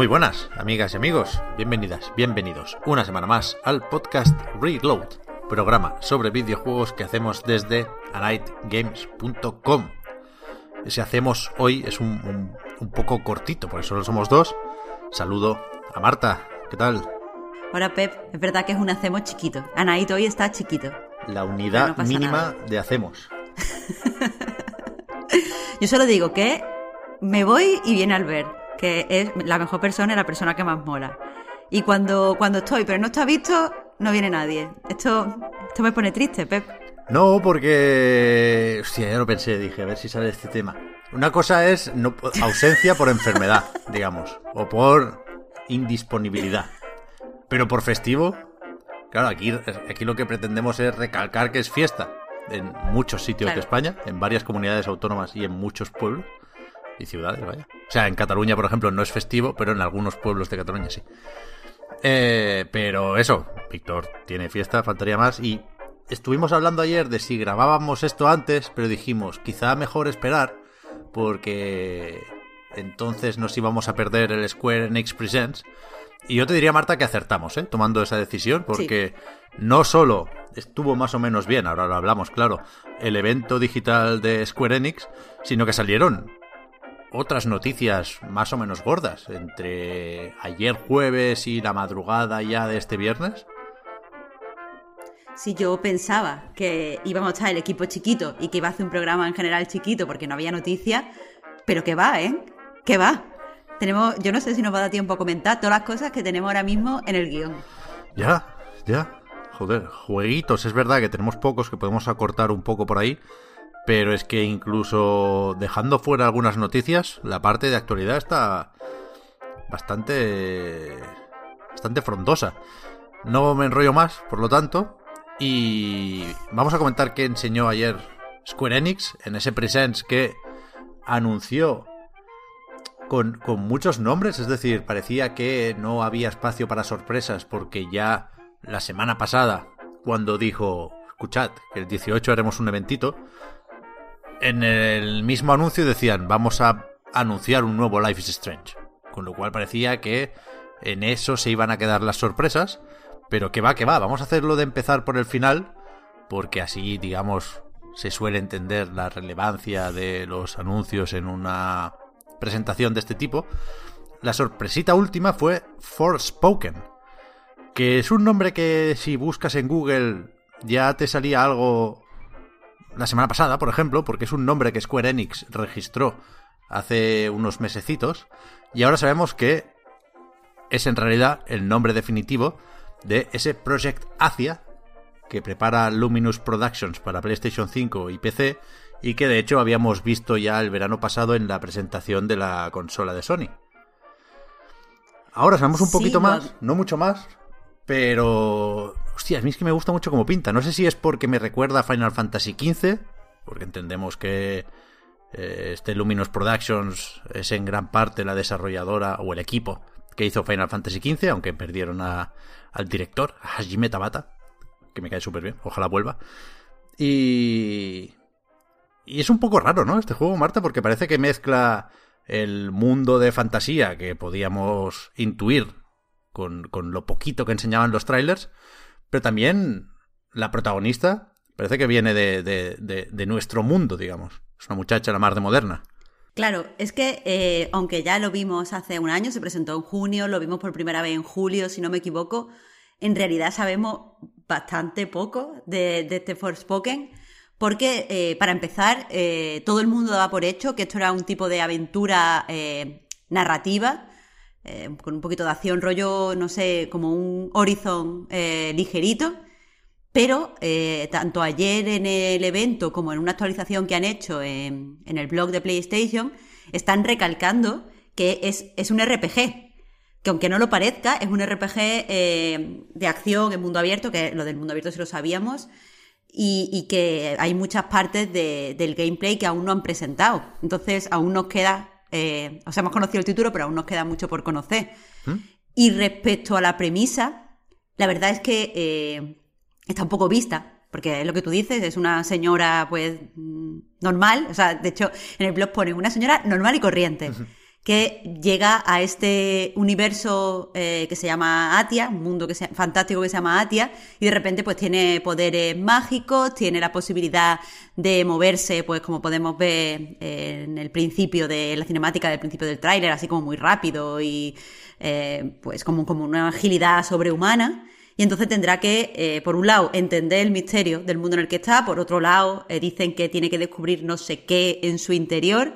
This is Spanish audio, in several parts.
Muy buenas, amigas y amigos. Bienvenidas, bienvenidos una semana más al podcast Reload, programa sobre videojuegos que hacemos desde anightgames.com. Ese hacemos hoy es un, un- un poco cortito, porque solo somos dos. Saludo a Marta, ¿qué tal? Hola Pep, es verdad que es un hacemos chiquito. Anaíto hoy está chiquito. La unidad No mínima nada. de hacemos. Yo solo digo que me voy y viene Albert, que es la mejor persona y la persona que más mola. Y cuando, cuando estoy, pero no está visto, no viene nadie. Esto, esto me pone triste, Pep. No, porque... Hostia, ya lo pensé, dije, a ver si sale este tema. Una cosa es no, ausencia por enfermedad, digamos, o por indisponibilidad. Pero por festivo, claro, aquí, aquí lo que pretendemos es recalcar que es fiesta en muchos sitios de Claro. España, en varias comunidades autónomas y en muchos pueblos y ciudades, vaya. O sea, en Cataluña, por ejemplo, no es festivo, pero en algunos pueblos de Cataluña sí. Eh, pero eso, Víctor tiene fiesta, faltaría más. Y estuvimos hablando ayer de si grabábamos esto antes, pero dijimos, quizá mejor esperar, porque entonces nos íbamos a perder el Square Enix Presents. Y yo te diría, Marta, que acertamos, ¿eh? Tomando esa decisión, porque no solo estuvo más o menos bien, ahora lo hablamos, claro, el evento digital de Square Enix, sino que salieron otras noticias más o menos gordas entre ayer jueves y la madrugada ya de este viernes. Si yo pensaba que íbamos a estar el equipo chiquito y que iba a hacer un programa en general chiquito porque no había noticias, pero que va, ¿eh? Que va. Tenemos, yo no sé si nos va a dar tiempo a comentar todas las cosas que tenemos ahora mismo en el guion. Ya, ya. Joder, jueguitos, es verdad que tenemos pocos que podemos acortar un poco por ahí, pero es que incluso dejando fuera algunas noticias, la parte de actualidad está bastante bastante frondosa. No me enrollo más, por lo tanto, y vamos a comentar qué enseñó ayer Square Enix en ese Presents que anunció con, con muchos nombres, es decir, parecía que no había espacio para sorpresas porque ya la semana pasada, cuando dijo, escuchad, que el 18 haremos un eventito, en el mismo anuncio decían, vamos a anunciar un nuevo Life is Strange. Con lo cual parecía que en eso se iban a quedar las sorpresas, pero que va, que va, vamos a hacerlo de empezar por el final, porque así, digamos, se suele entender la relevancia de los anuncios en una presentación de este tipo. La sorpresita última fue Forspoken, que es un nombre que si buscas en Google ya te salía algo la semana pasada, por ejemplo, porque es un nombre que Square Enix registró hace unos mesecitos y ahora sabemos que es en realidad el nombre definitivo de ese Project Asia que prepara Luminous Productions para PlayStation 5 y PC y que de hecho habíamos visto ya el verano pasado en la presentación de la consola de Sony. Ahora sabemos un poquito más, no mucho más, pero... Hostia, a mí es que me gusta mucho como pinta. No sé si es porque me recuerda a Final Fantasy XV, porque entendemos que eh, este Luminous Productions es en gran parte la desarrolladora o el equipo que hizo Final Fantasy XV, aunque perdieron a- al director, a Hajime Tabata, que me cae súper bien, ojalá vuelva. Y... Y es un poco raro, ¿no? Este juego, Marta, porque parece que mezcla el mundo de fantasía que podíamos intuir con, con lo poquito que enseñaban los trailers, pero también la protagonista parece que viene de, de- de- nuestro mundo, digamos. Es una muchacha la más de moderna. Claro, es que eh, aunque ya lo vimos hace un año, se presentó en junio, lo vimos por primera vez en julio, si no me equivoco, en realidad sabemos bastante poco de, de este Forspoken, porque eh, para empezar, eh, todo el mundo daba por hecho que esto era un tipo de aventura narrativa, eh, con un poquito de acción, rollo, no sé, como un Horizon eh, ligerito. Pero eh, tanto ayer en el evento como en una actualización que han hecho en, el blog de PlayStation, están recalcando que es, es un RPG. Que aunque no lo parezca, es un RPG de acción en mundo abierto, que lo del mundo abierto sí lo sabíamos, y, que hay muchas partes de- del gameplay que aún no han presentado. Entonces, aún nos queda, eh, o sea, hemos conocido el título, pero aún nos queda mucho por conocer. Y respecto a la premisa, la verdad es que eh, está un poco vista, porque es lo que tú dices, es una señora pues mm, normal, o sea, de hecho en el blog pone una señora normal y corriente, que llega a este universo eh, que se llama Atia, un mundo que se- fantástico que se llama Atia, y de repente pues tiene poderes mágicos, tiene la posibilidad de moverse, pues como podemos ver eh, en el principio de la cinemática del principio del tráiler, así como muy rápido y eh, pues como, como una agilidad sobrehumana. Y entonces tendrá que, por un lado, entender el misterio del mundo en el que está, por otro lado, dicen que tiene que descubrir no sé qué en su interior.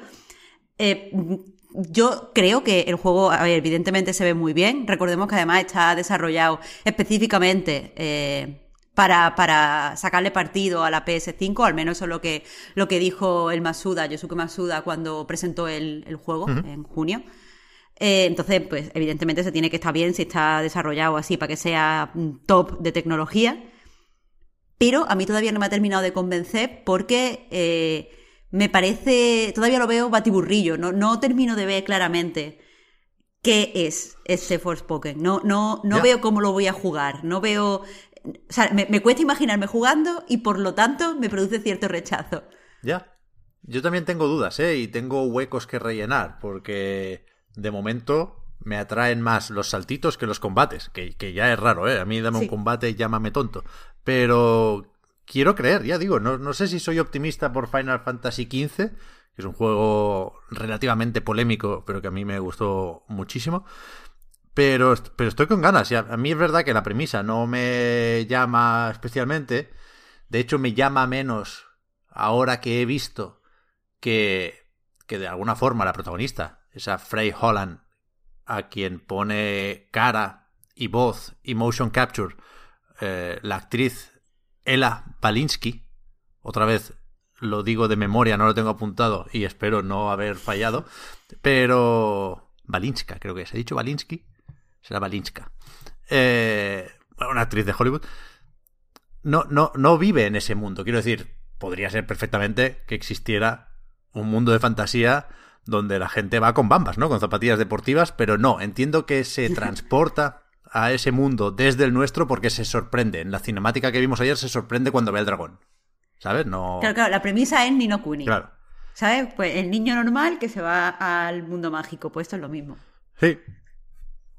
Yo creo que el juego, a ver, evidentemente se ve muy bien. Recordemos que además está desarrollado específicamente eh, para, para sacarle partido a la PS5, al menos eso es lo que, lo que dijo el Masuda, Yosuke Masuda, cuando presentó el, el juego en junio. Eh, entonces, pues evidentemente se tiene que estar bien si está desarrollado así para que sea top de tecnología. Pero a mí todavía no me ha terminado de convencer porque eh, me parece, todavía lo veo batiburrillo, no, no termino de ver claramente qué es este Forspoken. No, no, no veo cómo lo voy a jugar, no veo... O sea, me, me cuesta imaginarme jugando y por lo tanto me produce cierto rechazo. Ya. Yo también tengo dudas, ¿eh? Y tengo huecos que rellenar, porque de momento me atraen más los saltitos que los combates, que, que ya es raro, ¿eh? A mí dame Sí. un combate y llámame tonto. Pero quiero creer, ya digo, no, no sé si soy optimista por Final Fantasy XV, que es un juego relativamente polémico, pero que a mí me gustó muchísimo. Pero, pero estoy con ganas. a mí es verdad que la premisa no me llama especialmente. De hecho, me llama menos ahora que he visto que, que de alguna forma la protagonista, esa Frey Holland, a quien pone cara y voz y motion capture eh, la actriz Ella Balinsky, otra vez lo digo de memoria, no lo tengo apuntado y espero no haber fallado, pero Balinska, creo que es. ¿He dicho Balinsky? Será Balinska. Eh, una actriz de Hollywood. No, no, no vive en ese mundo. Quiero decir, podría ser perfectamente que existiera un mundo de fantasía donde la gente va con bambas, ¿no? Con zapatillas deportivas, pero no, entiendo que se transporta a ese mundo desde el nuestro porque se sorprende. En la cinemática que vimos ayer se sorprende cuando ve al dragón. ¿Sabes? No. Claro, claro, la premisa es Nino Kuni. Claro. ¿Sabes? Pues el niño normal que se va al mundo mágico, pues esto es lo mismo. Sí.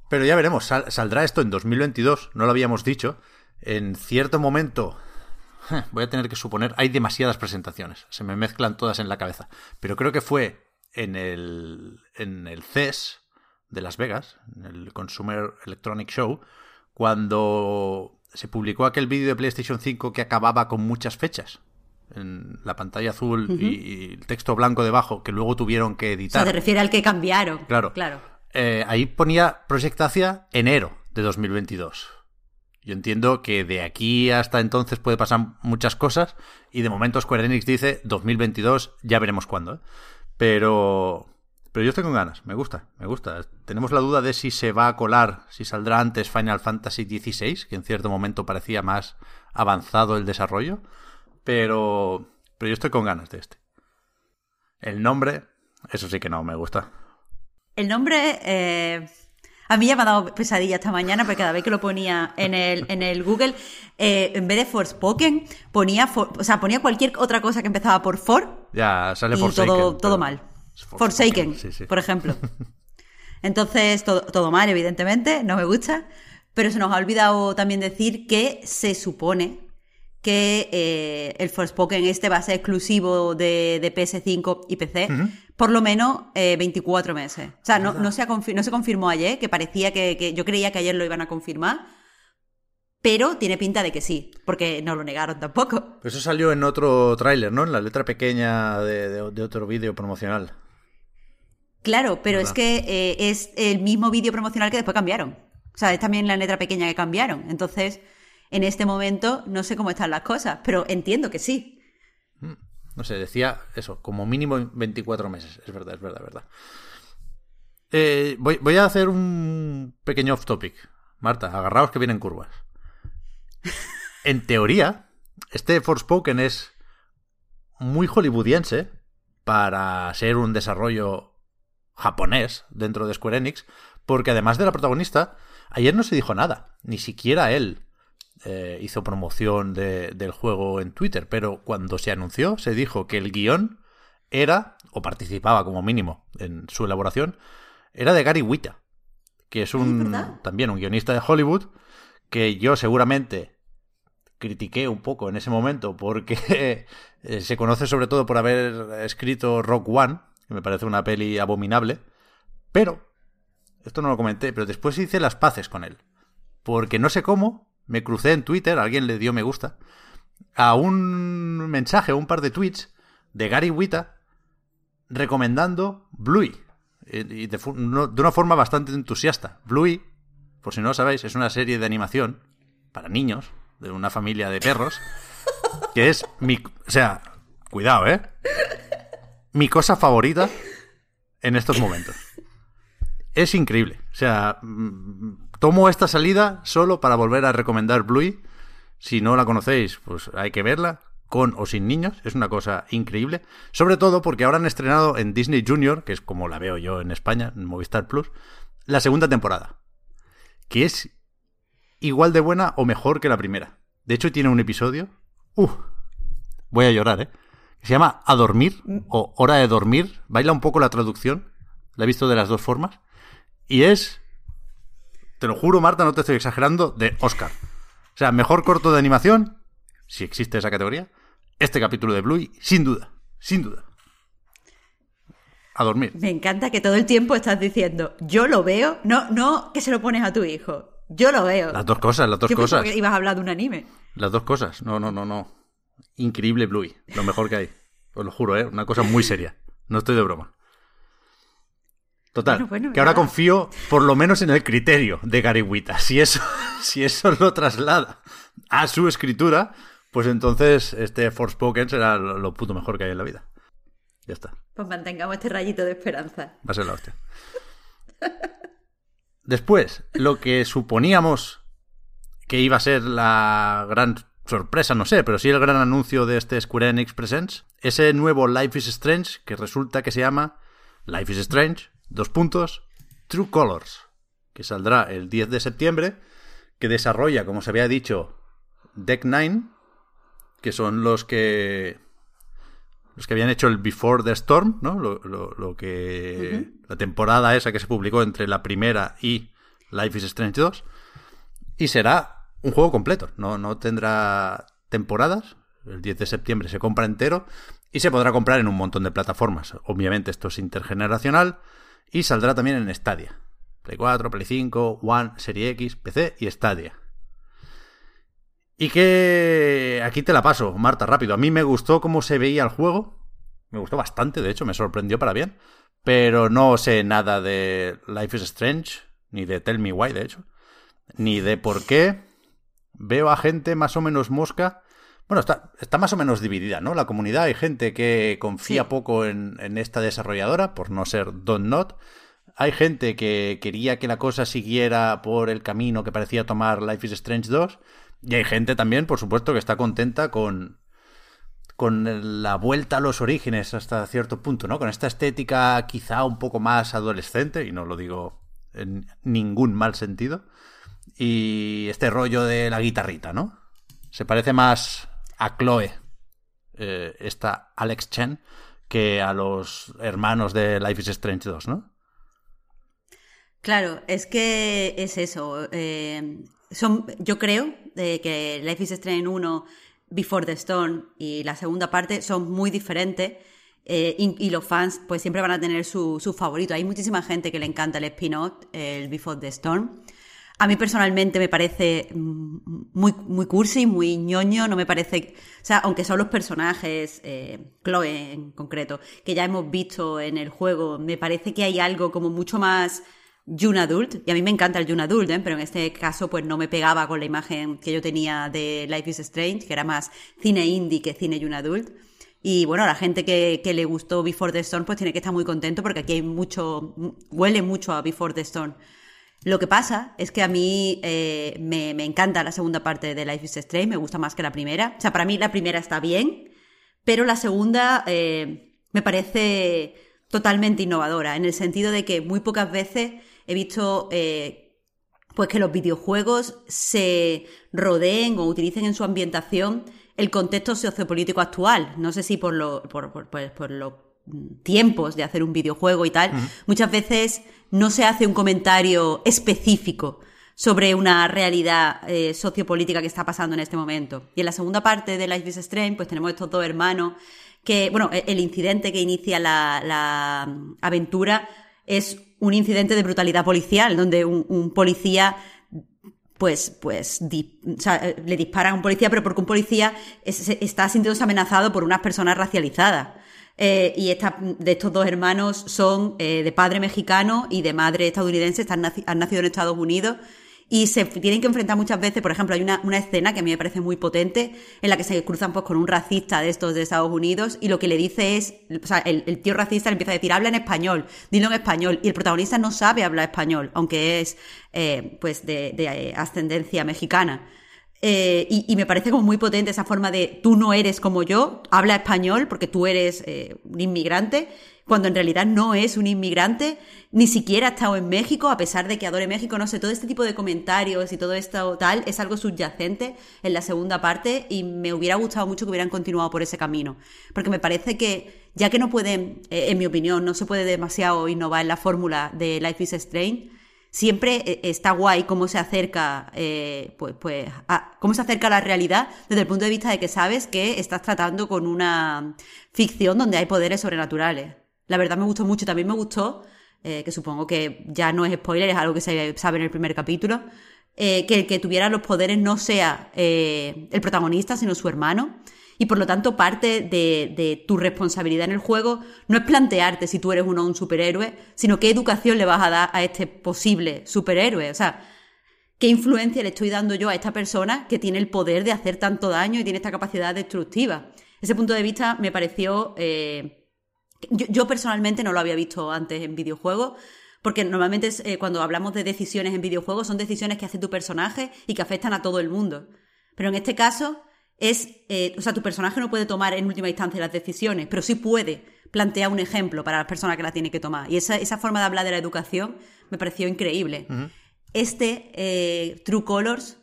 Pero ya veremos, sal- saldrá esto en 2022, no lo habíamos dicho. En cierto momento, voy a tener que suponer, hay demasiadas presentaciones, se me mezclan todas en la cabeza. Pero creo que fue en el, en el CES de Las Vegas, en el Consumer Electronic Show, cuando se publicó aquel vídeo de PlayStation 5 que acababa con muchas fechas. En la pantalla azul y, y el texto blanco debajo, que luego tuvieron que O editar. sea, te refiere al que cambiaron. Claro. Claro. Eh, ahí ponía Project Asia enero de 2022. Yo entiendo que de aquí hasta entonces puede pasar muchas cosas y de momento Square Enix dice 2022, ya veremos cuándo. ¿eh? Pero, pero yo estoy con ganas, me gusta, me gusta. Tenemos la duda de si se va a colar, si saldrá antes Final Fantasy XVI, que en cierto momento parecía más avanzado el desarrollo, pero, pero yo estoy con ganas de este. El nombre, eso sí que no me gusta. El nombre eh, a mí ya me ha dado pesadilla esta mañana porque cada vez que lo ponía en el, en el Google, eh, en vez de Forspoken, ponía, for- o sea, ponía cualquier otra cosa que empezaba por For Ya sale Forsaken. todo, pero- todo mal. Forsaken, sí, sí. por ejemplo. Entonces, todo, todo mal, evidentemente, no me gusta. Pero se nos ha olvidado también decir que se supone que eh, el Forspoken este va a ser exclusivo de, de PS5 y PC por lo menos eh, 24 meses. O sea, no, no, se no confirmó ayer, que parecía que, que- yo creía que ayer lo iban a confirmar, pero tiene pinta de que sí, porque no lo negaron tampoco. Eso salió en otro tráiler, ¿no? En la letra pequeña de, de- de otro vídeo promocional. Claro, pero es que eh, es el mismo vídeo promocional que después cambiaron. O sea, es también la letra pequeña que cambiaron. Entonces, en este momento no sé cómo están las cosas, pero entiendo que sí. No sé, decía eso, como mínimo 24 meses. Es verdad, es verdad, es verdad. Eh, voy, voy a hacer un pequeño off topic. Marta, agarraos que vienen curvas. En teoría, este Forspoken es muy hollywoodiense para ser un desarrollo japonés dentro de Square Enix, porque además de la protagonista, ayer no se dijo nada, ni siquiera él eh, hizo promoción de- del juego en Twitter, pero cuando se anunció se dijo que el guion era, o participaba como mínimo en su elaboración, era de Gary Wita, que es un ¿verdad? también un guionista de Hollywood, que yo seguramente critiqué un poco en ese momento porque eh, se conoce sobre todo por haber escrito Rock One, que me parece una peli abominable, pero, esto no lo comenté, pero después hice las paces con él, porque no sé cómo, me crucé en Twitter, alguien le dio me gusta, a un mensaje, un par de tweets de Gary Wita recomendando Bluey, y de, de una forma bastante entusiasta. Bluey, por si no lo sabéis, es una serie de animación para niños, de una familia de perros, que es mi... O sea, cuidado, ¿eh? Mi cosa favorita en estos momentos. Es increíble. O sea, mm, tomo esta salida solo para volver a recomendar Bluey. Si no la conocéis, pues hay que verla, con o sin niños. Es una cosa increíble. Sobre todo porque ahora han estrenado en Disney Junior, que es como la veo yo en España, en Movistar Plus, la segunda temporada. Que es igual de buena o mejor que la primera. De hecho, tiene un episodio. ¡Uh! Voy a llorar, ¿eh? Se llama A Dormir o Hora de Dormir. Baila un poco la traducción. La he visto de las dos formas. Y es. Te lo juro, Marta, no te estoy exagerando, de Oscar. O sea, mejor corto de animación, si existe esa categoría. Este capítulo de Bluey, sin duda. Sin duda. A dormir. Me encanta que todo el tiempo estás diciendo, yo lo veo, no, no que se lo pones a tu hijo, yo lo veo. Las dos cosas, las dos cosas. ibas a hablar de un anime. Las dos cosas. No, no, no, no. Increíble Bluey. Lo mejor que hay. Os lo juro, ¿eh? Una cosa muy seria. No estoy de broma. Total. Bueno, bueno, que ahora nada. confío por lo menos en el criterio de Gary Wita. Si eso, si eso lo traslada a su escritura, pues entonces este Forspoken será lo, lo puto mejor que hay en la vida. Ya está. Pues mantengamos este rayito de esperanza. Va a ser la hostia. Después, lo que suponíamos que iba a ser la gran sorpresa, no sé, pero sí el gran anuncio de este Square Enix Presents, ese nuevo Life is Strange que resulta que se llama Life is Strange, dos puntos, True Colors, que saldrá el 10 de septiembre, que desarrolla, como se había dicho, Deck 9, que son los que los que habían hecho el Before the Storm, ¿no? Lo, lo- lo que. La temporada esa que se publicó entre la primera y Life is Strange 2. Y será un juego completo. No, no tendrá temporadas. El 10 de septiembre se compra entero. Y se podrá comprar en un montón de plataformas. Obviamente esto es intergeneracional. Y saldrá también en Stadia. Play 4, Play 5, One, Serie X, PC y Stadia. Y que aquí te la paso, Marta, rápido. A mí me gustó cómo se veía el juego. Me gustó bastante, de hecho, me sorprendió para bien. Pero no sé nada de Life is Strange, ni de Tell Me Why, de hecho. Ni de por qué. Veo a gente más o menos mosca. Bueno, está, está más o menos dividida, ¿no? La comunidad. Hay gente que confía Sí. poco en, en esta desarrolladora, por no ser Don't Not. Hay gente que quería que la cosa siguiera por el camino que parecía tomar Life is Strange 2. Y hay gente también, por supuesto, que está contenta con, con la vuelta a los orígenes hasta cierto punto, ¿no? Con esta estética quizá un poco más adolescente, y no lo digo en ningún mal sentido. Y este rollo de la guitarrita, ¿no? Se parece más a Chloe, eh, esta Alex Chen, que a los hermanos de Life is Strange 2, ¿no? Claro, es que es eso. eh, son, yo creo de que Life is Strange 1, Before the Storm y la segunda parte son muy diferentes. eh, y, y los fans pues siempre van a tener su, su favorito. Hay muchísima gente que le encanta el spin-off, el Before the Storm. A mí personalmente me parece mm, muy, muy cursi, muy ñoño, no me parece... O sea, aunque son los personajes, eh, Chloe en concreto, que ya hemos visto en el juego, me parece que hay algo como mucho más Young Adult, y a mí me encanta el Young Adult, ¿eh? pero en este caso pues no me pegaba con la imagen que yo tenía de Life is Strange, que era más cine indie que cine Young Adult. Y bueno, la gente que, que, le gustó Before the Storm pues tiene que estar muy contento porque aquí hay mucho, huele mucho a Before the Storm. Lo que pasa es que a mí eh, me, encanta la segunda parte de Life is Strange, me gusta más que la primera. O sea, para mí la primera está bien, pero la segunda eh, me parece totalmente innovadora, en el sentido de que muy pocas veces he visto eh, pues que los videojuegos se rodeen o utilicen en su ambientación el contexto sociopolítico actual. No sé si por, lo, por, por, pues, por los tiempos de hacer un videojuego y tal, muchas veces no se hace un comentario específico sobre una realidad eh, sociopolítica que está pasando en este momento. Y en la segunda parte de Life is Strange, pues tenemos estos dos hermanos que, bueno, e-, el incidente que inicia la, la aventura es un incidente de brutalidad policial, donde un, policía pues, pues, le dispara a un policía, pero porque un policía está sintiéndose amenazado por unas personas racializadas. Eh, y esta, de estos dos hermanos son eh, de padre mexicano y de madre estadounidense, están han nacido en Estados Unidos y se tienen que enfrentar muchas veces, por ejemplo, hay una, una, escena que a mí me parece muy potente en la que se cruzan pues con un racista de estos de Estados Unidos y lo que le dice es, o sea, el, tío racista le empieza a decir, habla en español, dilo en español y el protagonista no sabe hablar español, aunque es eh, pues de, de, eh, ascendencia mexicana. Eh, y, me parece como muy potente esa forma de tú no eres como yo, habla español porque tú eres eh, un inmigrante cuando en realidad no es un inmigrante, ni siquiera ha estado en México, a pesar de que adore México, no sé, todo este tipo de comentarios y todo esto tal es algo subyacente en la segunda parte y me hubiera gustado mucho que hubieran continuado por ese camino, porque me parece que ya que no pueden, eh, en mi opinión, no se puede demasiado innovar en la fórmula de Life is Strange, siempre eh, está guay cómo se acerca, eh, pues, pues, a, cómo se acerca a la realidad desde el punto de vista de que sabes que estás tratando con una ficción donde hay poderes sobrenaturales. La verdad me gustó mucho. También me gustó, eh, que supongo que ya no es spoiler, es algo que se sabe en el primer capítulo, eh, que el que tuviera los poderes no sea el protagonista, sino su hermano. Y por lo tanto, parte de, tu responsabilidad en el juego no es plantearte si tú eres uno un superhéroe, sino qué educación le vas a dar a este posible superhéroe. O sea, qué influencia le estoy dando yo a esta persona que tiene el poder de hacer tanto daño y tiene esta capacidad destructiva. Ese punto de vista me pareció yo, personalmente no lo había visto antes en videojuegos, porque normalmente eh, cuando hablamos de decisiones en videojuegos son decisiones que hace tu personaje y que afectan a todo el mundo. Pero en este caso es, eh, o sea, tu personaje no puede tomar en última instancia las decisiones, pero sí puede plantear un ejemplo para la persona que la tiene que tomar. Y esa, esa forma de hablar de la educación me pareció increíble. Este eh, True Colors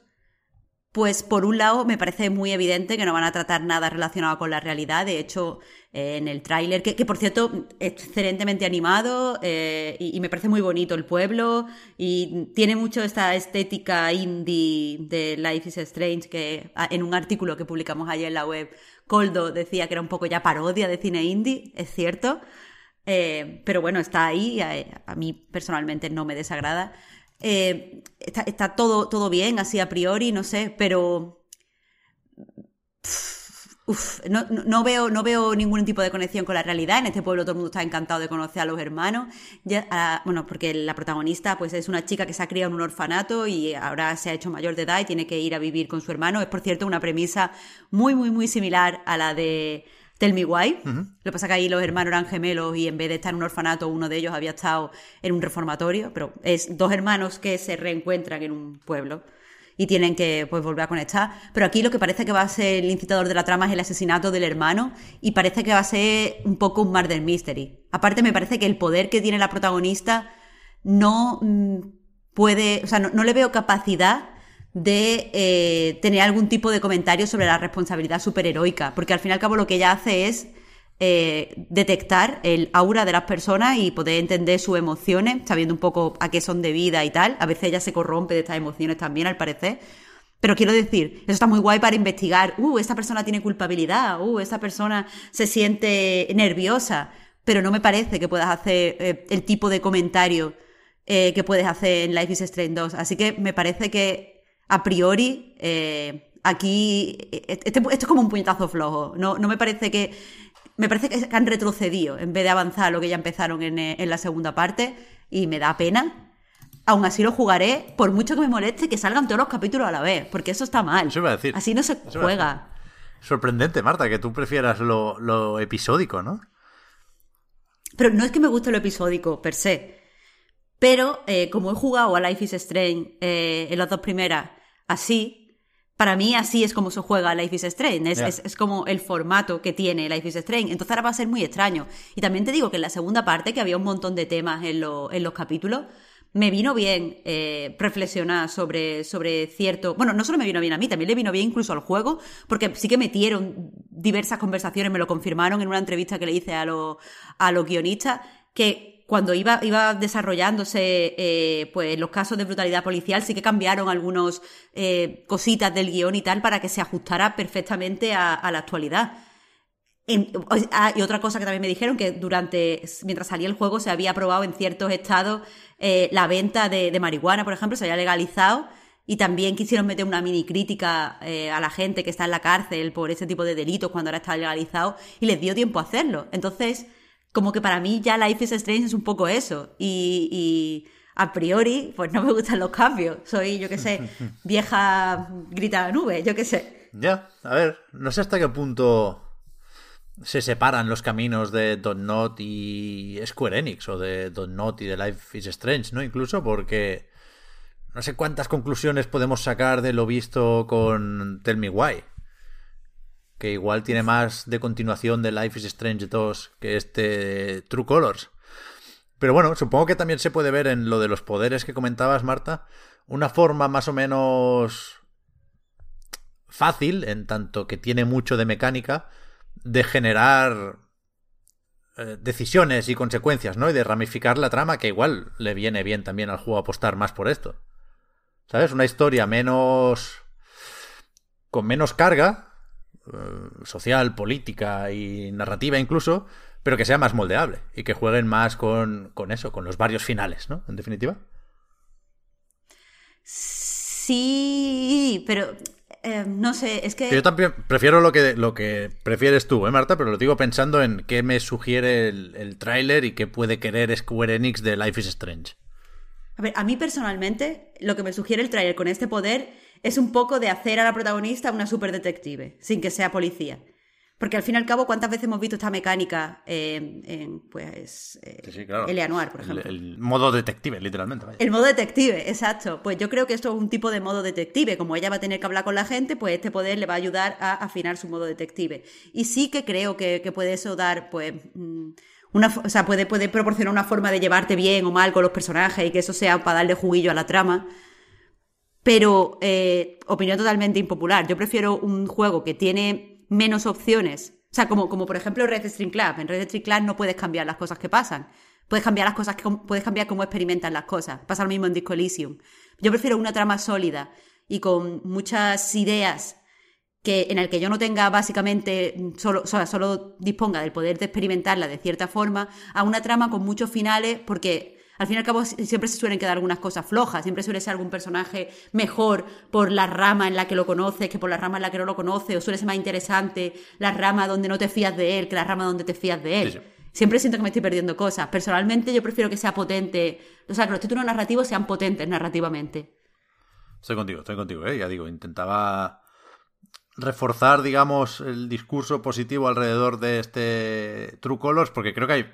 pues por un lado me parece muy evidente que no van a tratar nada relacionado con la realidad. De hecho, eh, en el tráiler, que, por cierto excelentemente animado eh, y, me parece muy bonito el pueblo y tiene mucho esta estética indie de Life is Strange que en un artículo que publicamos ayer en la web, Coldo decía que era un poco ya parodia de cine indie, es cierto. Eh, pero bueno, está ahí, a mí personalmente no me desagrada. Eh, está, todo, todo bien, así a priori, no sé, pero... no, veo, no veo ningún tipo de conexión con la realidad. En este pueblo todo el mundo está encantado de conocer a los hermanos. Bueno, porque la protagonista pues es una chica que se ha criado en un orfanato y ahora se ha hecho mayor de edad y tiene que ir a vivir con su hermano. Es, por cierto, una premisa muy, muy, muy similar a la de Tell Me Why. Lo que pasa es que ahí los hermanos eran gemelos y en vez de estar en un orfanato, uno de ellos había estado en un reformatorio, pero es dos hermanos que se reencuentran en un pueblo y tienen que pues, volver a conectar. Pero aquí lo que parece que va a ser el incitador de la trama es el asesinato del hermano y parece que va a ser un poco un murder mystery. Aparte me parece que el poder que tiene la protagonista no mm, puede, o sea, no le veo capacidad de eh, tener algún tipo de comentario sobre la responsabilidad superheroica, porque al fin y al cabo lo que ella hace es eh, detectar el aura de las personas y poder entender sus emociones, sabiendo un poco a qué son debidas y tal. A veces ella se corrompe de estas emociones también, al parecer. Pero quiero decir, eso está muy guay para investigar, uh, esta persona tiene culpabilidad, uh, esta persona se siente nerviosa, pero no me parece que puedas hacer eh, el tipo de comentario que puedes hacer en Life is Strange 2. Así que me parece que a priori eh, aquí este, esto es como un puñetazo flojo. No, no me parece que me parece que han retrocedido en vez de avanzar lo que ya empezaron en, en la segunda parte y me da pena. Aún así lo jugaré, por mucho que me moleste que salgan todos los capítulos a la vez, porque eso está mal. Eso iba a decir. Así no se juega. Sorprendente, Marta, que tú prefieras lo, lo, episódico, ¿no? Pero no es que me guste lo episódico per se. Pero eh, como he jugado a Life is Strange eh, en las dos primeras así, para mí así es como se juega Life is Strange. Es, es, como el formato que tiene Life is Strange. Entonces ahora va a ser muy extraño. Y también te digo que en la segunda parte, que había un montón de temas en, en los capítulos, me vino bien eh, reflexionar sobre, sobre cierto. Bueno, no solo me vino bien a mí, también le vino bien incluso al juego, porque sí que metieron diversas conversaciones, me lo confirmaron en una entrevista que le hice a, los a los guionistas, que cuando iba, iba desarrollándose eh, pues los casos de brutalidad policial, sí que cambiaron algunas eh, cositas del guion y tal para que se ajustara perfectamente a, la actualidad. Ah, y otra cosa que también me dijeron que durante, mientras salía el juego, se había aprobado en ciertos estados eh, la venta de, marihuana, por ejemplo, se había legalizado. Y también quisieron meter una mini crítica a la gente que está en la cárcel por ese tipo de delitos cuando ahora está legalizado y les dio tiempo a hacerlo. Entonces, como que para mí ya Life is Strange es un poco eso. Y, y a priori, pues no me gustan los cambios. Soy, yo qué sé, vieja grita la nube, yo qué sé. Ya, a ver, no sé hasta qué punto se separan los caminos de Not y Square Enix o de Not y de Life is Strange, ¿no? Incluso porque no sé cuántas conclusiones podemos sacar de lo visto con Tell Me Why. Que igual tiene más de continuación de Life is Strange 2 que este True Colors. Pero bueno, supongo que también se puede ver en lo de los poderes que comentabas, Marta, una forma más o menos fácil, en tanto que tiene mucho de mecánica, de generar eh, decisiones y consecuencias, ¿no? Y de ramificar la trama, que igual le viene bien también al juego apostar más por esto. ¿Sabes? Una historia menos. con menos carga, social, política y narrativa incluso, pero que sea más moldeable y que jueguen más con, con eso, con los varios finales, ¿no? En definitiva. Sí, pero eh, no sé, es que... Yo también prefiero lo que, lo que prefieres tú, ¿eh, Marta? Pero lo digo pensando en qué me sugiere el, el tráiler y qué puede querer Square Enix de Life is Strange. A ver, a mí personalmente, lo que me sugiere el tráiler con este poder es un poco de hacer a la protagonista una super detective, sin que sea policía. Porque al fin y al cabo, ¿cuántas veces hemos visto esta mecánica en, pues, eh, Eleanor, por ejemplo? El, modo detective, literalmente. El modo detective, exacto. Pues yo creo que esto es un tipo de modo detective. Como ella va a tener que hablar con la gente, pues este poder le va a ayudar a afinar su modo detective. Y sí que creo que, puede eso dar, pues... Mm, una, o sea, puede, puede proporcionar una forma de llevarte bien o mal con los personajes y que eso sea para darle juguillo a la trama. Pero, eh, opinión totalmente impopular. Yo prefiero un juego que tiene menos opciones. O sea, como, como por ejemplo Red String Club. En Red String Club no puedes cambiar las cosas que pasan. Puedes cambiar las cosas, que, puedes cambiar cómo experimentan las cosas. Pasa lo mismo en Disco. Yo prefiero una trama sólida y con muchas ideas que en el que yo no tenga básicamente solo, o sea, solo disponga del poder de experimentarla de cierta forma, a una trama con muchos finales, porque al fin y al cabo siempre se suelen quedar algunas cosas flojas, siempre suele ser algún personaje mejor por la rama en la que lo conoces que por la rama en la que no lo conoces, o suele ser más interesante la rama donde no te fías de él que la rama donde te fías de él. Siempre siento que me estoy perdiendo cosas. Personalmente yo prefiero que sea potente, o sea, que los títulos narrativos sean potentes narrativamente. Estoy contigo, estoy contigo, ¿eh? ya digo, intentaba reforzar, digamos, el discurso positivo alrededor de este True Colors, porque creo que hay,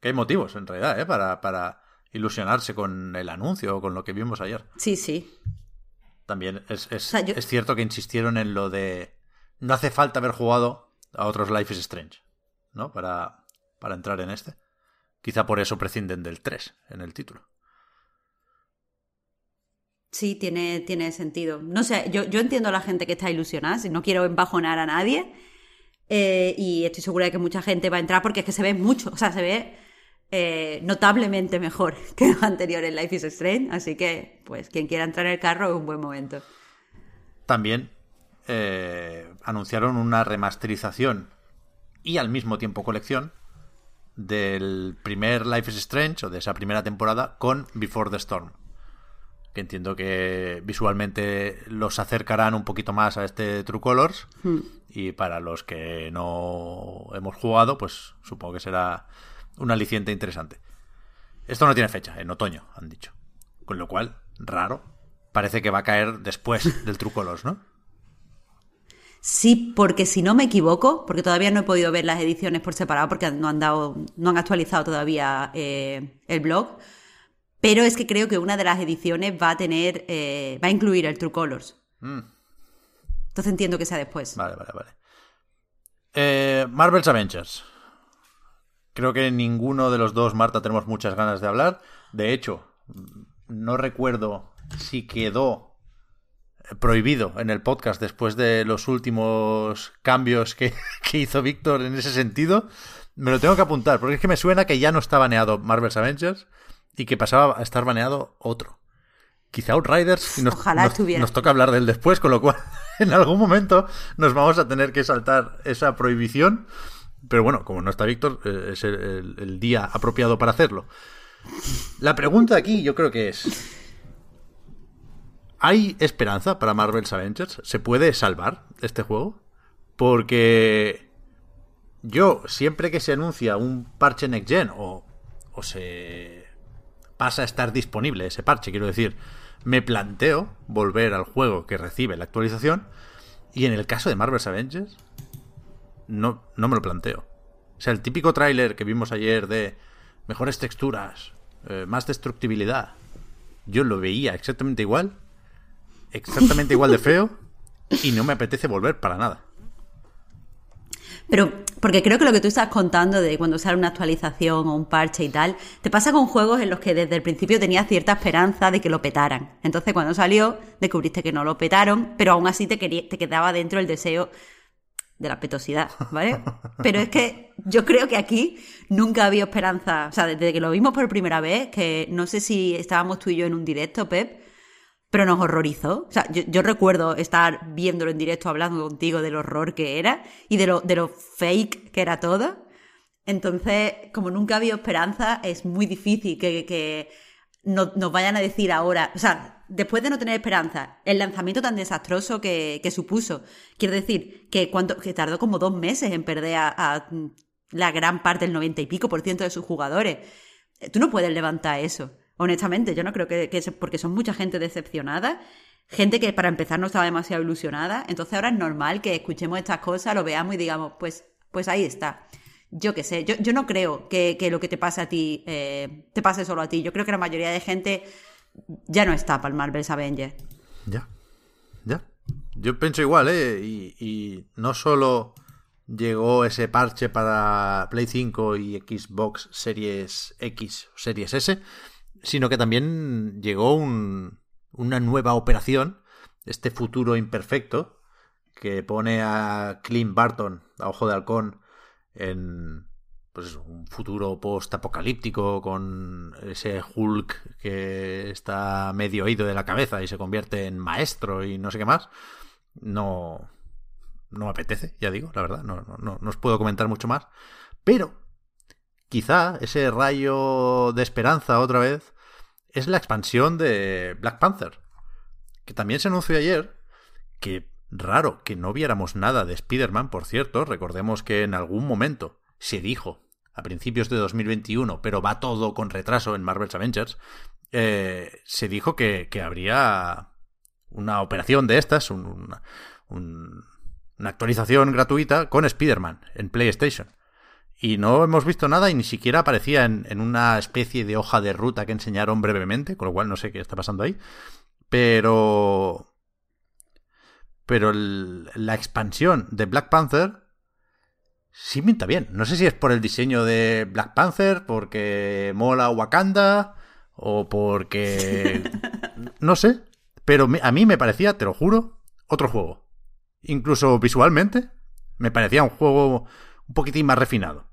que hay motivos, en realidad, ¿eh? para, para ilusionarse con el anuncio o con lo que vimos ayer. Sí, sí. También es, es, es, cierto que insistieron en lo de no hace falta haber jugado a otros Life is Strange, ¿no? Para, para entrar en este. Quizá por eso prescinden del 3 en el título. Sí, tiene, tiene sentido. No sé, yo, yo entiendo a la gente que está ilusionada, si no quiero embajonar a nadie. Eh, y estoy segura de que mucha gente va a entrar porque es que se ve mucho, o sea, se ve eh, notablemente mejor que los anteriores Life is Strange, así que pues quien quiera entrar en el carro es un buen momento. También eh, anunciaron una remasterización y al mismo tiempo colección del primer Life is Strange o de esa primera temporada con Before the Storm. Que entiendo que visualmente los acercarán un poquito más a este True Colors. Hmm. Y para los que no hemos jugado, pues supongo que será un aliciente interesante. Esto no tiene fecha, en otoño, han dicho. Con lo cual, raro. Parece que va a caer después del True Colors, ¿no? Sí, porque si no me equivoco, porque todavía no he podido ver las ediciones por separado porque no han dado, no han actualizado todavía eh, el blog. Pero es que creo que una de las ediciones va a tener, eh, va a incluir el True Colors. Mm. Entonces entiendo que sea después. Vale, vale, vale. Eh, Marvel's Avengers. Creo que ninguno de los dos, Marta, tenemos muchas ganas de hablar. De hecho, no recuerdo si quedó prohibido en el podcast después de los últimos cambios que, que hizo Víctor en ese sentido. Me lo tengo que apuntar, porque es que me suena que ya no está baneado Marvel's Avengers y que pasaba a estar baneado otro. Quizá Outriders y nos, Ojalá nos- nos toca hablar del después, con lo cual en algún momento nos vamos a tener que saltar esa prohibición. Pero bueno, como no está Víctor, eh, es el, día apropiado para hacerlo. La pregunta aquí yo creo que es... ¿Hay esperanza para Marvel's Avengers? ¿Se puede salvar este juego? Porque yo, siempre que se anuncia un parche Next Gen o, o se pasa a estar disponible ese parche, quiero decir, me planteo volver al juego que recibe la actualización y en el caso de Marvel's Avengers no, no me lo planteo. O sea, el típico tráiler que vimos ayer de mejores texturas, eh, más destructibilidad, yo lo veía exactamente igual, exactamente igual de feo y no me apetece volver para nada. Pero, porque creo que lo que tú estás contando de cuando sale una actualización o un parche y tal, te pasa con juegos en los que desde el principio tenías cierta esperanza de que lo petaran. Entonces, cuando salió, descubriste que no lo petaron, pero aún así te, quería- te quedaba dentro el deseo de la petosidad, ¿vale? Pero es que yo creo que aquí nunca había esperanza. O sea, desde que lo vimos por primera vez, que no sé si estábamos tú y yo en un directo, Pep, pero nos horrorizó. O sea, yo, recuerdo estar viéndolo en directo, hablando contigo del horror que era y de lo, de lo fake que era todo. Entonces, como nunca había esperanza, es muy difícil que, que no- nos vayan a decir ahora, o sea, después de no tener esperanza, el lanzamiento tan desastroso que, que supuso, quiero decir que, cuando, que tardó como dos meses en perder a, la gran parte, el noventa y pico por ciento de sus jugadores. Tú no puedes levantar eso. Honestamente, yo no creo que, que porque son mucha gente decepcionada, gente que para empezar no estaba demasiado ilusionada, entonces ahora es normal que escuchemos estas cosas, lo veamos y digamos, pues, pues ahí está. Yo qué sé, yo, yo no creo que, que lo que te pase a ti eh, te pase solo a ti. Yo creo que la mayoría de gente ya no está para el Marvel's Avengers. Ya, ya. Yo pienso igual, ¿eh? Y, y no solo llegó ese parche para Play 5 y Xbox Series X o Series S, sino que también llegó un- una nueva operación, este futuro imperfecto, que pone a Clint Barton, a ojo de halcón, en pues un futuro post-apocalíptico con ese Hulk que está medio ido de la cabeza y se convierte en maestro y no sé qué más, no, no me apetece, ya digo, la verdad, no, no, no os puedo comentar mucho más, pero quizá ese rayo de esperanza otra vez es la expansión de Black Panther, que también se anunció ayer, que raro que no viéramos nada de Spider-Man, por cierto, recordemos que en algún momento se dijo a principios de 2021, pero va todo con retraso en Marvel's Avengers, eh, se dijo que, habría una operación de estas, un- una, un- una actualización gratuita con Spider-Man en PlayStation. Y no hemos visto nada y ni siquiera aparecía en una especie de hoja de ruta que enseñaron brevemente, con lo cual no sé qué está pasando ahí. Pero... Pero el- la expansión de Black Panther sí pinta bien. No sé si es por el diseño de Black Panther, porque mola Wakanda o porque... No sé. Pero a mí me parecía, te lo juro, otro juego. Incluso visualmente, me parecía un juego un poquitín más refinado.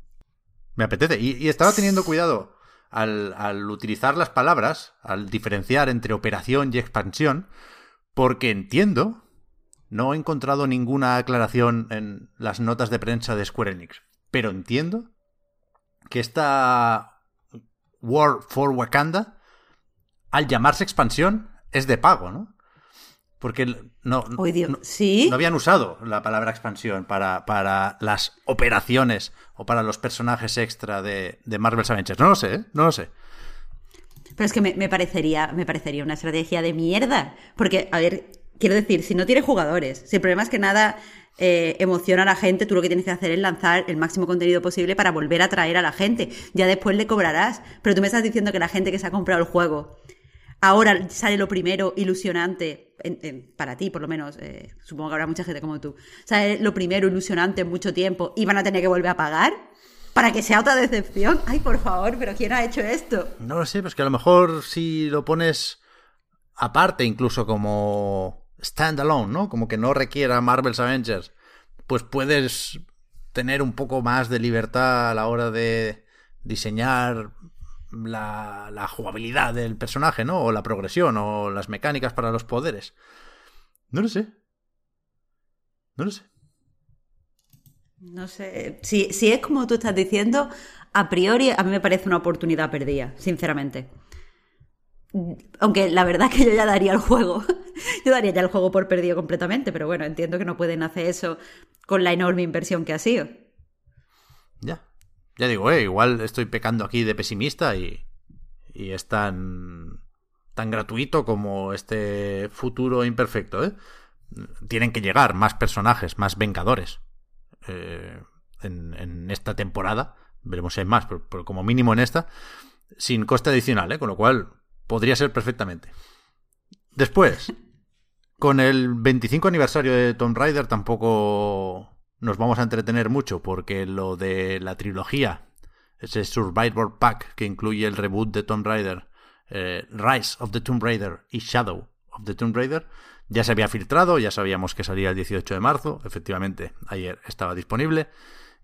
Me apetece. Y, y estaba teniendo cuidado al, al utilizar las palabras, al diferenciar entre operación y expansión, porque entiendo, no he encontrado ninguna aclaración en las notas de prensa de Square Enix, pero entiendo que esta War for Wakanda, al llamarse expansión, es de pago, ¿no? Porque no, no, ¿sí? no habían usado la palabra expansión para, para las operaciones o para los personajes extra de, de Marvel's Avengers. No lo sé, ¿eh? No lo sé. Pero es que me, me parecería, me parecería una estrategia de mierda. Porque, a ver, quiero decir, si no tienes jugadores, si el problema es que nada eh, emociona a la gente, tú lo que tienes que hacer es lanzar el máximo contenido posible para volver a atraer a la gente. Ya después le cobrarás. Pero tú me estás diciendo que la gente que se ha comprado el juego ahora sale lo primero ilusionante, para ti por lo menos, eh, supongo que habrá mucha gente como tú, sale lo primero ilusionante en mucho tiempo y van a tener que volver a pagar para que sea otra decepción. Ay, por favor, pero ¿quién ha hecho esto? No lo sé, pues que a lo mejor si lo pones aparte, incluso como standalone, ¿no? Como que no requiera Marvel's Avengers, pues puedes tener un poco más de libertad a la hora de diseñar la, jugabilidad del personaje, ¿no? O la progresión, o las mecánicas para los poderes. No lo sé. No lo sé. No sé, si, si es como tú estás diciendo, a priori a mí me parece una oportunidad perdida, sinceramente. Aunque la verdad es que yo ya daría el juego. Yo daría ya el juego por perdido completamente, pero bueno, entiendo que no pueden hacer eso con la enorme inversión que ha sido. Ya. Ya digo, eh, igual estoy pecando aquí de pesimista y, y es tan, tan gratuito como este futuro imperfecto, ¿eh? Tienen que llegar más personajes, más vengadores eh, en, esta temporada. Veremos si hay más, pero, pero como mínimo en esta, sin coste adicional, ¿eh? Con lo cual podría ser perfectamente. Después, con el 25 aniversario de Tomb Raider tampoco nos vamos a entretener mucho porque lo de la trilogía, ese Survivor Pack que incluye el reboot de Tomb Raider, eh, Rise of the Tomb Raider y Shadow of the Tomb Raider, ya se había filtrado, ya sabíamos que salía el 18 de marzo, efectivamente ayer estaba disponible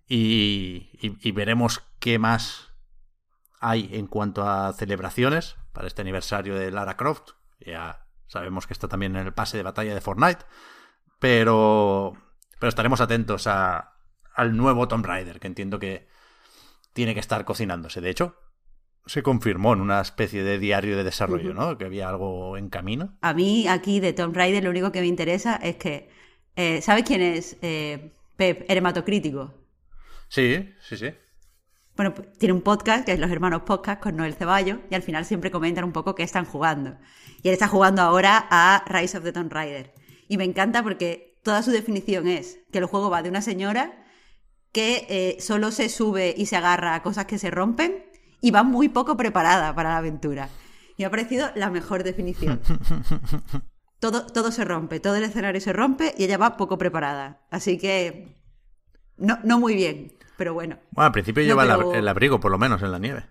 y, y, y veremos qué más hay en cuanto a celebraciones para este aniversario de Lara Croft. Ya sabemos que está también en el pase de batalla de Fortnite, pero, pero estaremos atentos a, al nuevo Tomb Raider, que entiendo que tiene que estar cocinándose. De hecho, se confirmó en una especie de diario de desarrollo, ¿no? Que había algo en camino. A mí aquí de Tomb Raider lo único que me interesa es que, eh, ¿sabes quién es eh, Pep, el hematocrítico? Sí, sí, sí. Bueno, pues, tiene un podcast que es Los Hermanos Podcast con Noel Ceballos y al final siempre comentan un poco qué están jugando. Y él está jugando ahora a Rise of the Tomb Raider. Y me encanta porque toda su definición es que el juego va de una señora que eh, solo se sube y se agarra a cosas que se rompen y va muy poco preparada para la aventura. Y me ha parecido la mejor definición. Todo, todo se rompe, todo el escenario se rompe y ella va poco preparada. Así que no, no muy bien, pero bueno. Bueno, al principio No, lleva el pero- ab- el abrigo, por lo menos, en la nieve.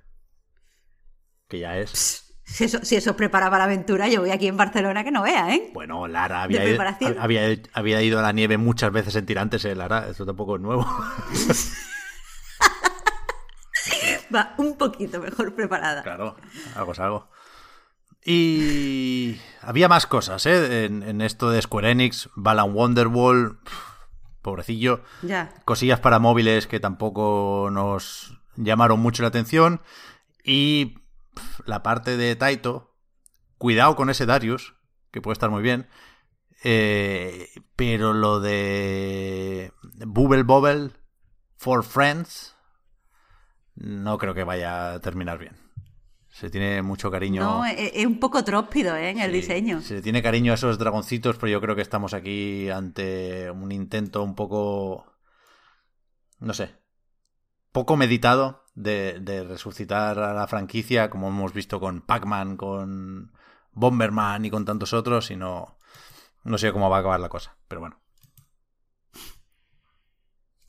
Que ya es. Si eso, si eso os prepara para la aventura, yo voy aquí en Barcelona que no vea, ¿eh? Bueno, Lara había, ¿De ido, había, había ido a la nieve muchas veces en tirantes, ¿eh, Lara? Eso tampoco es nuevo. Va un poquito mejor preparada. Claro, algo es algo. Y había más cosas, ¿eh? En, en esto de Square Enix, Balan Wonderwall, pf, pobrecillo. Ya. Cosillas para móviles que tampoco nos llamaron mucho la atención. Y la parte de Taito, cuidado con ese Darius, que puede estar muy bien. Eh, pero lo de Bubble Bobble for Friends no creo que vaya a terminar bien. Se tiene mucho cariño. No, es, es un poco tróspido, ¿eh? En el Sí, diseño. Se tiene cariño a esos dragoncitos, pero yo creo que estamos aquí ante un intento un poco. No sé. Poco meditado de, de resucitar a la franquicia, como hemos visto con Pac-Man, con Bomberman y con tantos otros, y no. No sé cómo va a acabar la cosa, pero bueno.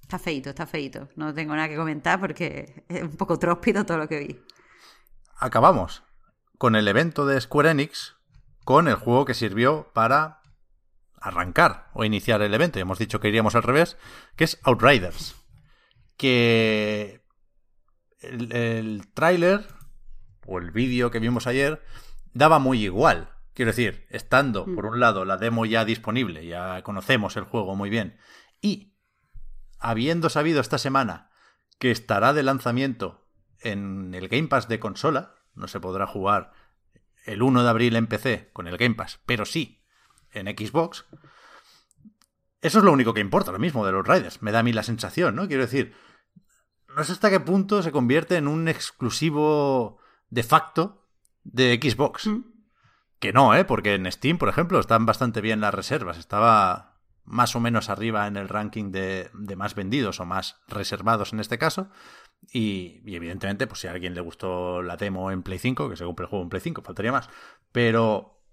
Está feito, está feito. No tengo nada que comentar porque es un poco tróspido todo lo que vi. Acabamos con el evento de Square Enix, con el juego que sirvió para arrancar o iniciar el evento. Ya hemos dicho que iríamos al revés, que es Outriders. Que el, el tráiler o el vídeo que vimos ayer daba muy igual. Quiero decir, estando por un lado la demo ya disponible, ya conocemos el juego muy bien, y habiendo sabido esta semana que estará de lanzamiento en el Game Pass de consola, no se podrá jugar el 1 de abril en PC con el Game Pass, pero sí en Xbox. Eso es lo único que importa, lo mismo de los Riders. Me da a mí la sensación, ¿no? Quiero decir, no sé hasta qué punto se convierte en un exclusivo de facto de Xbox. Mm. Que no, ¿eh? Porque en Steam, por ejemplo, están bastante bien las reservas. Estaba más o menos arriba en el ranking de, más vendidos o más reservados en este caso. Y, evidentemente, pues si a alguien le gustó la demo en Play 5, que se compre el juego en Play 5, faltaría más. Pero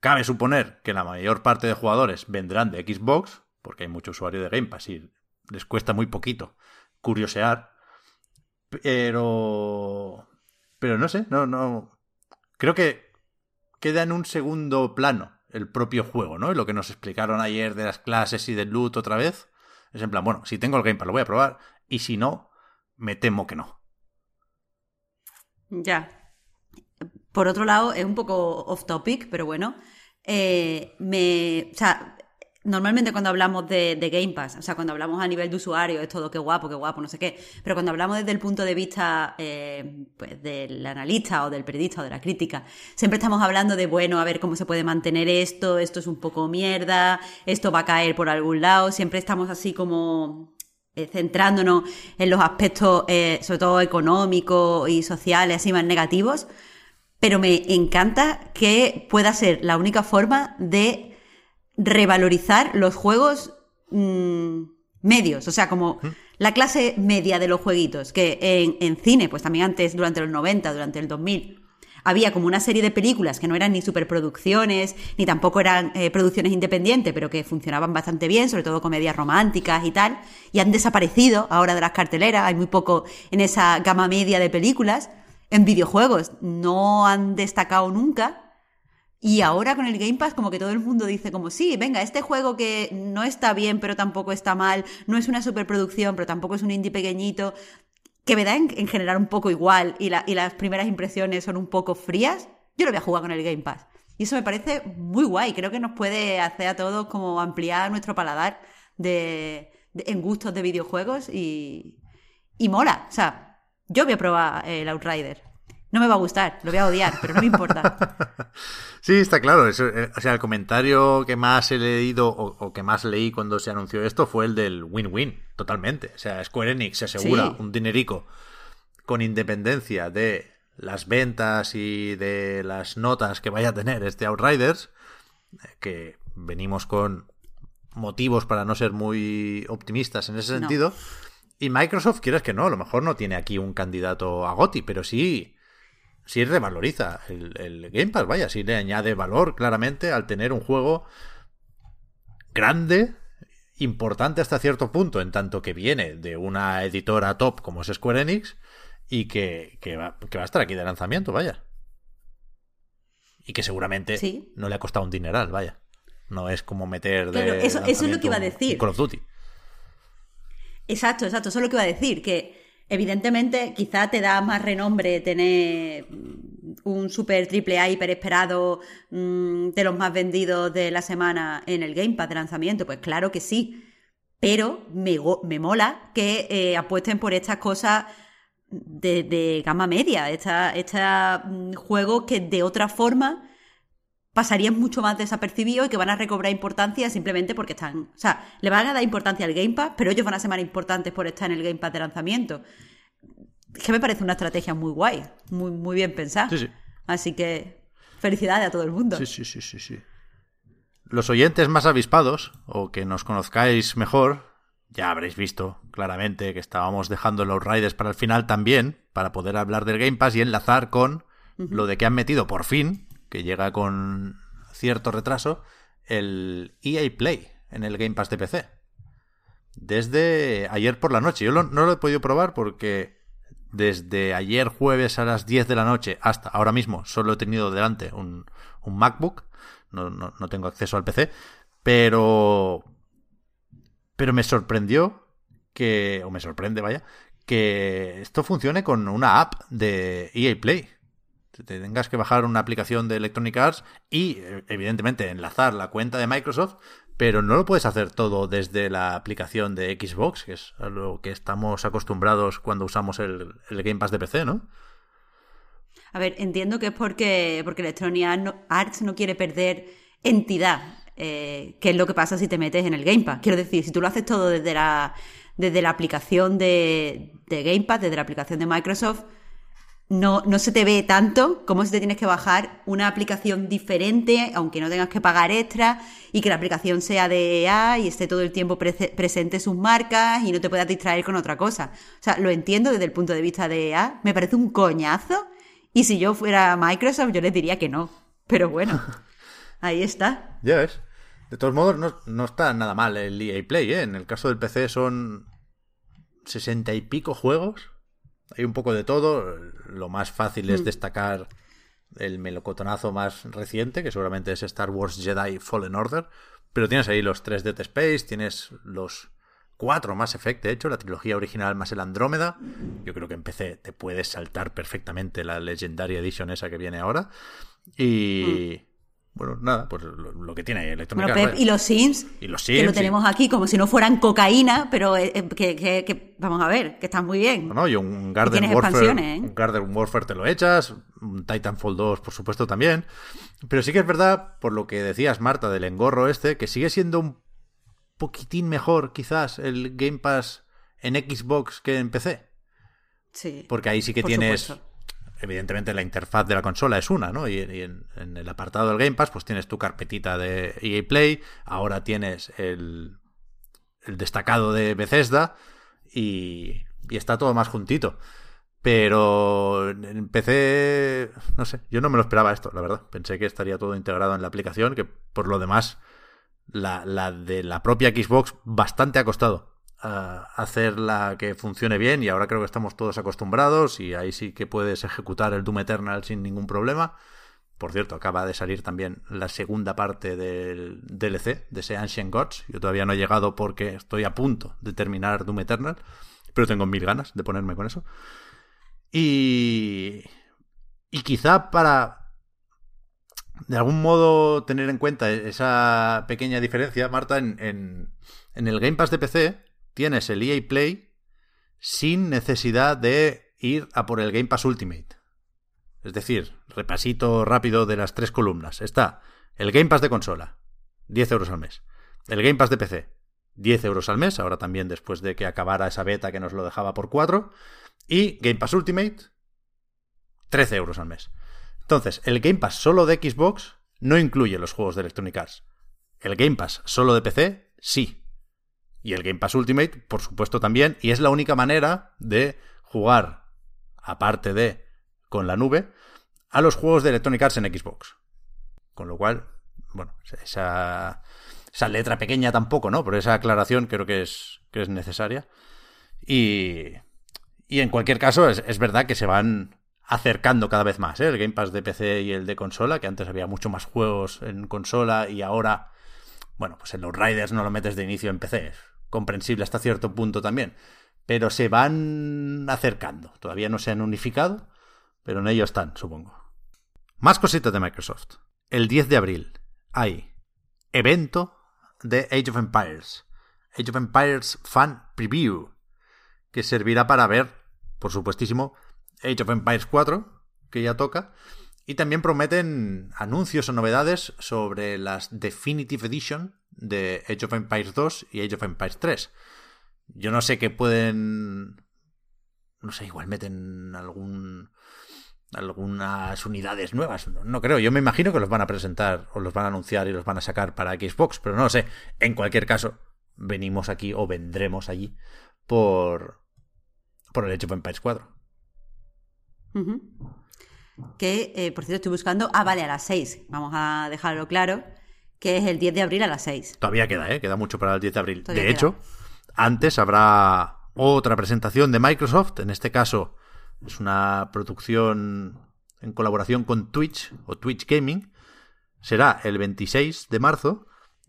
cabe suponer que la mayor parte de jugadores vendrán de Xbox, porque hay mucho usuario de Game Pass y les cuesta muy poquito curiosear. Pero. Pero no sé, no, no. Creo que queda en un segundo plano el propio juego, ¿no? Y lo que nos explicaron ayer de las clases y del loot otra vez. Es en plan, bueno, si tengo el Game Pass lo voy a probar. Y si no, me temo que no. Ya. Por otro lado, es un poco off topic, pero bueno. Eh, me. O sea, Normalmente cuando hablamos de, Game Pass, o sea, cuando hablamos a nivel de usuario, es todo qué guapo, qué guapo, no sé qué, pero cuando hablamos desde el punto de vista eh, pues, del analista o del periodista o de la crítica, siempre estamos hablando de, bueno, a ver cómo se puede mantener esto, esto es un poco mierda, esto va a caer por algún lado, siempre estamos así como centrándonos en los aspectos, eh, sobre todo económicos y sociales, así más negativos, pero me encanta que pueda ser la única forma de revalorizar los juegos mm, medios, o sea, como la clase media de los jueguitos, que en, cine, pues también antes, durante los 90, durante el 2000, había como una serie de películas que no eran ni superproducciones, ni tampoco eran eh, producciones independientes, pero que funcionaban bastante bien, sobre todo comedias románticas y tal, y han desaparecido ahora de las carteleras, hay muy poco en esa gama media de películas. En videojuegos no han destacado nunca, y ahora con el Game Pass como que todo el mundo dice como sí, venga, este juego que no está bien pero tampoco está mal, no es una superproducción pero tampoco es un indie pequeñito, que me da en, general un poco igual y, las primeras impresiones son un poco frías, yo lo voy a jugar con el Game Pass. Y eso me parece muy guay, creo que nos puede hacer a todos como ampliar nuestro paladar de, en gustos de videojuegos y, y mola. O sea, yo voy a probar el Outrider. No me va a gustar, lo voy a odiar, pero no me importa. sí, está claro. Eh, o sea, el comentario que más he leído o, que más leí cuando se anunció esto fue el del win-win, totalmente. O sea, Square Enix se asegura un dinerico con independencia de las ventas y de las notas que vaya a tener este Outriders, eh, que venimos con motivos para no ser muy optimistas en ese sentido. Y Microsoft, quieres que no, a lo mejor no tiene aquí un candidato a Goti, pero sí sí revaloriza el, Game Pass, vaya, sí le añade valor claramente al tener un juego grande, importante hasta cierto punto, en tanto que viene de una editora top como es Square Enix y que, va, a estar aquí de lanzamiento, vaya. Y que seguramente no le ha costado un dineral, vaya. No es como meter de. eso, eso es lo que iba a decir. Call of Duty. Exacto, exacto. Eso es lo que iba a decir. Que Evidentemente, quizá te da más renombre tener un super triple A hiper esperado mm, de los más vendidos de la semana en el Game Pass de lanzamiento. Pues claro que sí. Pero me, me mola que eh, apuesten por estas cosas de, gama media, estos mm, juegos que de otra forma pasarían mucho más desapercibidos y que van a recobrar importancia simplemente porque están. O sea, le van a dar importancia al Game Pass, pero ellos van a ser más importantes por estar en el Game Pass de lanzamiento. Que me parece una estrategia muy guay, muy, muy bien pensada. Sí, sí. Así que felicidades a todo el mundo. Sí, sí, sí, sí, sí. Los oyentes más avispados, o que nos conozcáis mejor, ya habréis visto claramente que estábamos dejando los Riders para el final también, para poder hablar del Game Pass y enlazar con lo de que han metido por fin que llega con cierto retraso, el EA Play en el Game Pass de PC. Desde ayer por la noche. Yo no lo he podido probar porque desde ayer jueves a las 10 de la noche hasta ahora mismo solo he tenido delante un, un MacBook. No, no, no tengo acceso al PC. Pero... Pero me sorprendió que... O me sorprende, vaya. Que esto funcione con una app de EA Play te tengas que bajar una aplicación de Electronic Arts y, evidentemente, enlazar la cuenta de Microsoft, pero no lo puedes hacer todo desde la aplicación de Xbox, que es a lo que estamos acostumbrados cuando usamos el, el Game Pass de PC, ¿no? A ver, entiendo que es porque, porque Electronic Arts no quiere perder entidad, eh, que es lo que pasa si te metes en el Game Pass. Quiero decir, si tú lo haces todo desde la, desde la aplicación de, de Game Pass, desde la aplicación de Microsoft, no, no se te ve tanto como si te tienes que bajar una aplicación diferente, aunque no tengas que pagar extra, y que la aplicación sea de EA y esté todo el tiempo presente sus marcas y no te puedas distraer con otra cosa. O sea, lo entiendo desde el punto de vista de EA, me parece un coñazo, y si yo fuera Microsoft yo les diría que no. Pero bueno, ahí está. Ya ves. De todos modos, no, no está nada mal el EA Play, ¿eh? En el caso del PC son sesenta y pico juegos hay un poco de todo. Lo más fácil es mm. destacar el melocotonazo más reciente, que seguramente es Star Wars Jedi Fallen Order. Pero tienes ahí los tres Dead Space, tienes los cuatro más Effect, de hecho, la trilogía original más el Andrómeda. Yo creo que en PC te puedes saltar perfectamente la Legendary Edition esa que viene ahora. Y, mm. Bueno, nada, pues lo, que tiene Electronic bueno, y los Sims, y los Sims, que lo tenemos aquí como si no fueran cocaína, pero eh, eh, que, vamos a ver, que están muy bien. No, y un Garden Warfare, ¿eh? un Garden Warfare te lo echas, un Titanfall 2 por supuesto también, pero sí que es verdad, por lo que decías Marta del engorro este, que sigue siendo un poquitín mejor quizás el Game Pass en Xbox que en PC. Sí. Porque ahí sí que tienes evidentemente la interfaz de la consola es una, ¿no? Y, en, el apartado del Game Pass, pues tienes tu carpetita de EA Play, ahora tienes el, el destacado de Bethesda y, y está todo más juntito. Pero en PC, no sé, yo no me lo esperaba esto, la verdad. Pensé que estaría todo integrado en la aplicación, que por lo demás, la, la de la propia Xbox bastante ha costado hacerla que funcione bien y ahora creo que estamos todos acostumbrados y ahí sí que puedes ejecutar el Doom Eternal sin ningún problema. Por cierto, acaba de salir también la segunda parte del DLC de ese Ancient Gods. Yo todavía no he llegado porque estoy a punto de terminar Doom Eternal, pero tengo mil ganas de ponerme con eso. Y, y quizá para de algún modo tener en cuenta esa pequeña diferencia, Marta, en, en, en el Game Pass de PC tienes el EA Play sin necesidad de ir a por el Game Pass Ultimate. Es decir, repasito rápido de las tres columnas. Está el Game Pass de consola, 10 euros al mes. El Game Pass de PC, 10 euros al mes, ahora también después de que acabara esa beta que nos lo dejaba por 4. Y Game Pass Ultimate, 13 euros al mes. Entonces, el Game Pass solo de Xbox no incluye los juegos de Electronic Arts. El Game Pass solo de PC, sí. Y el Game Pass Ultimate, por supuesto, también. Y es la única manera de jugar, aparte de con la nube, a los juegos de Electronic Arts en Xbox. Con lo cual, bueno, esa, esa letra pequeña tampoco, ¿no? Pero esa aclaración creo que es, que es necesaria. Y, y en cualquier caso, es, es, verdad que se van acercando cada vez más, ¿eh? El Game Pass de PC y el de consola, que antes había mucho más juegos en consola y ahora, bueno, pues en los Riders no lo metes de inicio en PC comprensible hasta cierto punto también. Pero se van acercando. Todavía no se han unificado, pero en ello están, supongo. Más cositas de Microsoft. El 10 de abril hay evento de Age of Empires. Age of Empires Fan Preview. Que servirá para ver, por supuestísimo, Age of Empires 4, que ya toca. Y también prometen anuncios o novedades sobre las Definitive Edition de Age of Empires 2 y Age of Empires 3. Yo no sé qué pueden. No sé, igual meten algún. algunas unidades nuevas. No, creo. Yo me imagino que los van a presentar o los van a anunciar y los van a sacar para Xbox, pero no lo sé. En cualquier caso, venimos aquí o vendremos allí por. por el Age of Empires 4. Que, eh, por cierto, estoy buscando. Ah, vale, a las 6. Vamos a dejarlo claro que es el 10 de abril a las 6. Todavía queda, ¿eh? Queda mucho para el 10 de abril. de hecho, antes habrá otra presentación de Microsoft, en este caso es una producción en colaboración con Twitch o Twitch Gaming. Será el 26 de marzo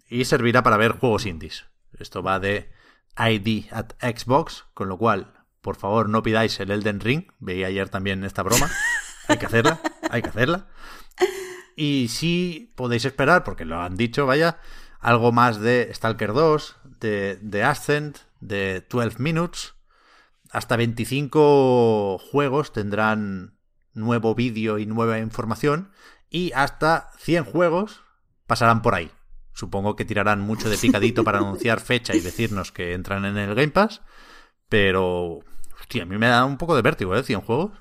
y servirá para ver juegos indies. Esto va de ID at Xbox, con lo cual, por favor, no pidáis el Elden Ring. Veía ayer también esta broma. Hay que hacerla, hay que hacerla. Y sí podéis esperar, porque lo han dicho, vaya, algo más de Stalker 2, de, de Ascent, de 12 Minutes. Hasta 25 juegos tendrán nuevo vídeo y nueva información. Y hasta 100 juegos pasarán por ahí. Supongo que tirarán mucho de picadito para anunciar fecha y decirnos que entran en el Game Pass. Pero, hostia, a mí me da un poco de vértigo, ¿eh? 100 juegos.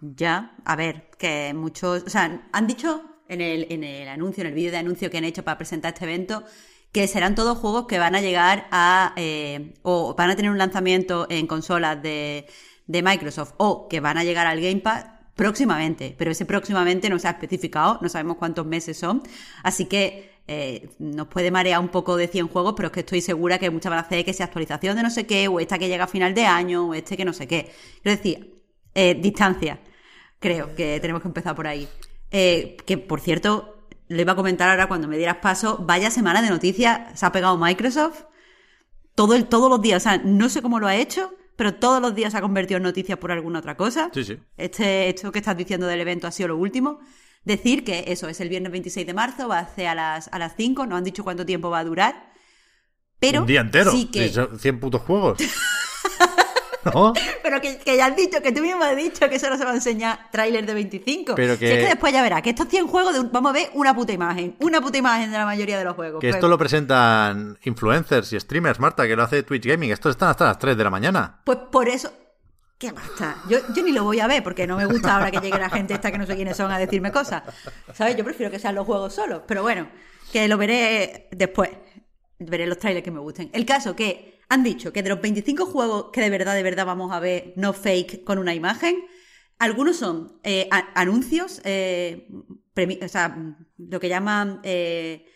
Ya, a ver, que muchos, o sea, han dicho en el, en el anuncio, en el vídeo de anuncio que han hecho para presentar este evento, que serán todos juegos que van a llegar a, eh, o van a tener un lanzamiento en consolas de, de Microsoft, o que van a llegar al Game Pass próximamente, pero ese próximamente no se ha especificado, no sabemos cuántos meses son, así que eh, nos puede marear un poco de 100 juegos, pero es que estoy segura que muchas van a hacer que sea actualización de no sé qué, o esta que llega a final de año, o este que no sé qué. Es decir, eh, distancia. Creo que tenemos que empezar por ahí. Eh, que, por cierto, le iba a comentar ahora cuando me dieras paso, vaya semana de noticias se ha pegado Microsoft. Todo el, todos los días, o sea, no sé cómo lo ha hecho, pero todos los días se ha convertido en noticias por alguna otra cosa. Sí, sí. Este, esto que estás diciendo del evento ha sido lo último. Decir que eso es el viernes 26 de marzo, va a ser a las, a las 5, no han dicho cuánto tiempo va a durar. Pero Un día entero. sí que... Y son 100 putos juegos. ¿No? Pero que, que ya has dicho, que tú mismo has dicho que solo se va a enseñar tráiler de 25. Pero que- Si es que después ya verás que estos 100 juegos, de un- vamos a ver una puta imagen. Una puta imagen de la mayoría de los juegos. Que Pues- esto lo presentan influencers y streamers, Marta, que lo hace Twitch Gaming. Estos están hasta las 3 de la mañana. Pues por eso. ¿Qué basta? Yo, yo ni lo voy a ver porque no me gusta ahora que llegue la gente esta que no sé quiénes son a decirme cosas. ¿Sabes? Yo prefiero que sean los juegos solos. Pero bueno, que lo veré después. Veré los trailers que me gusten. El caso que han dicho que de los 25 juegos que de verdad, de verdad vamos a ver, no fake con una imagen, algunos son eh, anuncios, eh, o sea, lo que llaman eh,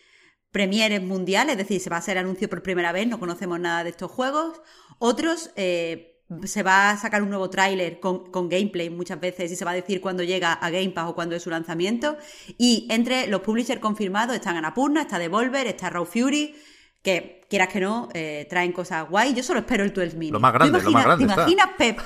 premieres mundiales, es decir, se va a hacer anuncio por primera vez, no conocemos nada de estos juegos. Otros, eh, se va a sacar un nuevo tráiler con, con gameplay muchas veces y se va a decir cuándo llega a Game Pass o cuándo es su lanzamiento. Y entre los publishers confirmados están Annapurna, está Devolver, está Raw Fury, que quieras que no, eh, traen cosas guay. Yo solo espero el 12 mini. Lo más grande, ¿Tú lo más grande ¿Te está. imaginas, Pep?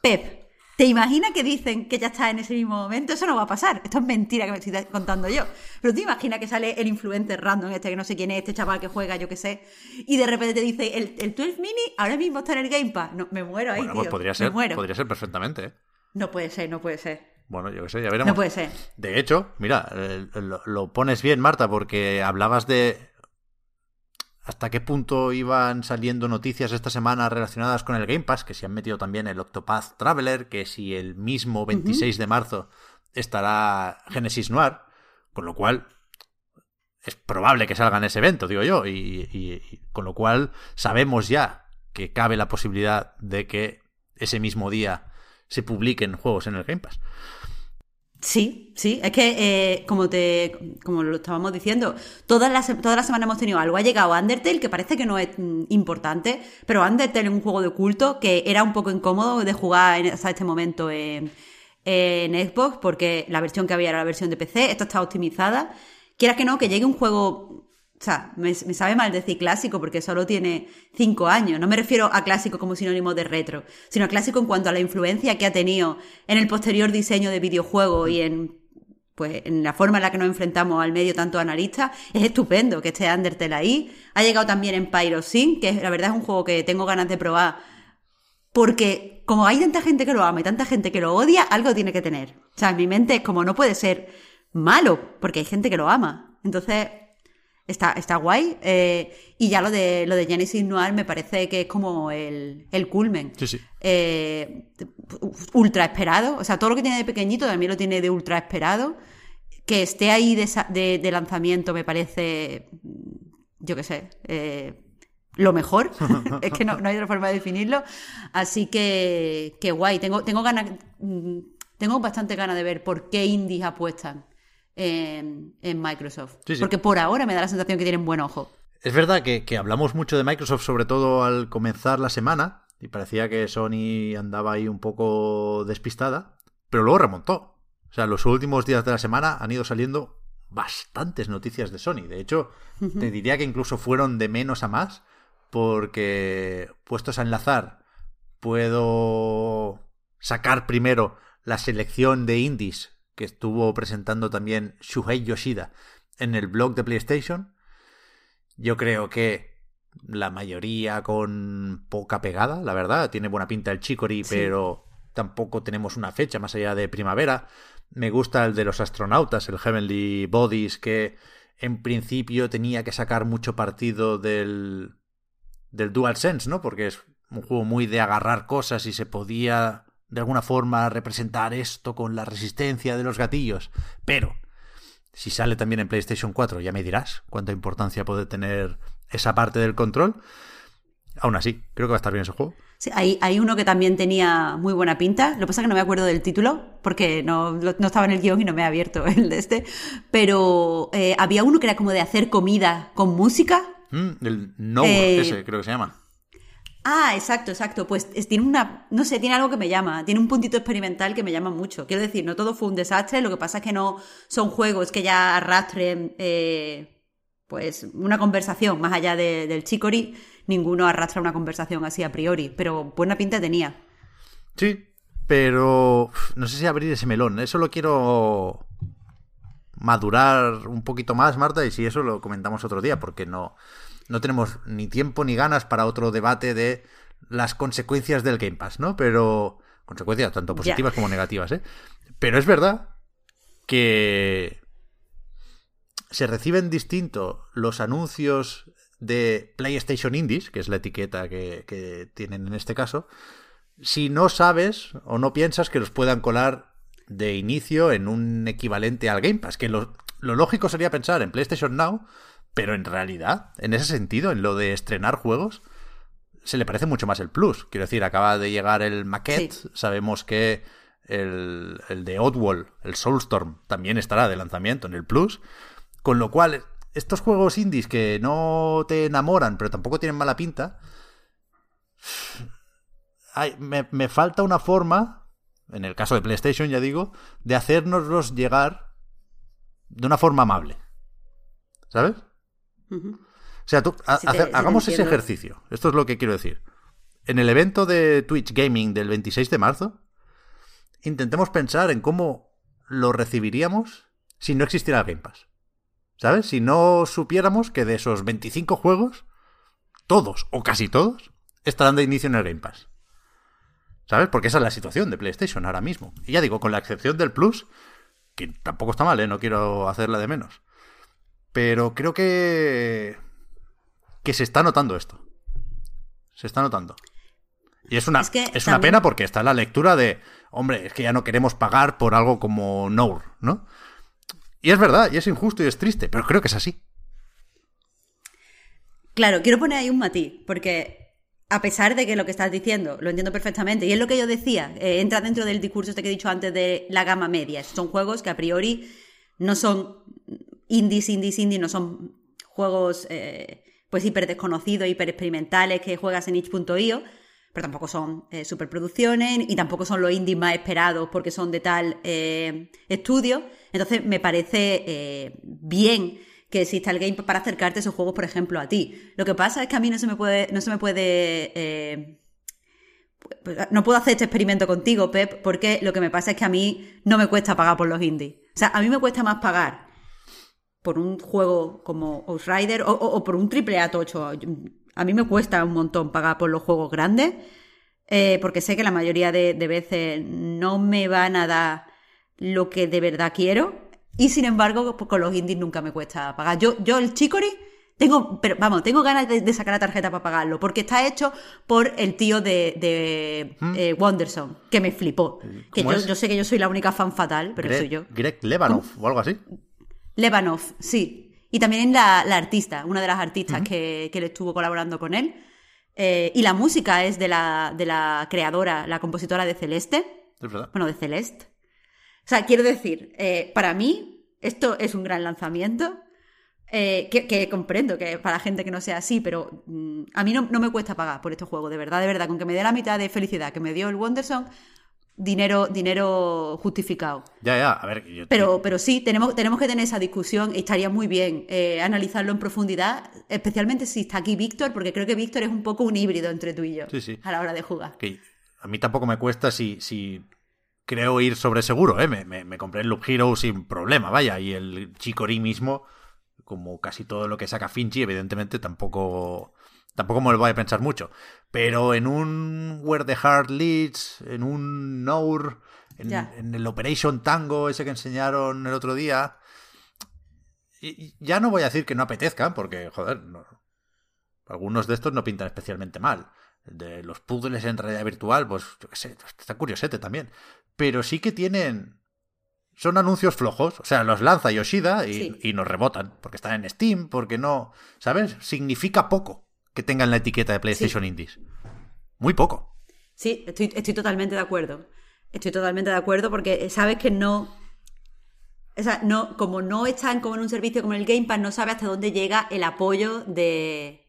Pep, ¿te imaginas que dicen que ya está en ese mismo momento? Eso no va a pasar. Esto es mentira que me estoy contando yo. Pero tú imaginas que sale el influencer random, este que no sé quién es, este chaval que juega, yo qué sé, y de repente te dice, el, el 12 mini ahora mismo está en el Game Pass. No, me muero ahí, Bueno, tío. pues podría Me ser, muero. podría ser perfectamente. ¿eh? No puede ser, no puede ser. Bueno, yo qué sé, ya veremos. No puede ser. De hecho, mira, lo, lo pones bien, Marta, porque hablabas de hasta qué punto iban saliendo noticias esta semana relacionadas con el Game Pass, que si han metido también el Octopath Traveler, que si el mismo 26 de marzo estará Genesis Noir, con lo cual es probable que salga en ese evento, digo yo, y, y- y con lo cual sabemos ya que cabe la posibilidad de que ese mismo día se publiquen juegos en el Game Pass. Sí, sí, es que eh, como te como lo estábamos diciendo, todas las toda la semana hemos tenido algo. Ha llegado Undertale, que parece que no es mm, importante, pero Undertale es un juego de culto que era un poco incómodo de jugar en, hasta este momento en, en Xbox, porque la versión que había era la versión de PC, esto está optimizada. Quieras que no, que llegue un juego o sea, me, sabe mal decir clásico porque solo tiene cinco años. No me refiero a clásico como sinónimo de retro, sino a clásico en cuanto a la influencia que ha tenido en el posterior diseño de videojuegos y en pues en la forma en la que nos enfrentamos al medio tanto analistas, es estupendo que esté Undertale ahí. Ha llegado también en Pyrosync, que la verdad es un juego que tengo ganas de probar porque como hay tanta gente que lo ama y tanta gente que lo odia, algo tiene que tener. O sea, en mi mente es como no puede ser malo, porque hay gente que lo ama. Entonces, está, está guay. eh, y ya lo de lo de Genesis Noir me parece que es como el, el culmen. Sí, sí. Eh, ultra esperado. O sea, todo lo que tiene de pequeñito también lo tiene de ultra esperado. Que esté ahí de, sa- de- de lanzamiento me parece, yo qué sé, eh, lo mejor. es que no, no hay otra forma de definirlo. Así que, que guay. Tengo, tengo ganas, mm, tengo bastante ganas de ver por qué indies apuestan en, en Microsoft. Sí, sí. Porque por ahora me da la sensación que tienen buen ojo. Es verdad que, que hablamos mucho de Microsoft, sobre todo al comenzar la semana, y parecía que Sony andaba ahí un poco despistada, pero luego remontó. O sea, los últimos días de la semana han ido saliendo bastantes noticias de Sony. De hecho, te diría que incluso fueron de menos a más, porque puestos a enlazar, puedo sacar primero la selección de indies que estuvo presentando también Shuhei Yoshida en el blog de PlayStation. Yo creo que la mayoría con poca pegada, la verdad. Tiene buena pinta el Chicory, pero tampoco tenemos una fecha más allá de primavera. Me gusta el de los astronautas, el Heavenly Bodies, que en principio tenía que sacar mucho partido del, del DualSense, ¿no? Porque es un juego muy de agarrar cosas y se podía de alguna forma representar esto con la resistencia de los gatillos. Pero, si sale también en PlayStation 4, ya me dirás cuánta importancia puede tener esa parte del control. Aún así, creo que va a estar bien ese juego. Sí, hay, hay, uno que también tenía muy buena pinta. Lo que pasa es que no me acuerdo del título, porque no, no estaba en el guion y no me ha abierto el de este. Pero eh, había uno que era como de hacer comida con música. Mm, el No, eh, ese creo que se llama. Ah, exacto, exacto. Pues tiene una, no sé, tiene algo que me llama, tiene un puntito experimental que me llama mucho. Quiero decir, no todo fue un desastre, lo que pasa es que no son juegos que ya arrastren, eh, pues, una conversación más allá del Chicory. Ninguno arrastra una conversación así a priori, pero buena pinta tenía. Sí, pero no sé si abrir ese melón. Eso lo quiero madurar un poquito más, Marta, y si eso lo comentamos otro día, porque no no tenemos ni tiempo ni ganas para otro debate de las consecuencias del Game Pass, ¿no? Pero consecuencias tanto positivas como negativas, ¿eh? Pero es verdad que se reciben distinto los anuncios de PlayStation Indies, que es la etiqueta que, tienen en este caso, si no sabes o no piensas que los puedan colar de inicio en un equivalente al Game Pass, que lo, lo lógico sería pensar en PlayStation Now pero en realidad, en ese sentido, en lo de estrenar juegos, se le parece mucho más el Plus. Quiero decir, acaba de llegar el Maquette, sabemos que el, el de Oddwall, el Soulstorm, también estará de lanzamiento en el Plus. Con lo cual, estos juegos indies que no te enamoran, pero tampoco tienen mala pinta, me, me, falta una forma, en el caso de PlayStation ya digo, de hacernoslos llegar de una forma amable. ¿Sabes? O sea, tú, hagamos ese ejercicio. Esto es lo que quiero decir. En el evento de Twitch Gaming del 26 de marzo, intentemos pensar en cómo lo recibiríamos si no existiera Game Pass. ¿Sabes? Si no supiéramos que de esos 25 juegos, todos o casi todos estarán de inicio en el Game Pass. ¿Sabes? Porque esa es la situación de PlayStation ahora mismo. Y ya digo, con la excepción del Plus, que tampoco está mal, ¿eh? No quiero hacerla de menos. Pero creo que. que se está notando esto. Se está notando. Y es una, es, una pena porque está la lectura de. Hombre, es que ya no queremos pagar por algo como Nour, ¿no? Y es verdad, y es injusto y es triste, pero creo que es así. Claro, quiero poner ahí un matiz, porque a pesar de que lo que estás diciendo lo entiendo perfectamente, y es lo que yo decía, eh, entra dentro del discurso este que he dicho antes de la gama media. Son juegos que a priori no son indies, indies, indies, no son juegos eh, pues hiper desconocidos, hiper experimentales que juegas en itch.io, pero tampoco son eh, superproducciones y tampoco son los indies más esperados porque son de tal eh, estudio. Entonces me parece bien que exista el game para acercarte a esos juegos, por ejemplo, a ti. Lo que pasa es que a mí no se me puede, no se me puede no puedo hacer este experimento contigo, Pep, porque lo que me pasa es que a mí no me cuesta pagar por los indies. O sea, a mí me cuesta más pagar por un juego como Outrider o, o, por un triple A tocho. A mí me cuesta un montón pagar por los juegos grandes, eh, porque sé que la mayoría de, veces no me van a dar lo que de verdad quiero. Y sin embargo, pues con los indies nunca me cuesta pagar. Yo, yo el Chicory, tengo, pero vamos, tengo ganas de, sacar la tarjeta para pagarlo, porque está hecho por el tío de, de ¿Mm? eh, Wonderson, que me flipó. Que yo, sé que yo soy la única fan fatal, pero soy yo. Greg Levanov o algo así. Levanov, sí. Y también la, la artista, una de las artistas que, que le estuvo colaborando con él. Eh, y la música es de la, de la creadora, la compositora de Celeste. Es verdad. Bueno, de Celeste. O sea, quiero decir, eh, para mí esto es un gran lanzamiento. Eh, que, comprendo que para gente que no sea así, pero mm, a mí no, no, me cuesta pagar por este juego, de verdad, de verdad. Con que me dé la mitad de felicidad que me dio el Wonderson, dinero, dinero justificado. Ya, ya, a ver. pero, pero sí, tenemos, tenemos que tener esa discusión y estaría muy bien eh, analizarlo en profundidad, especialmente si está aquí Víctor, porque creo que Víctor es un poco un híbrido entre tú y yo sí, sí. a la hora de jugar. a mí tampoco me cuesta si, si creo ir sobre seguro, ¿eh? Me, compré el Loop Hero sin problema, vaya, y el Chicory mismo, como casi todo lo que saca Finchi, evidentemente tampoco tampoco me lo voy a pensar mucho. Pero en un Where the Heart Leads, en un Nour, en, el Operation Tango, ese que enseñaron el otro día, ya no voy a decir que no apetezcan, porque, joder, algunos de estos no pintan especialmente mal. De los puzzles en realidad virtual, pues, yo qué sé, está curiosete también. Pero sí que tienen. Son anuncios flojos. O sea, los lanza Yoshida y, nos rebotan. Porque están en Steam, porque no. ¿Sabes? Significa poco que tengan la etiqueta de PlayStation Indies. Muy poco. Sí, estoy, estoy totalmente de acuerdo. Estoy totalmente de acuerdo porque sabes que no. O sea, no, como no están como en un servicio como el Game Pass, no sabe hasta dónde llega el apoyo de,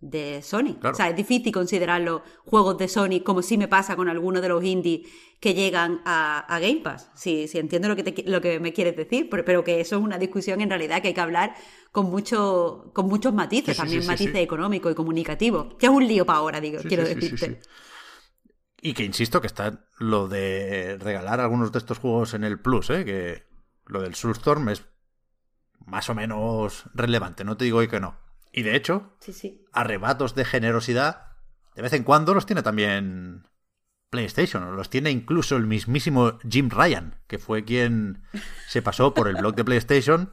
de Sony. O sea, es difícil considerar los juegos de Sony como si me pasa con algunos de los indies que llegan a, Game Pass. Si, si entiendo lo que, lo que me quieres decir, pero, que eso es una discusión en realidad que hay que hablar con, mucho, con muchos matices, también matices económicos y comunicativos. Que es un lío para ahora, digo, quiero decirte. Y que insisto que está lo de regalar algunos de estos juegos en el Plus, ¿eh? que lo del Soulstorm es más o menos relevante, no te digo hoy que no. Y de hecho, arrebatos de generosidad, de vez en cuando los tiene también PlayStation, los tiene incluso el mismísimo Jim Ryan, que fue quien se pasó por el blog de PlayStation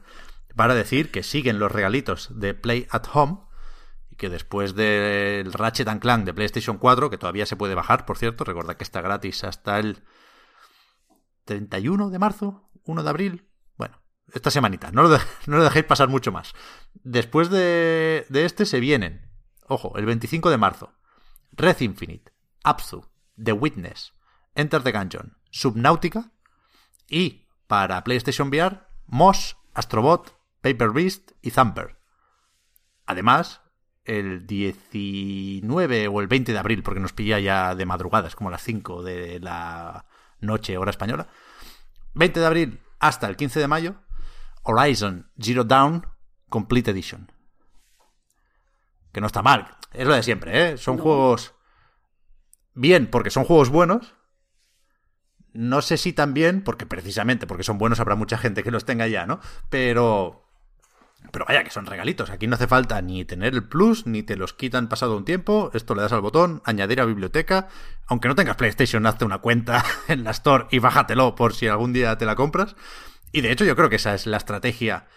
para decir que siguen los regalitos de Play at Home y que después del Ratchet and Clank de PlayStation 4, que todavía se puede bajar, por cierto, recuerda que está gratis hasta el 31 de marzo, 1 de abril, esta semanita. No lo, no lo dejéis pasar mucho más. Después de, de, este se vienen, ojo, el 25 de marzo, Red Infinite, Abzu, The Witness, Enter the Gungeon, Subnautica y para PlayStation VR, Moss, Astrobot, Paper Beast y Thumper. Además, el 19 o el 20 de abril, porque nos pilla ya de madrugadas, como las 5 de la noche, hora española. 20 de abril hasta el 15 de mayo, Horizon Zero Dawn Complete Edition. Que no está mal. Es lo de siempre, ¿eh? Son juegos bien porque son juegos buenos. No sé si también, porque precisamente porque son buenos habrá mucha gente que los tenga ya, ¿no? Pero... Pero vaya, que son regalitos. Aquí no hace falta ni tener el plus, ni te los quitan pasado un tiempo. Esto le das al botón, añadir a biblioteca. Aunque no tengas PlayStation, hazte una cuenta en la Store y bájatelo por si algún día te la compras. Y de hecho yo creo que esa es la estrategia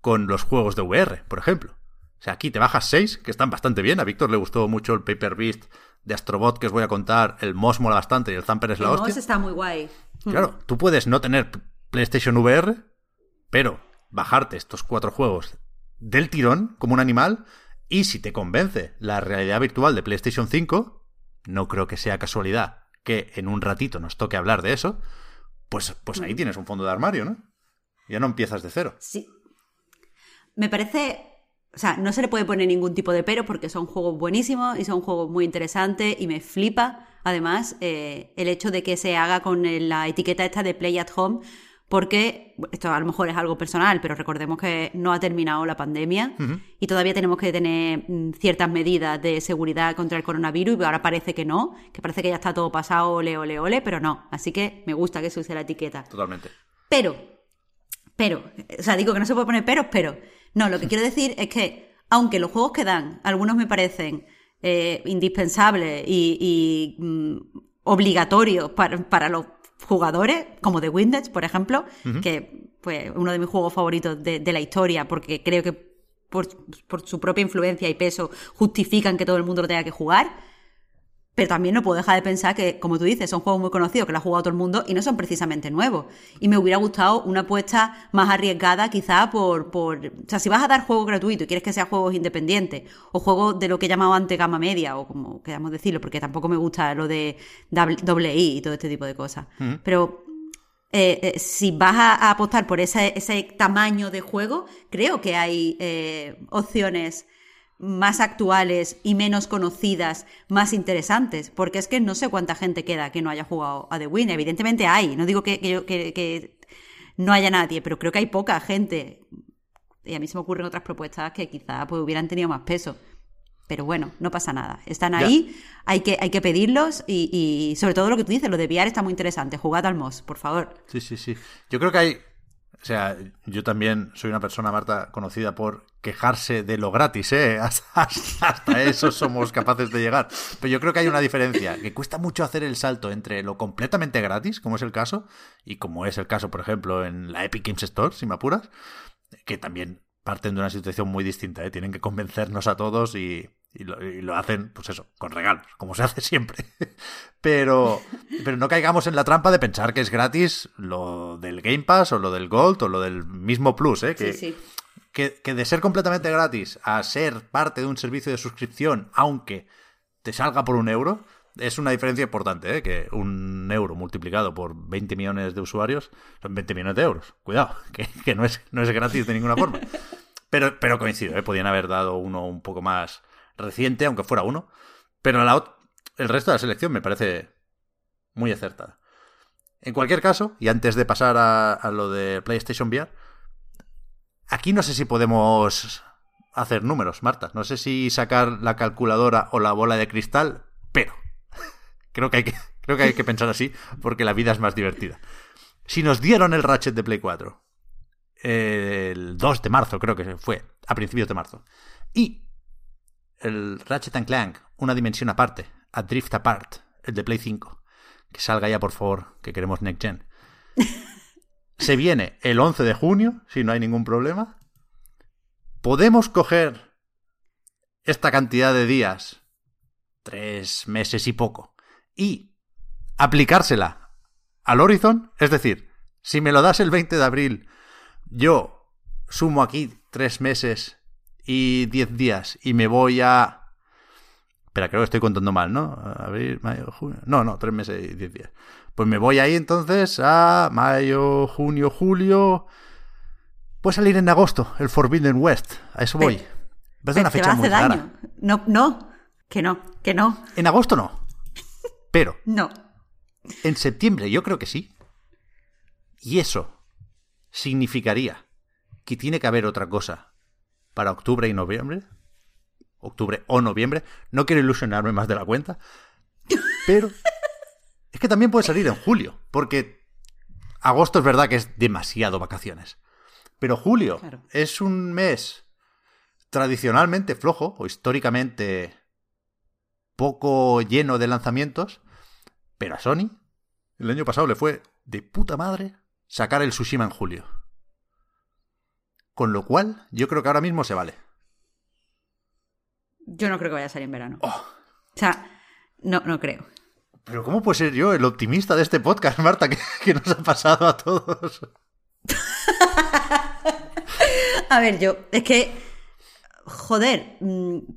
con los juegos de VR, por ejemplo. O sea, aquí te bajas 6, que están bastante bien. A Víctor le gustó mucho el Paper Beast de Astrobot que os voy a contar. El Moss mola bastante y el Zamper es la hostia. El Moss está muy guay. Claro, tú puedes no tener PlayStation VR, pero bajarte estos cuatro juegos del tirón como un animal. Y si te convence la realidad virtual de PlayStation 5, no creo que sea casualidad que en un ratito nos toque hablar de eso, pues, pues ahí hmm. tienes un fondo de armario, ¿no? Ya no empiezas de cero. Sí. Me parece. O sea, no se le puede poner ningún tipo de pero porque son juegos buenísimos y son juegos muy interesantes y me flipa, además, eh, el hecho de que se haga con la etiqueta esta de Play at Home porque esto a lo mejor es algo personal, pero recordemos que no ha terminado la pandemia y todavía tenemos que tener mm, ciertas medidas de seguridad contra el coronavirus y ahora parece que no, que parece que ya está todo pasado, ole, ole, ole, pero no. Así que me gusta que se use la etiqueta. Totalmente. Pero pero, o sea, digo que no se puede poner peros, pero. No, lo que quiero decir es que, aunque los juegos que dan, algunos me parecen eh, indispensables y, mm, obligatorios para, los jugadores, como The Windage, por ejemplo, que pues uno de mis juegos favoritos de, de la historia, porque creo que por, por, su propia influencia y peso justifican que todo el mundo lo tenga que jugar. Pero también no puedo dejar de pensar que, como tú dices, son juegos muy conocidos que lo ha jugado todo el mundo y no son precisamente nuevos. Y me hubiera gustado una apuesta más arriesgada, quizá por, por. O sea, si vas a dar juegos gratuitos y quieres que sean juegos independientes, o juegos de lo que he llamado antes gama media, o como queramos decirlo, porque tampoco me gusta lo de doble I y todo este tipo de cosas. Pero eh, eh, si vas a, apostar por ese, ese, tamaño de juego, creo que hay eh, opciones más actuales y menos conocidas, más interesantes, porque es que no sé cuánta gente queda que no haya jugado a The Win. Evidentemente hay, no digo que, que, no haya nadie, pero creo que hay poca gente. Y a mí se me ocurren otras propuestas que quizá pues, hubieran tenido más peso. Pero bueno, no pasa nada. Están ahí, hay que, hay que pedirlos y, y, sobre todo lo que tú dices, lo de VR está muy interesante. Jugad al MOS, por favor. Sí, sí, sí. Yo creo que hay... O sea, yo también soy una persona, Marta, conocida por quejarse de lo gratis, ¿eh? Hasta, hasta, eso somos capaces de llegar. Pero yo creo que hay una diferencia, que cuesta mucho hacer el salto entre lo completamente gratis, como es el caso, y como es el caso, por ejemplo, en la Epic Games Store, si me apuras, que también parten de una situación muy distinta, ¿eh? Tienen que convencernos a todos y, y, lo, y, lo, hacen, pues eso, con regalos, como se hace siempre. pero, pero no caigamos en la trampa de pensar que es gratis lo del Game Pass o lo del Gold o lo del mismo Plus, ¿eh? Que, sí, sí. Que, que, de ser completamente gratis a ser parte de un servicio de suscripción, aunque te salga por un euro, es una diferencia importante, ¿eh? que un euro multiplicado por 20 millones de usuarios son 20 millones de euros. Cuidado, que, que no, es, no es gratis de ninguna forma. Pero, pero coincido, ¿eh? podían haber dado uno un poco más reciente, aunque fuera uno. Pero la, el resto de la selección me parece muy acertada. En cualquier caso, y antes de pasar a, lo de PlayStation VR, Aquí no sé si podemos hacer números, Marta. No sé si sacar la calculadora o la bola de cristal, pero creo que hay que, creo que, hay que pensar así porque la vida es más divertida. Si nos dieron el Ratchet de Play 4 el 2 de marzo, creo que fue, a principios de marzo, y el Ratchet Clank, una dimensión aparte, a Drift Apart, el de Play 5, que salga ya por favor, que queremos Next Gen. se viene el 11 de junio, si no hay ningún problema. Podemos coger esta cantidad de días, tres meses y poco, y aplicársela al Horizon. Es decir, si me lo das el 20 de abril, yo sumo aquí tres meses y diez días y me voy a... Espera, creo que estoy contando mal, ¿no? Abril, mayo, junio. No, no, tres meses y diez días. Pues me voy ahí entonces a mayo, junio, julio. Puede salir en agosto el Forbidden West. A eso voy. Pero, pero una fecha muy daño. rara. No, no, que no, que no. En agosto no. Pero. no. En septiembre yo creo que sí. Y eso significaría que tiene que haber otra cosa para octubre y noviembre. Octubre o noviembre. No quiero ilusionarme más de la cuenta. Pero es que también puede salir en julio, porque agosto es verdad que es demasiado vacaciones. Pero julio claro. es un mes tradicionalmente flojo o históricamente poco lleno de lanzamientos, pero a Sony el año pasado le fue de puta madre sacar el Tsushima en julio. Con lo cual, yo creo que ahora mismo se vale. Yo no creo que vaya a salir en verano. Oh. O sea, no, no creo. Pero ¿cómo puedo ser yo el optimista de este podcast, Marta, que, que nos ha pasado a todos? a ver, yo, es que, joder,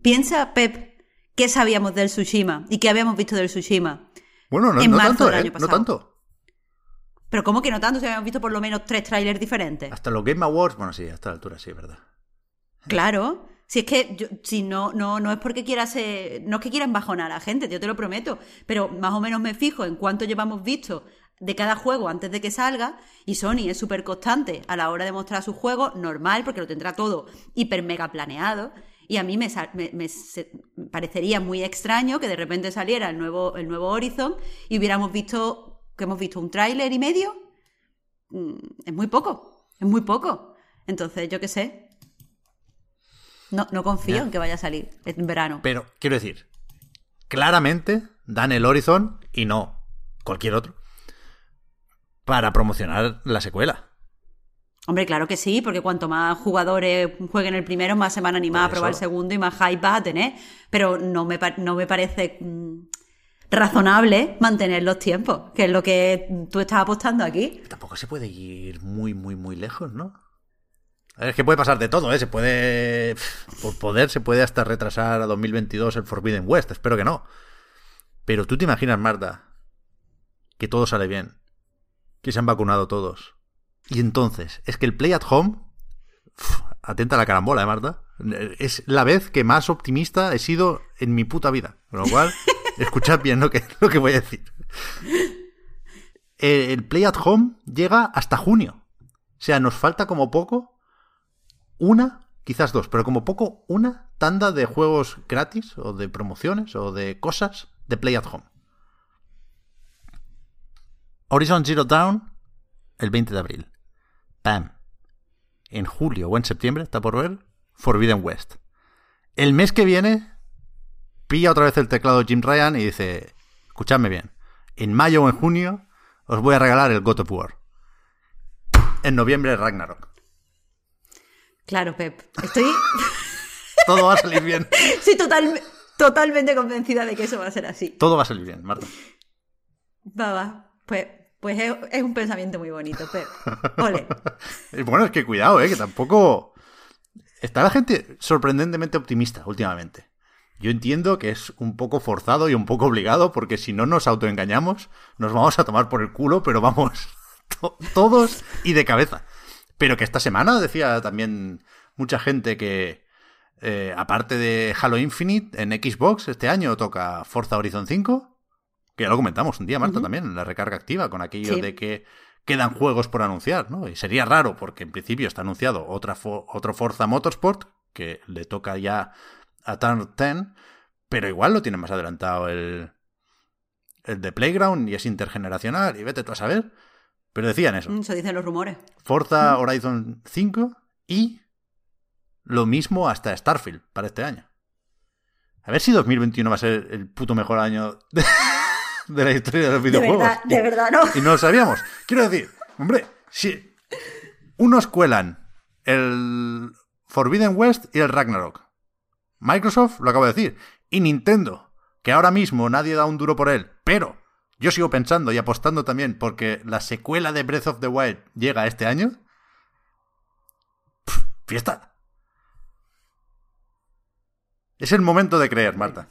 piensa, Pep, qué sabíamos del Tsushima y qué habíamos visto del Tsushima. Bueno, no, en no marzo tanto, del ¿eh? año No pasado. tanto. Pero ¿cómo que no tanto si habíamos visto por lo menos tres trailers diferentes? Hasta los Game Awards, bueno, sí, hasta la altura, sí, verdad. Claro. Si es que, yo, si no, no, no es porque quiera ser, no es que quiera embajonar a la gente, yo te lo prometo, pero más o menos me fijo en cuánto llevamos visto de cada juego antes de que salga y Sony es súper constante a la hora de mostrar su juego, normal, porque lo tendrá todo hiper mega planeado. Y a mí me, me, me parecería muy extraño que de repente saliera el nuevo, el nuevo Horizon y hubiéramos visto, que hemos visto un tráiler y medio. Mm, Es muy poco, es muy poco. Entonces, yo qué sé, no, no confío en que vaya a salir en verano. Pero, quiero decir, claramente dan el Horizon y no cualquier otro para promocionar la secuela. Hombre, claro que sí, porque cuanto más jugadores jueguen el primero, más se van a animar a probar el segundo y más hype va a tener. Pero no me, no me parece mm, razonable mantener los tiempos, que es lo que tú estás apostando aquí. Tampoco se puede ir muy, muy, muy lejos, ¿no? Es que puede pasar de todo, ¿eh? Se puede. Por poder, se puede hasta retrasar a 2022 el Forbidden West. Espero que no. Pero tú te imaginas, Marta, que todo sale bien. Que se han vacunado todos. Y entonces, es que el Play at Home. pf, atenta a la carambola, ¿eh, Marta? Es la vez que más optimista he sido en mi puta vida. Con lo cual, escuchad bien lo que, lo que voy a decir. El Play at Home llega hasta junio. O sea, nos falta como poco una quizás dos, pero como poco una tanda de juegos gratis o de promociones o de cosas de Play at Home. Horizon Zero Dawn el 20 de abril. Pam. En julio o en septiembre, está por ver, Forbidden West. El mes que viene, pilla otra vez el teclado Jim Ryan y dice, escuchadme bien, en mayo o en junio os voy a regalar el God of War. En noviembre Ragnarok. Claro, Pep. Estoy... Todo va a salir bien. Sí, total, totalmente convencida de que eso va a ser así. Todo va a salir bien, Marta. Va, va. Pues, pues es, es un pensamiento muy bonito, Pep. Ole. Y bueno, es que cuidado, ¿eh? Que tampoco... Está la gente sorprendentemente optimista últimamente. Yo entiendo que es un poco forzado y un poco obligado, porque si no nos autoengañamos, nos vamos a tomar por el culo, pero vamos, to- todos y de cabeza. Pero que esta semana decía también mucha gente que, eh, aparte de Halo Infinite, en Xbox este año toca Forza Horizon 5, que ya lo comentamos un día, Marta, también, en la recarga activa, con aquello Sí. de que quedan juegos por anunciar, ¿no? Y sería raro, porque en principio está anunciado otra fo- otro Forza Motorsport, que le toca ya a Turn 10, pero igual lo tiene más adelantado el, el de Playground y es intergeneracional, y vete tú a saber. Pero decían eso. Eso dicen los rumores. Forza Horizon 5 y lo mismo hasta Starfield para este año. A ver si 2021 va a ser el puto mejor año de, de la historia de los De videojuegos. verdad, de verdad, no. Y no lo sabíamos. Quiero decir, hombre, si unos cuelan el Forbidden West y el Ragnarok. Microsoft, lo acabo de decir. Y Nintendo, que ahora mismo nadie da un duro por él, pero yo sigo pensando y apostando también porque la secuela de Breath of the Wild llega este año. Fiesta. Es el momento de creer, Marta.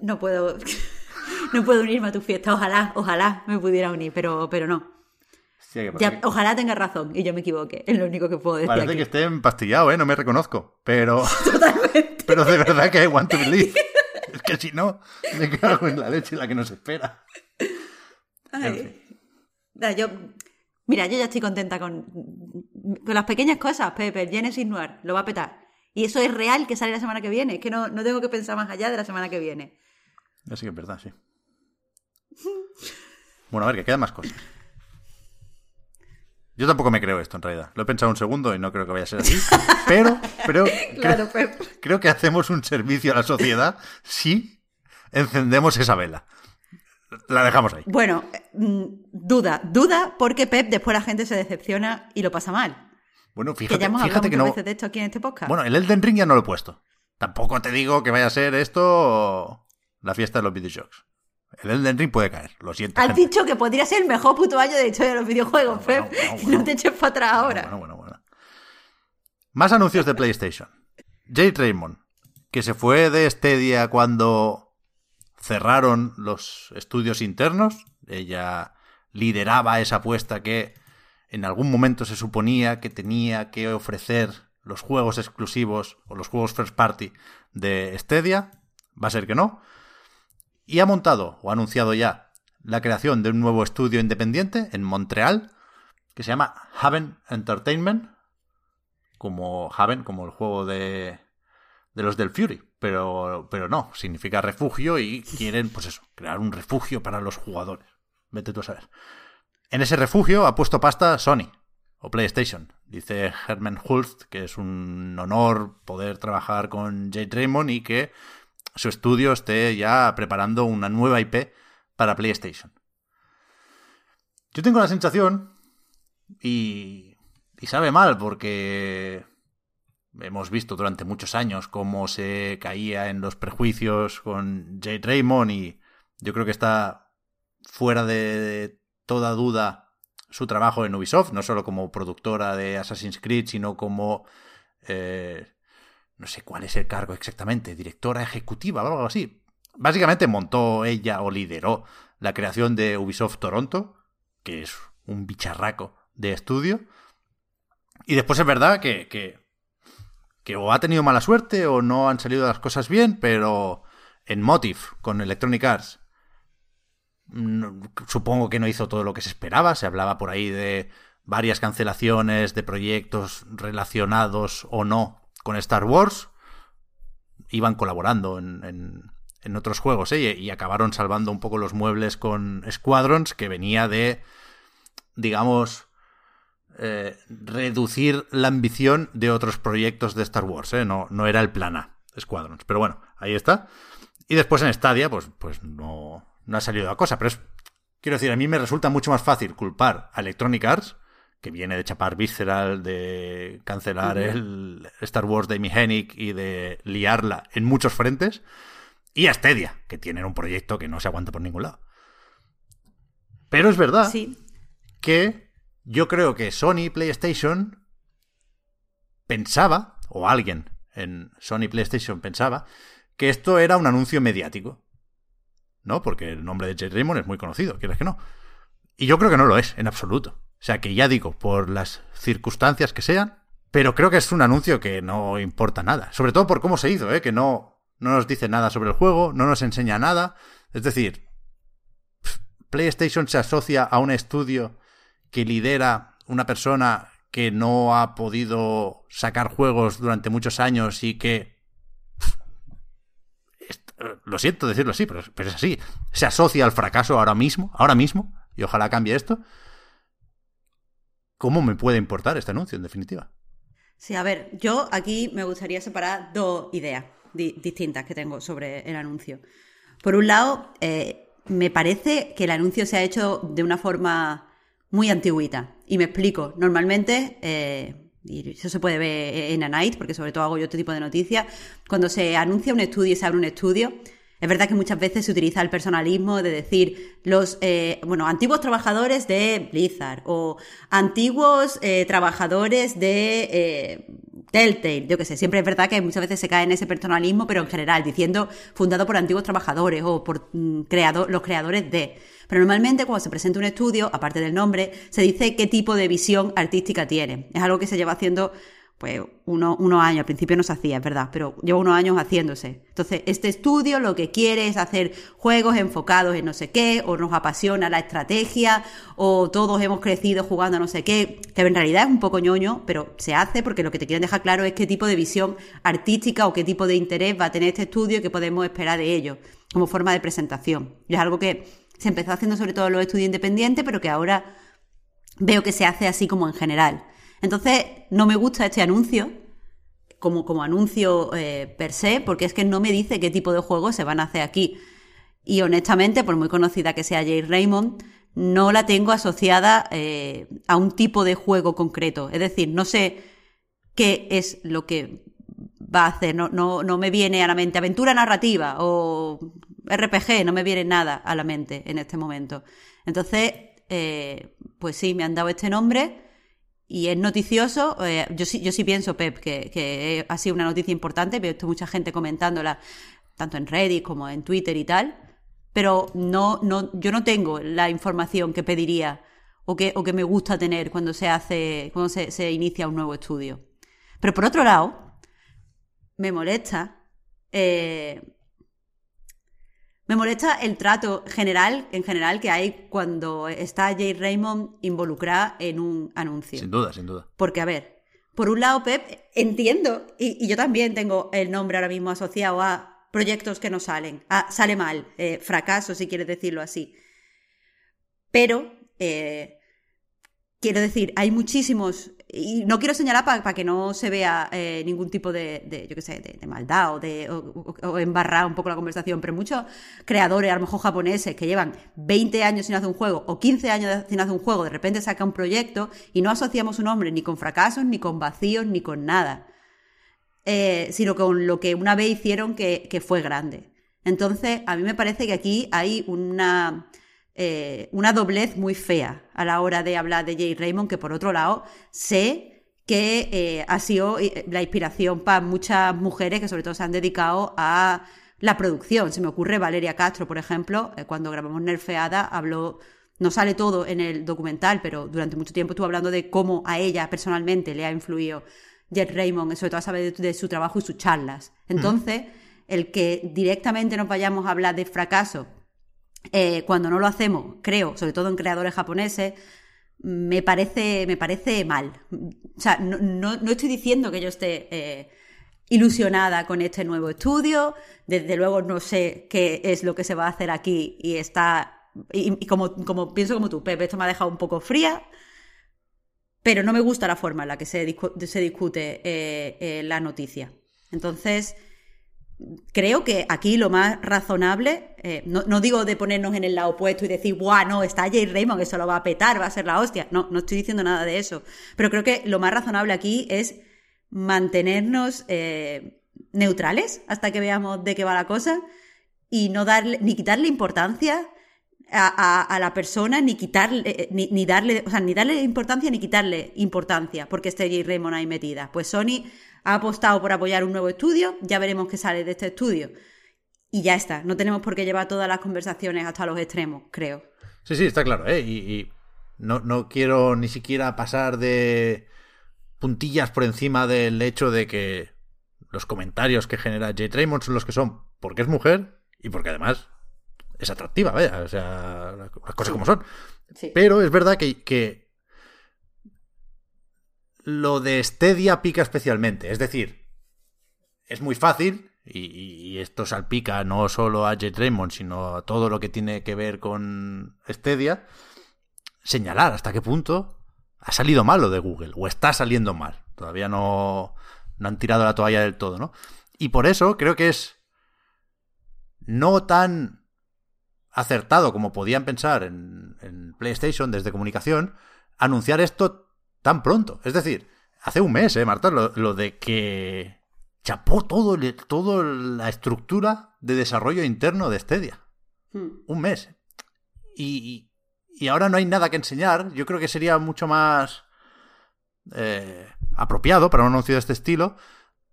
No puedo. No puedo unirme a tu fiesta. Ojalá, ojalá me pudiera unir, pero, pero no. Sí, que Ya, parece- ojalá tenga razón y yo me equivoque. Es lo único que puedo decir. Parece aquí. que esté empastillado, ¿eh? No me reconozco. Pero. Totalmente. Pero de verdad que I want to believe. Es que si no, me cago en la leche la que nos espera. En fin. Yo, mira, yo ya estoy contenta con, con las pequeñas cosas, Pepe. Genesis Noir lo va a petar. Y eso es real que sale la semana que viene. Es que no, no tengo que pensar más allá de la semana que viene. Así que es verdad, sí. Bueno, a ver, que quedan más cosas. Yo tampoco me creo esto, en realidad. Lo he pensado un segundo y no creo que vaya a ser así. Pero, pero Claro, creo, Pep. creo que hacemos un servicio a la sociedad si encendemos esa vela. La dejamos ahí. Bueno, mm, duda, duda porque Pep después la gente se decepciona y lo pasa mal. Bueno, que fíjate, ya hemos fíjate que no. veces de esto aquí en este podcast. Bueno, el Elden Ring ya no lo he puesto. Tampoco te digo que vaya a ser esto la fiesta de los videojuegos. El Elden Ring puede caer, lo siento. Has gente. dicho que podría ser el mejor puto año de historia de los videojuegos, Bueno, Pep. bueno, bueno. No te eches para atrás ahora. Bueno, bueno, bueno. Más anuncios de PlayStation. Jade Raymond, que se fue de Stadia cuando cerraron los estudios internos. Ella lideraba esa apuesta que en algún momento se suponía que tenía que ofrecer los juegos exclusivos o los juegos first party de Stadia. Va a ser que no. Y ha montado o ha anunciado ya la creación de un nuevo estudio independiente en Montreal que se llama Haven Entertainment, como Haven, como el juego de, de los del Fury, pero, pero no, significa refugio y quieren, pues eso, crear un refugio para los jugadores. Vete tú a saber. En ese refugio ha puesto pasta Sony o PlayStation. Dice Herman Hulst que es un honor poder trabajar con Jade Raymond y que su estudio esté ya preparando una nueva IP para PlayStation. Yo tengo la sensación y, y sabe mal porque hemos visto durante muchos años cómo se caía en los prejuicios con Jade Raymond y yo creo que está fuera de toda duda su trabajo en Ubisoft, no solo como productora de Assassin's Creed, sino como... eh, no sé cuál es el cargo exactamente, directora ejecutiva o algo así. Básicamente montó ella o lideró la creación de Ubisoft Toronto, que es un bicharraco de estudio. Y después es verdad que, que, que o ha tenido mala suerte o no han salido las cosas bien, pero en Motive con Electronic Arts supongo que no hizo todo lo que se esperaba. Se hablaba por ahí de varias cancelaciones de proyectos relacionados o no con Star Wars. Iban colaborando en, en, otros juegos ¿eh? y, acabaron salvando un poco los muebles con Squadrons, que venía de, digamos, eh, reducir la ambición de otros proyectos de Star Wars. ¿eh? No, no era el plan A, Squadrons. Pero bueno, ahí está. Y después en Stadia, pues, pues no, no ha salido la cosa. Pero es, quiero decir, a mí me resulta mucho más fácil culpar a Electronic Arts que viene de chapar Visceral, de cancelar el Star Wars de Amy Hennig y de liarla en muchos frentes, y a Stadia, que tienen un proyecto que no se aguanta por ningún lado. Pero es verdad que yo creo que Sony PlayStation pensaba, o alguien en Sony PlayStation pensaba, que esto era un anuncio mediático. ¿No? Porque el nombre de Jay Raymond es muy conocido, ¿quieres que no? Y yo creo que no lo es, en absoluto. O sea que ya digo, por las circunstancias que sean, pero creo que es un anuncio que no importa nada. Sobre todo por cómo se hizo, ¿eh? que no, no nos dice nada sobre el juego, no nos enseña nada. Es decir, PlayStation se asocia a un estudio que lidera una persona que no ha podido sacar juegos durante muchos años y que... Lo siento decirlo así, pero, pero es así. Se asocia al fracaso ahora mismo, ahora mismo, y ojalá cambie esto ¿cómo me puede importar este anuncio, en definitiva? Sí, a ver, yo aquí me gustaría separar dos ideas distintas que tengo sobre el anuncio. Por un lado, eh, me parece que el anuncio se ha hecho de una forma muy antigüita. Y me explico. Normalmente, eh, y eso se puede ver en A Night, porque sobre todo hago yo este tipo de noticias, cuando se anuncia un estudio y se abre un estudio, es verdad que muchas veces se utiliza el personalismo de decir los eh, bueno, antiguos trabajadores de Blizzard o antiguos eh, trabajadores de eh, Telltale, yo qué sé, siempre es verdad que muchas veces se cae en ese personalismo, pero en general, diciendo fundado por antiguos trabajadores o por mm, los creadores de. Pero normalmente cuando se presenta un estudio, aparte del nombre, se dice qué tipo de visión artística tiene. Es algo que se lleva haciendo pues uno, unos años, al principio no se hacía, es verdad, pero lleva unos años haciéndose. Entonces, este estudio lo que quiere es hacer juegos enfocados en no sé qué, o nos apasiona la estrategia, o todos hemos crecido jugando a no sé qué, que en realidad es un poco ñoño, pero se hace porque lo que te quieren dejar claro es qué tipo de visión artística o qué tipo de interés va a tener este estudio y qué podemos esperar de ello, como forma de presentación. Y es algo que se empezó haciendo sobre todo en los estudios independientes, pero que ahora veo que se hace así como en general. Entonces, no me gusta este anuncio, como, anuncio eh, per se, porque es que no me dice qué tipo de juegos se van a hacer aquí. Y honestamente, por muy conocida que sea Jay Raymond, no la tengo asociada eh, a un tipo de juego concreto. Es decir, no sé qué es lo que va a hacer. No me viene a la mente aventura narrativa o RPG, no me viene nada a la mente en este momento. Entonces, eh, pues sí, me han dado este nombre y es noticioso. Eh, yo, sí, yo sí pienso, Pep, que, ha sido una noticia importante. Veo mucha gente comentándola, tanto en Reddit como en Twitter y tal. Pero no, no, yo no tengo la información que pediría o que, o que me gusta tener cuando se hace, cuando se, se inicia un nuevo estudio. Pero por otro lado, me molesta eh, me molesta el trato general, en general, que hay cuando está Jay Raymond involucrada en un anuncio. Sin duda, sin duda. Porque, a ver, por un lado, Pep, entiendo, y, yo también tengo el nombre ahora mismo asociado a proyectos que no salen, a sale mal, eh, fracaso, si quieres decirlo así. Pero eh, Quiero decir, hay muchísimos, y no quiero señalar para que no se vea eh, ningún tipo de, yo qué sé, de, maldad o, de, o, embarrar un poco la conversación, pero muchos creadores, a lo mejor japoneses, que llevan 20 años sin hacer un juego o 15 años sin hacer un juego, de repente saca un proyecto y no asociamos su nombre ni con fracasos, ni con vacíos, ni con nada, eh, sino con lo que una vez hicieron que, que fue grande. Entonces, a mí me parece que aquí hay una eh, una doblez muy fea a la hora de hablar de Jay Raymond, que por otro lado sé que eh, ha sido eh, la inspiración para muchas mujeres que sobre todo se han dedicado a la producción. Se me ocurre Valeria Castro, por ejemplo, cuando grabamos Nerfeada, habló, no sale todo en el documental, pero durante mucho tiempo estuvo hablando de cómo a ella personalmente le ha influido Jay Raymond, sobre todo a saber de, su trabajo y sus charlas. Entonces, el que directamente nos vayamos a hablar de fracaso eh, cuando no lo hacemos, creo, sobre todo en creadores japoneses, me parece, me parece mal. O sea, no, no, estoy diciendo que yo esté eh, ilusionada con este nuevo estudio. Desde luego no sé qué es lo que se va a hacer aquí y está. Y, como, como, pienso como tú, Pepe, esto me ha dejado un poco fría. Pero no me gusta la forma en la que se, se discute eh, la noticia. Entonces, creo que aquí lo más razonable, eh, no, digo de ponernos en el lado opuesto y decir, ¡buah, no, está Jay Raymond, eso lo va a petar, va a ser la hostia! No, no estoy diciendo nada de eso. Pero creo que lo más razonable aquí es mantenernos eh, neutrales hasta que veamos de qué va la cosa y no darle, ni quitarle importancia a, la persona, ni quitarle, eh, ni, darle, o sea, ni darle importancia ni quitarle importancia porque esté Jay Raymond ahí metida. Pues Sony ha apostado por apoyar un nuevo estudio, ya veremos qué sale de este estudio. Y ya está, no tenemos por qué llevar todas las conversaciones hasta los extremos, creo. Sí, sí, está claro, ¿eh? Y, no, no, quiero ni siquiera pasar de puntillas por encima del hecho de que los comentarios que genera Jay Raymond son los que son porque es mujer y porque además es atractiva, vaya, o sea, las cosas como son. Pero es verdad que, que lo de Stadia pica especialmente. Es decir, es muy fácil, y, esto salpica no solo a Jet Raymond, sino a todo lo que tiene que ver con Stadia, señalar hasta qué punto ha salido mal lo de Google, o está saliendo mal. Todavía no, no han tirado la toalla del todo, ¿no? Y por eso creo que es no tan acertado como podían pensar en, en PlayStation desde comunicación anunciar esto tan pronto. Es decir, hace un mes, ¿eh, Marta? Lo, de que chapó todo, toda la estructura de desarrollo interno de Stadia. Hmm. Un mes. Y, y, ahora no hay nada que enseñar. Yo creo que sería mucho más eh, apropiado para un anuncio de este estilo.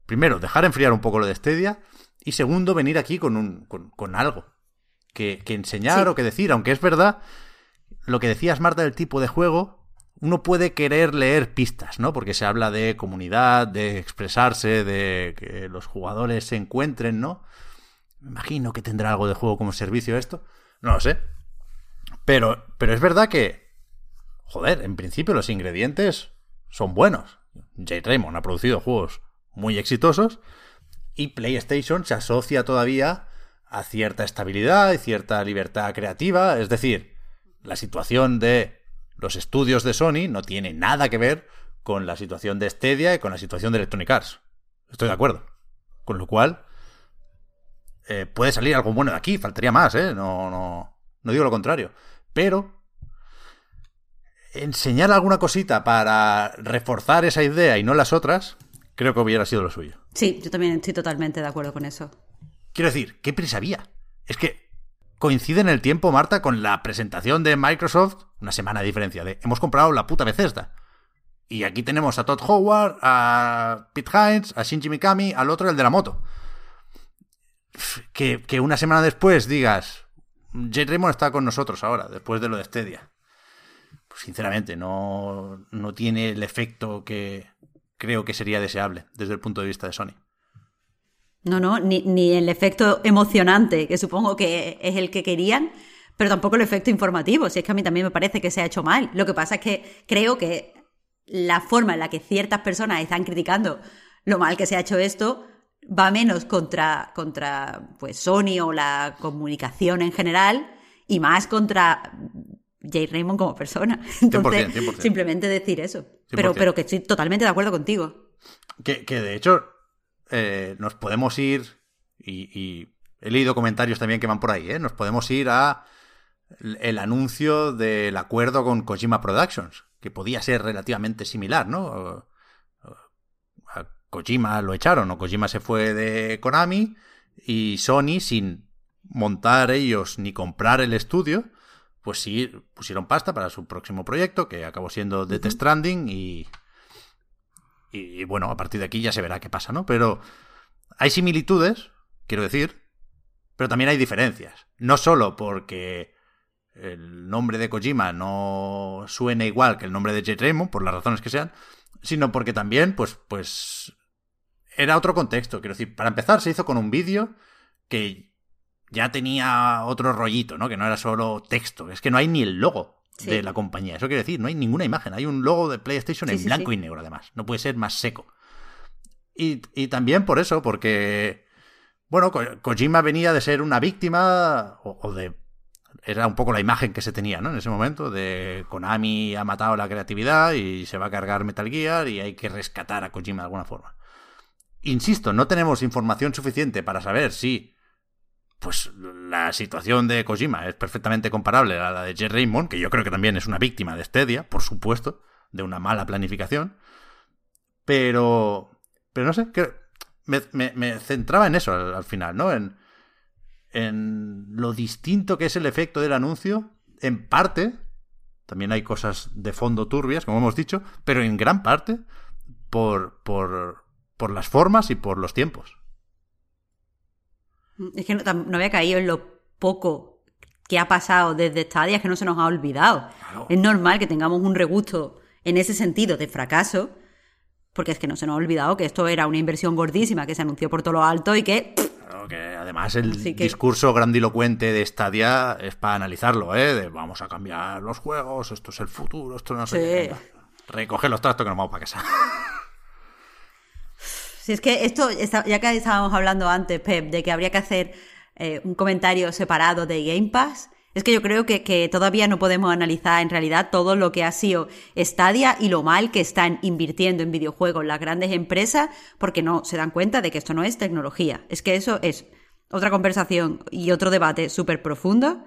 Primero, dejar enfriar un poco lo de Stadia. Y segundo, venir aquí con, un, con, algo que, enseñar o que decir. Aunque es verdad, lo que decías, Marta, del tipo de juego, uno puede querer leer pistas, ¿no? Porque se habla de comunidad, de expresarse, de que los jugadores se encuentren, ¿no? Me imagino que tendrá algo de juego como servicio esto. No lo sé. Pero, pero es verdad que, joder, en principio los ingredientes son buenos. Jay Raymond ha producido juegos muy exitosos y PlayStation se asocia todavía a cierta estabilidad y cierta libertad creativa. Es decir, la situación de los estudios de Sony no tienen nada que ver con la situación de Stadia y con la situación de Electronic Arts. Estoy de acuerdo. Con lo cual, eh, puede salir algo bueno de aquí, faltaría más, ¿eh? No, no, no digo lo contrario. Pero enseñar alguna cosita para reforzar esa idea y no las otras, creo que hubiera sido lo suyo. Sí, yo también estoy totalmente de acuerdo con eso. Quiero decir, ¿qué prisa había? Es que coincide en el tiempo, Marta, con la presentación de Microsoft, una semana de diferencia, de hemos comprado la puta Bethesda. Y aquí tenemos a Todd Howard, a Pete Hines, a Shinji Mikami, al otro, el de la moto. Que, una semana después digas, Jay Raymond está con nosotros ahora, después de lo de Stadia. Pues sinceramente, no, no tiene el efecto que creo que sería deseable desde el punto de vista de Sony. No, no, ni, el efecto emocionante, que supongo que es el que querían, pero tampoco el efecto informativo, si es que a mí también me parece que se ha hecho mal. Lo que pasa es que creo que la forma en la que ciertas personas están criticando lo mal que se ha hecho esto va menos contra, contra pues, Sony o la comunicación en general y más contra Jay Raymond como persona. Entonces, simplemente decir eso. Pero, pero que estoy totalmente de acuerdo contigo. Que, que de hecho, eh, nos podemos ir, y, he leído comentarios también que van por ahí, ¿eh? nos podemos ir a el anuncio del acuerdo con Kojima Productions, que podía ser relativamente similar, ¿no? A Kojima lo echaron, o Kojima se fue de Konami y Sony, sin montar ellos ni comprar el estudio, pues sí pusieron pasta para su próximo proyecto, que acabó siendo Death Stranding y y, bueno, a partir de aquí ya se verá qué pasa, ¿no? Pero hay similitudes, quiero decir, pero también hay diferencias. No solo porque el nombre de Kojima no suene igual que el nombre de Jet Raymond, por las razones que sean, sino porque también, pues, pues, era otro contexto. Quiero decir, para empezar, se hizo con un vídeo que ya tenía otro rollito, ¿no? Que no era solo texto. Es que no hay ni el logo de la compañía. Eso quiere decir, no hay ninguna imagen. Hay un logo de PlayStation Sí, en sí, blanco y negro, además. No puede ser más seco. Y, y también por eso, porque. Bueno, Ko- Kojima venía de ser una víctima, o, o de. Era un poco la imagen que se tenía, ¿no? En ese momento, de Konami ha matado la creatividad y se va a cargar Metal Gear y hay que rescatar a Kojima de alguna forma. Insisto, no tenemos información suficiente para saber si pues la situación de Kojima es perfectamente comparable a la de Jet Raymond, que yo creo que también es una víctima de Stadia, por supuesto, de una mala planificación. Pero, pero no sé, que me, me- me centraba en eso al, al final, ¿no? En, en lo distinto que es el efecto del anuncio, en parte, también hay cosas de fondo turbias, como hemos dicho, pero en gran parte por, por, por las formas y por los tiempos. Es que no, había caído en lo poco que ha pasado desde Stadia, es que no se nos ha olvidado. Claro. Es normal que tengamos un regusto en ese sentido de fracaso, porque es que no se nos ha olvidado que esto era una inversión gordísima que se anunció por todo lo alto y que Claro que además el que- discurso grandilocuente de Stadia es para analizarlo, ¿eh? De vamos a cambiar los juegos, esto es el futuro, esto no sé Sí. qué. Venga, Recoge los trastos que nos vamos para casa. Si es que esto, ya que estábamos hablando antes, Pep, de que habría que hacer eh, un comentario separado de Game Pass, es que yo creo que, que todavía no podemos analizar en realidad todo lo que ha sido Stadia y lo mal que están invirtiendo en videojuegos las grandes empresas porque no se dan cuenta de que esto no es tecnología. Es que eso es otra conversación y otro debate súper profundo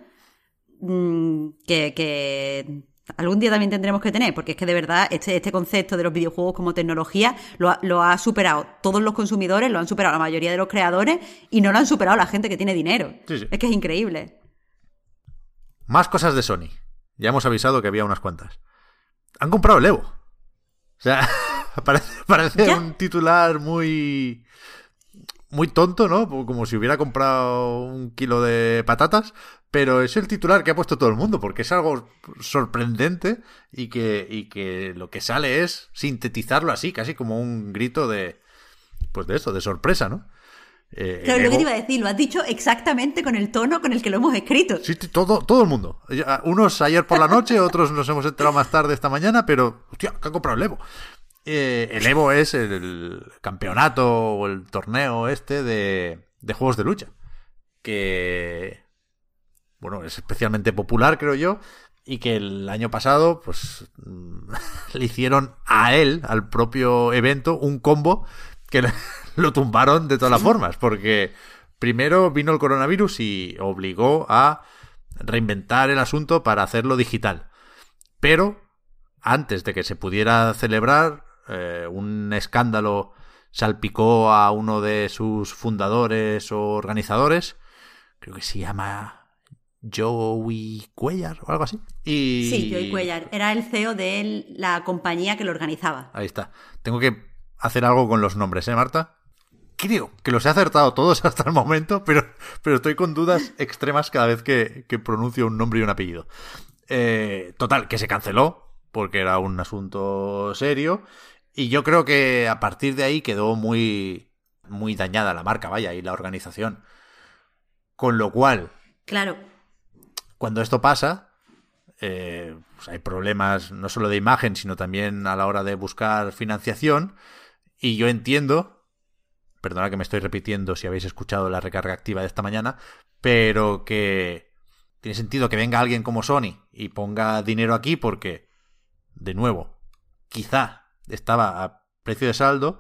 mm, que, que algún día también tendremos que tener, porque es que de verdad este, este concepto de los videojuegos como tecnología lo ha, lo ha superado todos los consumidores, lo han superado la mayoría de los creadores y no lo han superado la gente que tiene dinero. Sí, sí. Es que es increíble. Más cosas de Sony. Ya hemos avisado que había unas cuantas. Han comprado el Evo. O sea, parece, un titular muy. Muy tonto, ¿no? Como si hubiera comprado un kilo de patatas. Pero es el titular que ha puesto todo el mundo, porque es algo sorprendente y que, y que lo que sale es sintetizarlo así, casi como un grito de. Pues de eso, de sorpresa, ¿no? Eh, Claro, lo que te iba a decir, lo has dicho exactamente con el tono con el que lo hemos escrito. Sí, todo, todo el mundo. Ya, Unos ayer por la noche, otros nos hemos enterado más tarde esta mañana, pero, hostia, que han comprado el Evo. Eh, el Evo es el campeonato o el torneo este de, de juegos de lucha. Que, bueno, es especialmente popular, creo yo, y que el año pasado, pues, le hicieron a él, al propio evento, un combo que lo tumbaron de todas las formas, porque primero vino el coronavirus y obligó a reinventar el asunto para hacerlo digital. Pero antes de que se pudiera celebrar, eh, un escándalo salpicó a uno de sus fundadores o organizadores, creo que se llama Joey Cuellar o algo así. Y... Sí, Joey Cuellar. Era el CEO de la compañía que lo organizaba. Ahí está. Tengo que hacer algo con los nombres, ¿eh, Marta? Creo que los he acertado todos hasta el momento, pero, pero estoy con dudas extremas cada vez que, que pronuncio un nombre y un apellido. Eh, total, que se canceló porque era un asunto serio y yo creo que a partir de ahí quedó muy, muy dañada la marca, vaya, y la organización. Con lo cual, Claro. cuando esto pasa, eh, pues hay problemas no solo de imagen, sino también a la hora de buscar financiación. Y yo entiendo, perdona que me estoy repitiendo si habéis escuchado la recarga activa de esta mañana, pero que tiene sentido que venga alguien como Sony y ponga dinero aquí porque, de nuevo, quizá estaba a precio de saldo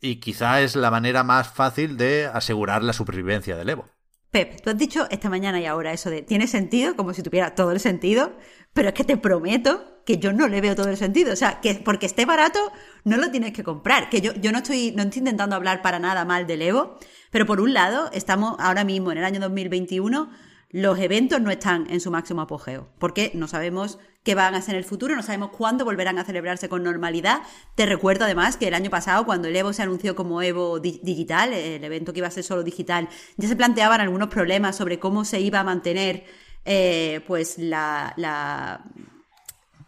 y quizá es la manera más fácil de asegurar la supervivencia del Evo. Pep, tú has dicho esta mañana y ahora eso de tiene sentido, como si tuviera todo el sentido, pero es que te prometo que yo no le veo todo el sentido. O sea, que porque esté barato, no lo tienes que comprar. Que yo, yo no estoy, no estoy intentando hablar para nada mal del Evo, pero por un lado, estamos ahora mismo en el año 2021, los eventos no están en su máximo apogeo, porque no sabemos qué van a ser en el futuro, no sabemos cuándo volverán a celebrarse con normalidad. Te recuerdo además que el año pasado, cuando el Evo se anunció como Evo di- Digital, el evento que iba a ser solo digital, ya se planteaban algunos problemas sobre cómo se iba a mantener eh, pues la, la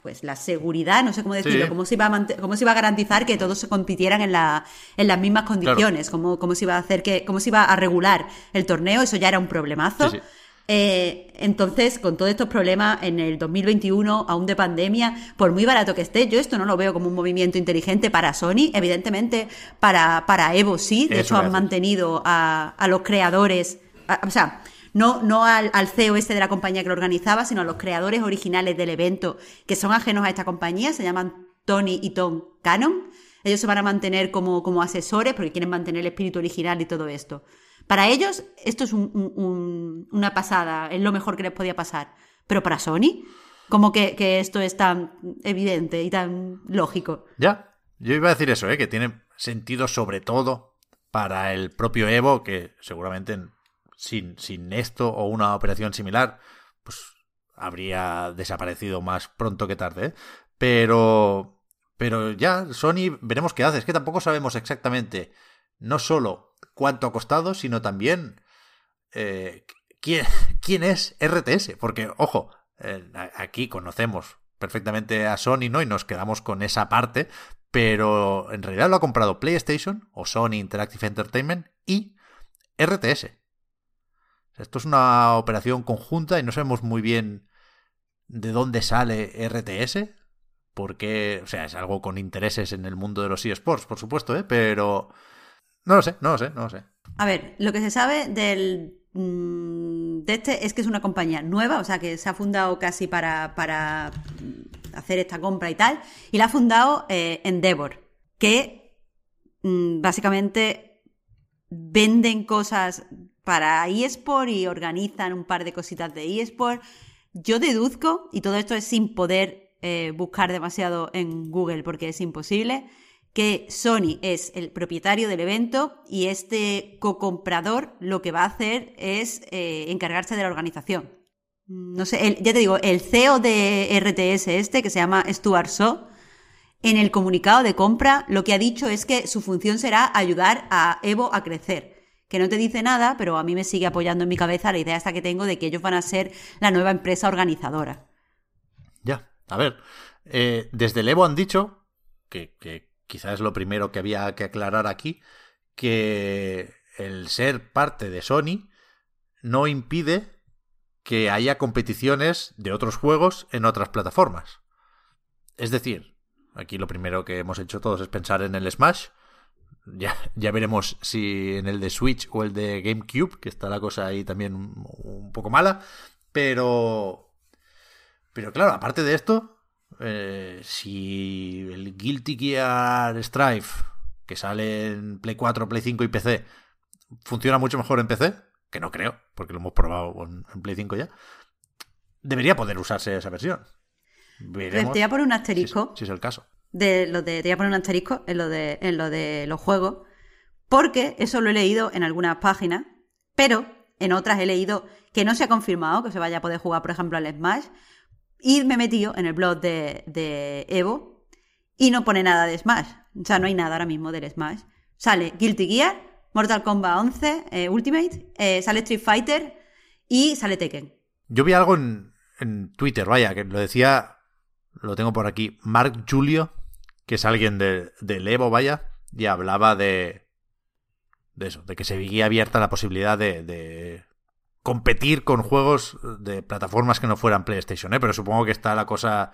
pues la seguridad, no sé cómo decirlo, Sí. cómo, se iba a cómo se iba a garantizar que todos se compitieran en, la, en las mismas condiciones, cómo, cómo se iba a hacer que, cómo se iba a regular el torneo, eso ya era un problemazo. Sí, sí. Eh, entonces, con todos estos problemas en el 2021, aún de pandemia, por muy barato que esté, yo esto no lo veo como un movimiento inteligente para Sony. Evidentemente, para, para Evo sí. De hecho, han mantenido a, a, los creadores. o sea, no, no al, al, CEO este de la compañía que lo organizaba, sino a los creadores originales del evento, que son ajenos a esta compañía, se llaman Tony y Tom Cannon. Ellos se van a mantener como, como asesores porque quieren mantener el espíritu original y todo esto. Para ellos, esto es una pasada, es lo mejor que les podía pasar. Pero para Sony, como que, esto es tan evidente y tan lógico. Ya, yo iba a decir eso, ¿eh? que tiene sentido sobre todo para el propio Evo, que seguramente sin, esto o una operación similar, pues habría desaparecido más pronto que tarde. ¿eh? Pero, pero ya, Sony, veremos qué hace. Es que tampoco sabemos exactamente, no solo cuánto ha costado, sino también eh, ¿quién, es RTS. Porque, ojo, eh, aquí conocemos perfectamente a Sony, ¿no? Y nos quedamos con esa parte, pero en realidad lo ha comprado PlayStation o Sony Interactive Entertainment y RTS. Esto es una operación conjunta y no sabemos muy bien de dónde sale RTS, porque, o sea, es algo con intereses en el mundo de los eSports, por supuesto, ¿eh? Pero no lo sé, no lo sé, no lo sé. A ver, lo que se sabe del mm, de este es que es una compañía nueva, o sea que se ha fundado casi para, para hacer esta compra y tal, y la ha fundado eh, Endeavor, que mm, básicamente venden cosas para eSport y organizan un par de cositas de eSport. Yo deduzco, y todo esto es sin poder eh, buscar demasiado en Google porque es imposible, que Sony es el propietario del evento y este co-comprador lo que va a hacer es eh, encargarse de la organización. No sé, ya te digo, el CEO de RTS este, que se llama Stuart Shaw, en el comunicado de compra lo que ha dicho es que su función será ayudar a Evo a crecer. Que no te dice nada, pero a mí me sigue apoyando en mi cabeza la idea esta que tengo de que ellos van a ser la nueva empresa organizadora. Ya, a ver, eh, desde el Evo han dicho que, que quizás es lo primero que había que aclarar aquí, que el ser parte de Sony no impide que haya competiciones de otros juegos en otras plataformas. Es decir, aquí lo primero que hemos hecho todos es pensar en el Smash. Ya, ya veremos si en el de Switch o el de GameCube, que está la cosa ahí también un poco mala. Pero. Pero claro, aparte de esto, eh, si el Guilty Gear Strife, que sale en Play 4, Play 5 y PC, funciona mucho mejor en PC, que no creo, porque lo hemos probado en, Play 5 ya, debería poder usarse esa versión. te voy a poner un asterisco. Si, es el caso. De lo de, te voy a poner un asterisco en lo de, en lo de los juegos, porque eso lo he leído en algunas páginas, pero en otras he leído que no se ha confirmado que se vaya a poder jugar, por ejemplo, al Smash, y me he metido en el blog de, Evo y no pone nada de Smash. O sea, no hay nada ahora mismo del Smash. Sale Guilty Gear, Mortal Kombat 11, eh, Ultimate, eh, sale Street Fighter y sale Tekken. Yo vi algo en, Twitter, vaya, que lo decía, lo tengo por aquí, Mark Julio, que es alguien del de Evo, vaya, y hablaba de, de eso, de que se veía abierta la posibilidad de competir con juegos de plataformas que no fueran PlayStation, ¿eh? pero supongo que está la cosa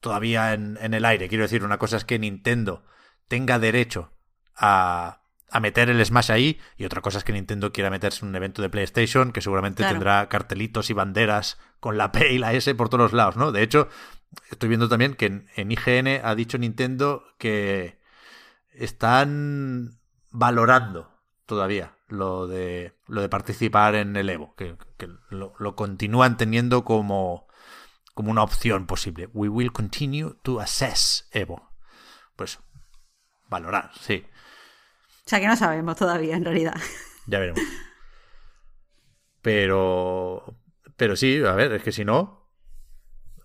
todavía en, el aire. Quiero decir, una cosa es que Nintendo tenga derecho a, a, meter el Smash ahí y otra cosa es que Nintendo quiera meterse en un evento de PlayStation que seguramente tendrá cartelitos y banderas con la P y la S por todos los lados, ¿no? De hecho, estoy viendo también que en, en IGN ha dicho Nintendo que están valorando todavía lo de, lo de participar en el Evo, que, lo, continúan teniendo como, como una opción posible. We will continue to assess Evo. Pues valorar, sí. O sea que no sabemos todavía, en realidad. Ya veremos. Pero, pero sí, a ver, es que si no,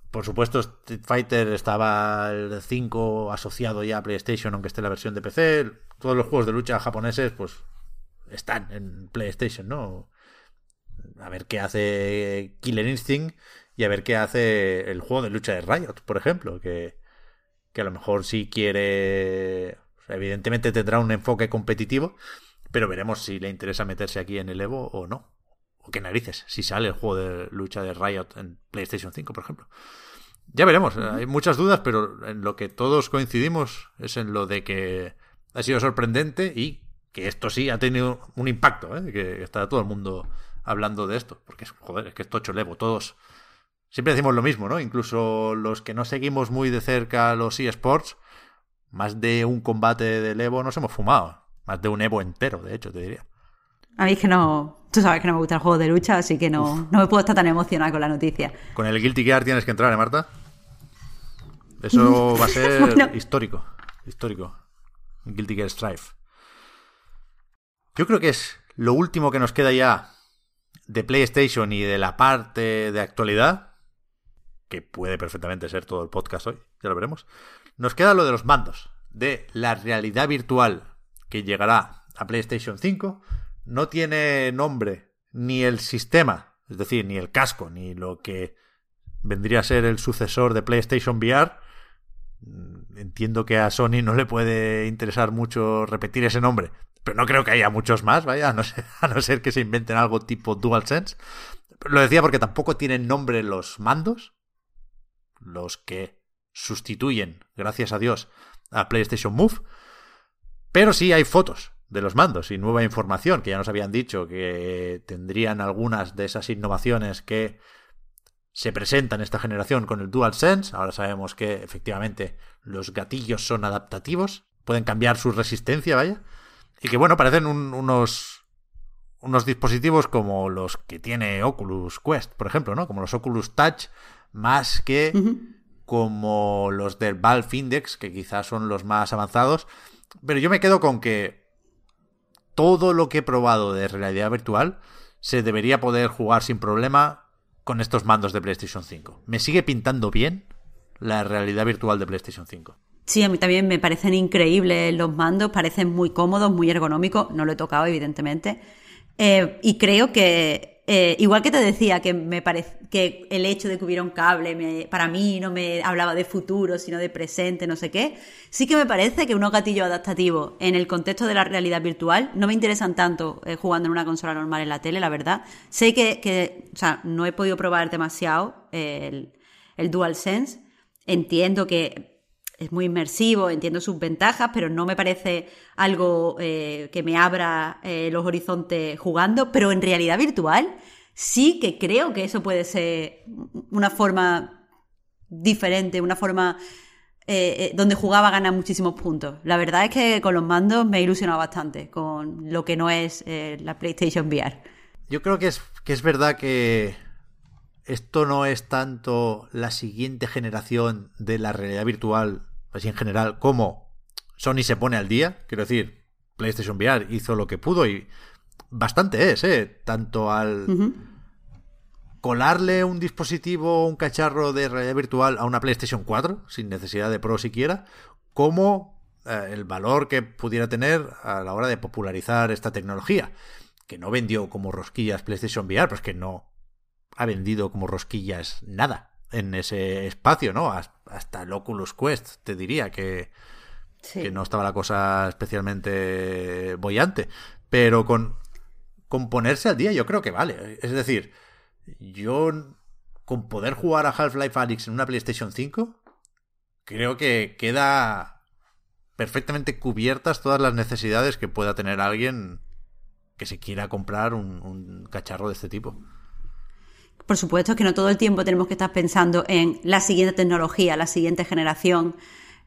por supuesto, Street Fighter estaba el 5 asociado ya a PlayStation, aunque esté la versión de PC. Todos los juegos de lucha japoneses, pues están en PlayStation, ¿no? A ver qué hace Killer Instinct y a ver qué hace el juego de lucha de Riot, por ejemplo, que, que a lo mejor sí quiere... evidentemente tendrá un enfoque competitivo, pero veremos si le interesa meterse aquí en el Evo o no. o qué narices, si sale el juego de lucha de Riot en PlayStation 5, por ejemplo. Ya veremos, hay muchas dudas, pero en lo que todos coincidimos es en lo de que ha sido sorprendente y que esto sí ha tenido un impacto, ¿eh? que está todo el mundo hablando de esto, porque joder, es que es tocho levo, todos siempre decimos lo mismo, ¿no? Incluso los que no seguimos muy de cerca los eSports, más de un combate del Evo nos hemos fumado, más de un Evo entero, de hecho, te diría. A mí es que no, tú sabes que no me gusta el juego de lucha, así que no, no me puedo estar tan emocionada con la noticia. Con el Guilty Gear tienes que entrar, ¿eh, Marta? Eso va a ser histórico, histórico. Guilty Gear Strife. Yo creo que es lo último que nos queda ya de PlayStation y de la parte de actualidad, que puede perfectamente ser todo el podcast hoy, ya lo veremos. Nos queda lo de los mandos, de la realidad virtual que llegará a PlayStation 5. No tiene nombre ni el sistema, es decir, ni el casco, ni lo que vendría a ser el sucesor de PlayStation VR. Mm, entiendo que a Sony no le puede interesar mucho repetir ese nombre, pero no creo que haya muchos más, vaya, a no ser, a no ser que se inventen algo tipo DualSense. Lo decía porque tampoco tienen nombre los mandos, los que sustituyen, gracias a Dios, a PlayStation Move. Pero sí hay fotos de los mandos y nueva información que ya nos habían dicho que tendrían algunas de esas innovaciones que se presentan esta generación con el DualSense. Ahora sabemos que efectivamente los gatillos son adaptativos, pueden cambiar su resistencia, vaya. Y que bueno, parecen unos unos dispositivos como los que tiene Oculus Quest, por ejemplo, ¿no? Como los Oculus Touch, más que como los del Valve Index, que quizás son los más avanzados. Pero yo me quedo con que todo lo que he probado de realidad virtual se debería poder jugar sin problema con estos mandos de PlayStation 5. Me sigue pintando bien la realidad virtual de PlayStation 5. Sí, a mí también me parecen increíbles los mandos, parecen muy cómodos, muy ergonómicos. No lo he tocado, evidentemente. Eh, y creo que, eh, igual que te decía que me que el hecho de que hubiera un cable para mí no me hablaba de futuro, sino de presente, no sé qué, sí que me parece que unos gatillos adaptativos en el contexto de la realidad virtual no me interesan tanto eh, jugando en una consola normal en la tele, la verdad. Sé que, que o sea, no he podido probar demasiado el, el DualSense. Entiendo que es muy inmersivo, entiendo sus ventajas, pero no me parece algo eh, que me abra eh, los horizontes jugando, pero en realidad virtual sí que creo que eso puede ser una forma diferente, una forma eh, donde jugaba gana muchísimos puntos. La verdad es que con los mandos me he ilusionado bastante con lo que no es la PlayStation VR. Yo creo que es, que es verdad que esto no es tanto la siguiente generación de la realidad virtual, así en general, como Sony se pone al día. Quiero decir, PlayStation VR hizo lo que pudo y bastante es, ¿eh? Tanto al colarle un dispositivo, un cacharro de realidad virtual a una PlayStation 4, sin necesidad de Pro siquiera, como eh, el valor que pudiera tener a la hora de popularizar esta tecnología. Que no vendió como rosquillas PlayStation VR, pues que no, ha vendido como rosquillas nada en ese espacio, ¿no? Hasta el Oculus Quest, te diría que, que no estaba la cosa especialmente bollante. Pero con, con ponerse al día yo creo que vale. Es decir, yo con poder jugar a Half-Life Alyx en una PlayStation 5, creo que queda perfectamente cubiertas todas las necesidades que pueda tener alguien que se quiera comprar un cacharro de este tipo. Por supuesto que no todo el tiempo tenemos que estar pensando en la siguiente tecnología, la siguiente generación,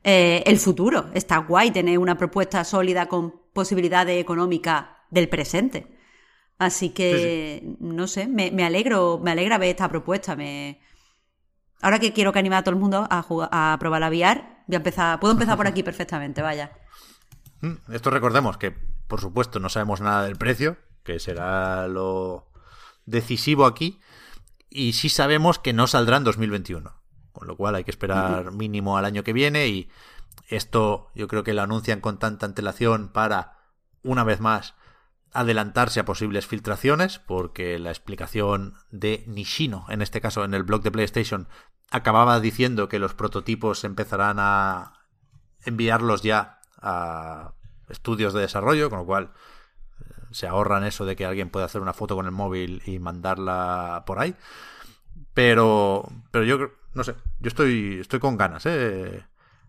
eh, el futuro. Está guay tener una propuesta sólida con posibilidades económicas del presente. Así que, no sé, me, alegro, me alegra ver esta propuesta. Me... Ahora que quiero que anime a todo el mundo a, jugar, a probar la VR, voy a empezar, puedo empezar por aquí perfectamente, vaya. Mm, esto recordemos que, por supuesto, no sabemos nada del precio, que será lo decisivo aquí, y sí sabemos que no saldrá en 2021. Con lo cual hay que esperar mínimo al año que viene y esto yo creo que lo anuncian con tanta antelación para, una vez más, adelantarse a posibles filtraciones, porque la explicación de Nishino, en este caso en el blog de PlayStation, acababa diciendo que los prototipos empezarán a enviarlos ya a estudios de desarrollo, con lo cual se ahorran eso de que alguien pueda hacer una foto con el móvil y mandarla por ahí. Pero, pero yo no sé, yo estoy, estoy con ganas, ¿eh?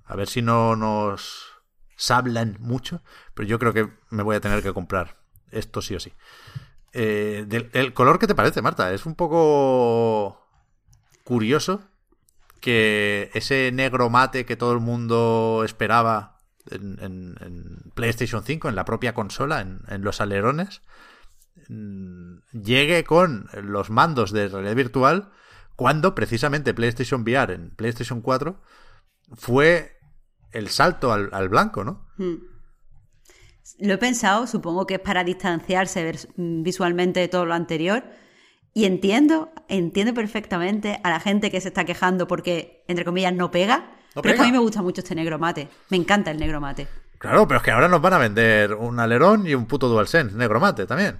A ver si no nos sablan mucho, pero yo creo que me voy a tener que comprar esto sí o sí. Eh, ¿El color qué te parece, Marta? Es un poco curioso que ese negro mate que todo el mundo esperaba en, PlayStation 5, en la propia consola, en, los alerones, mm, llegue con los mandos de realidad virtual cuando precisamente PlayStation VR en PlayStation 4 fue el salto al, blanco, ¿no? Hmm. Lo he pensado, supongo que es para distanciarse visualmente de todo lo anterior. Y entiendo, entiendo perfectamente a la gente que se está quejando porque, entre comillas, no pega. Pero es que a mí me gusta mucho este negro mate. Me encanta el negro mate. Claro, pero es que ahora nos van a vender un alerón y un puto DualSense negro mate también.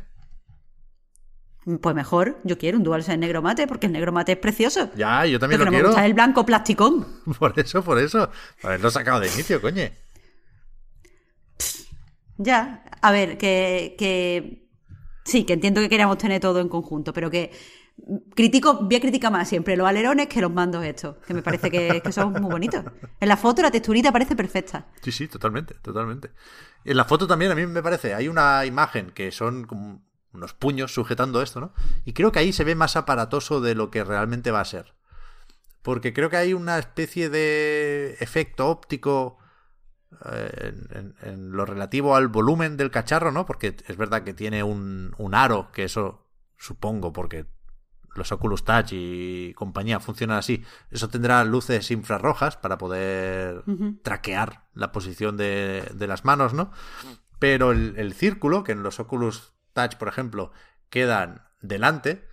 Pues mejor, yo quiero un DualSense negro mate porque el negro mate es precioso. Ya, yo también lo, que quiero. Me gusta el blanco plasticón. Por eso, por eso. Haberlo sacado de inicio, coño. Ya, a ver, que, que sí, que entiendo que queríamos tener todo en conjunto, pero que critico, voy a criticar más siempre los alerones que los mandos estos, que me parece que, son muy bonitos. En la foto la texturita parece perfecta. Sí, sí, totalmente, totalmente. En la foto también a mí me parece, hay una imagen que son como unos puños sujetando esto, ¿no? Y creo que ahí se ve más aparatoso de lo que realmente va a ser. Porque creo que hay una especie de efecto óptico eh, en, lo relativo al volumen del cacharro, ¿no? Porque es verdad que tiene un, un aro, que eso supongo, porque los Oculus Touch y compañía funcionan así. Eso tendrá luces infrarrojas para poder traquear la posición de, de, las manos, ¿no? Pero el, el, círculo, que en los Oculus Touch, por ejemplo, quedan delante,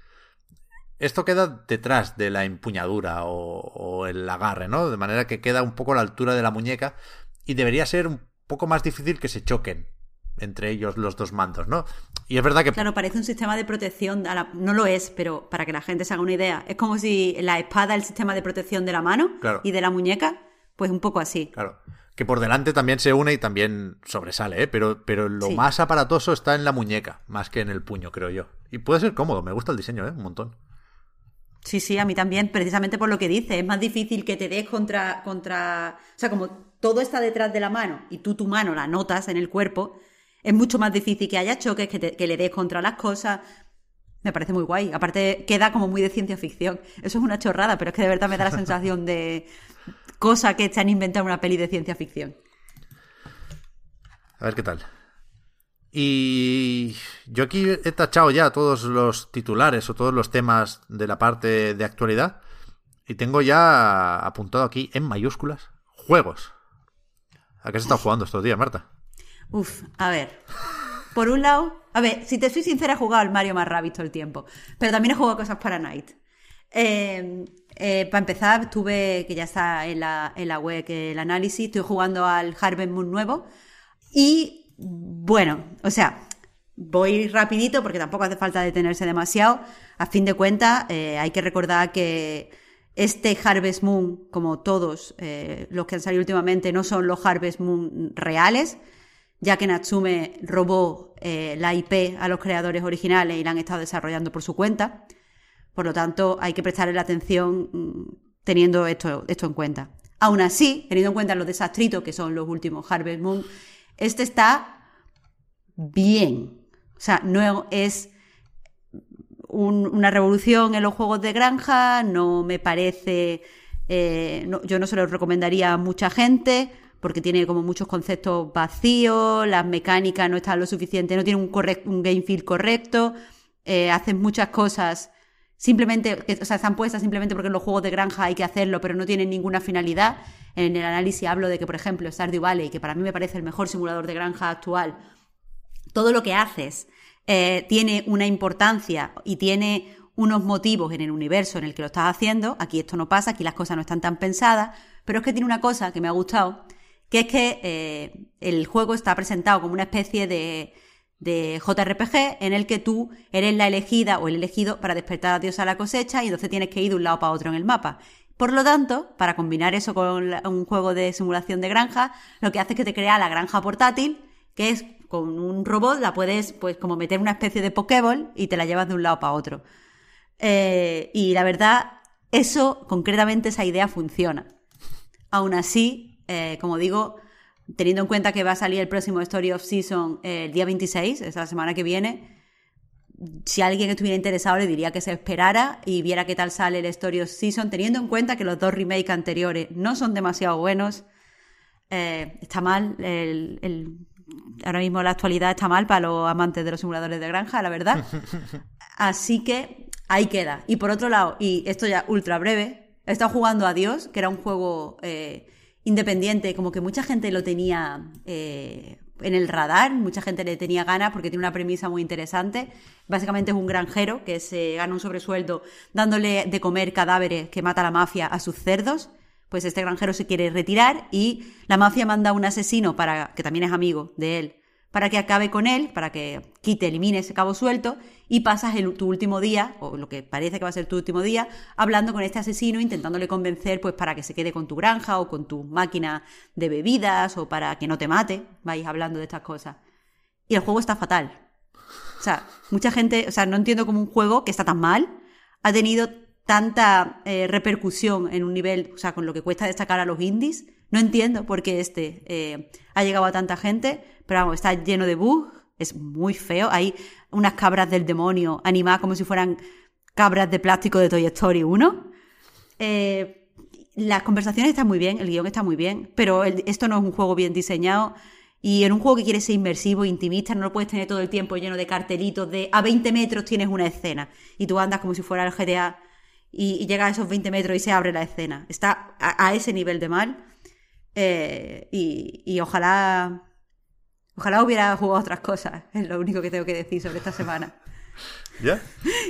esto queda detrás de la empuñadura o, o, el agarre, ¿no? De manera que queda un poco a la altura de la muñeca y debería ser un poco más difícil que se choquen entre ellos los dos mandos, ¿no? Y es verdad que... Claro, parece un sistema de protección, no lo es, pero para que la gente se haga una idea, es como si la espada es el sistema de protección de la mano y de la muñeca, pues un poco así. Claro, que por delante también se une y también sobresale, ¿eh? pero, pero lo más aparatoso está en la muñeca, más que en el puño, creo yo. Y puede ser cómodo, me gusta el diseño, ¿eh? Un montón. Sí, sí, a mí también, precisamente por lo que dice, es más difícil que te des contra, contra, o sea, como todo está detrás de la mano y tú tu mano la notas en el cuerpo, es mucho más difícil que haya choques, que, le des contra las cosas. Me parece muy guay. Aparte, queda como muy de ciencia ficción. Eso es una chorrada, pero es que de verdad me da la sensación de cosa que se han inventado en una peli de ciencia ficción. A ver qué tal. Y yo aquí he tachado ya todos los titulares o todos los temas de la parte de actualidad. Y tengo ya apuntado aquí en mayúsculas juegos. ¿A qué se está jugando estos días, Marta? Uf, a ver. Por un lado, a ver, si te soy sincera, he jugado al Mario más Rabbids todo el tiempo. Pero también he jugado cosas para Night. Eh, eh, para empezar, estuve, que ya está en la, en la web el análisis, estoy jugando al Harvest Moon nuevo. Y bueno, o sea, voy rapidito porque tampoco hace falta detenerse demasiado. A fin de cuentas, eh, hay que recordar que este Harvest Moon, como todos los que han salido últimamente, no son los Harvest Moon reales ya que Natsume robó eh, la IP a los creadores originales y la han estado desarrollando por su cuenta. Por lo tanto, hay que prestarle la atención mm, teniendo esto, esto en cuenta. Aún así, teniendo en cuenta los desastritos que son los últimos Harvest Moon, este está bien. O sea, no es una revolución en los juegos de granja, no me parece... Eh, yo no se lo recomendaría a mucha gente, porque tiene como muchos conceptos vacíos, las mecánicas no están lo suficiente, no tiene un, un game feel correcto, eh, hacen muchas cosas simplemente, o sea, están puestas simplemente porque en los juegos de granja hay que hacerlo, pero no tienen ninguna finalidad. En el análisis hablo de que, por ejemplo, Stardew Valley, que para mí me parece el mejor simulador de granja actual, todo lo que haces eh, tiene una importancia y tiene unos motivos en el universo en el que lo estás haciendo. Aquí esto no pasa, aquí las cosas no están tan pensadas, pero es que tiene una cosa que me ha gustado, que es que eh, el juego está presentado como una especie de, de JRPG en el que tú eres la elegida o el elegido para despertar a Dios a la cosecha y entonces tienes que ir de un lado para otro en el mapa. Por lo tanto, para combinar eso con un juego de simulación de granja, lo que hace es que te crea la granja portátil, que es con un robot la puedes, pues, como meter una especie de Pokéball y te la llevas de un lado para otro. Eh, y la verdad, eso, concretamente, esa idea funciona. Aún así, eh, como digo, teniendo en cuenta que va a salir el próximo Story of Season el día 26, esa semana que viene, si alguien estuviera interesado le diría que se esperara y viera qué tal sale el Story of Season, teniendo en cuenta que los dos remakes anteriores no son demasiado buenos. Eh, está mal, el, ahora mismo la actualidad está mal para los amantes de los simuladores de granja, la verdad. Así que ahí queda. Y por otro lado, y esto ya ultra breve, he estado jugando a Dios, que era un juego eh, independiente, como que mucha gente lo tenía eh, en el radar, mucha gente le tenía ganas porque tiene una premisa muy interesante. Básicamente es un granjero que se gana un sobresueldo dándole de comer cadáveres que mata la mafia a sus cerdos. Pues este granjero se quiere retirar y la mafia manda a un asesino para que también es amigo de él para que acabe con él, para que quite, elimine ese cabo suelto y pasas tu último día, o lo que parece que va a ser tu último día, hablando con este asesino, intentándole convencer pues para que se quede con tu granja o con tu máquina de bebidas o para que no te mate, vais hablando de estas cosas. Y el juego está fatal. O sea, mucha gente, o sea, no entiendo cómo un juego que está tan mal ha tenido tanta eh, repercusión en un nivel, o sea, con lo que cuesta destacar a los indies. No entiendo por qué este eh, ha llegado a tanta gente, pero vamos, está lleno de bugs, es muy feo. Hay unas cabras del demonio animadas como si fueran cabras de plástico de Toy Story 1. Eh, las conversaciones están muy bien, el guion está muy bien, pero esto no es un juego bien diseñado. Y en un juego que quiere ser inmersivo, intimista, no lo puedes tener todo el tiempo lleno de cartelitos de a 20 metros tienes una escena y tú andas como si fuera el GTA y, llegas a esos 20 metros y se abre la escena. Está a, ese nivel de mal. Eh, y, y, ojalá Ojalá hubiera jugado otras cosas, es lo único que tengo que decir sobre esta semana. ¿Ya?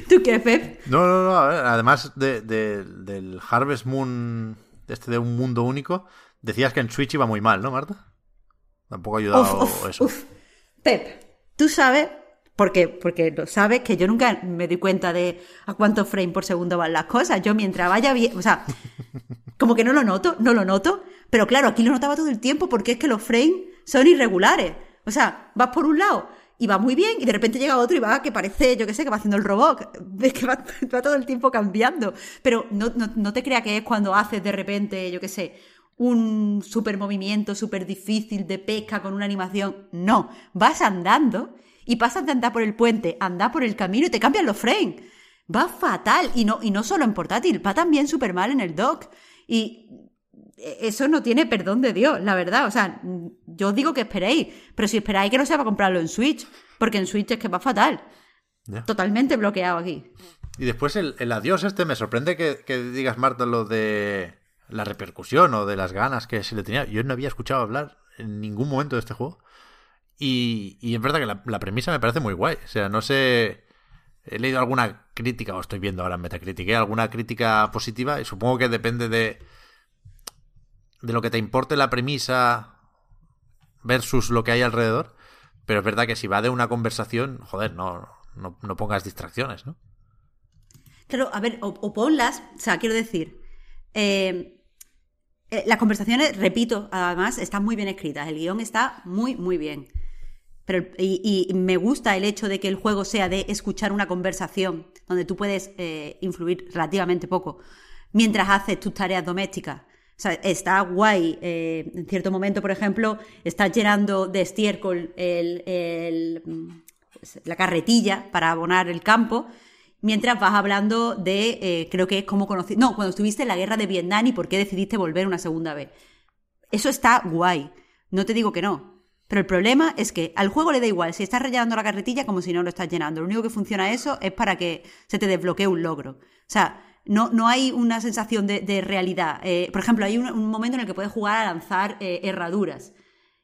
¿Tú qué, Pep? No, no, no. Además del Harvest Moon, este de un mundo único, decías que en Switch iba muy mal, ¿no, Marta? Tampoco ha ayudado eso. Pep, tú sabes, porque, porque lo sabes, que yo nunca me doy cuenta de a cuántos frames por segundo van las cosas. Yo mientras vaya bien, o sea, como que no lo noto, no lo noto, pero claro, aquí lo notaba todo el tiempo porque es que los frames son irregulares. O sea, vas por un lado y va muy bien y de repente llega otro y va que parece, yo qué sé, que va haciendo el robot. Que va, todo el tiempo cambiando. Pero no, no, te creas que es cuando haces de repente, yo qué sé, un super movimiento súper difícil de pesca con una animación. No, vas andando y pasas de andar por el puente, andar por el camino y te cambian los frames. Va fatal. Y no, y no solo en portátil, va también súper mal en el dock. Y eso no tiene perdón de Dios, la verdad. O sea, yo os digo que esperéis, pero si esperáis que no sea para comprarlo en Switch, porque en Switch es que va fatal. Totalmente bloqueado aquí. Y después el, adiós este, me sorprende que, digas, Marta, lo de la repercusión o de las ganas que se le tenía. Yo no había escuchado hablar en ningún momento de este juego. Y, y es verdad que la, premisa me parece muy guay. O sea, no sé... He leído alguna crítica, o estoy viendo ahora en Metacritic, ¿eh? alguna crítica positiva, y supongo que depende de de lo que te importe la premisa versus lo que hay alrededor. Pero es verdad que si va de una conversación, joder, no, no, pongas distracciones, ¿no? Claro, a ver, o, ponlas, o sea, quiero decir, eh, eh, las conversaciones, repito, además, están muy bien escritas, el guion está muy, muy bien. Pero, y, me gusta el hecho de que el juego sea de escuchar una conversación donde tú puedes eh, influir relativamente poco mientras haces tus tareas domésticas. O sea, está guay. Eh, en cierto momento, por ejemplo, estás llenando de estiércol pues, la carretilla para abonar el campo, mientras vas hablando de, eh, creo que es como conociste, no, cuando estuviste en la guerra de Vietnam y por qué decidiste volver una segunda vez. Eso está guay. No te digo que no. Pero el problema es que al juego le da igual si estás rellenando la carretilla como si no lo estás llenando. Lo único que funciona eso es para que se te desbloquee un logro. O sea, no, no hay una sensación de, realidad. Eh, por ejemplo, hay un, momento en el que puedes jugar a lanzar eh, herraduras.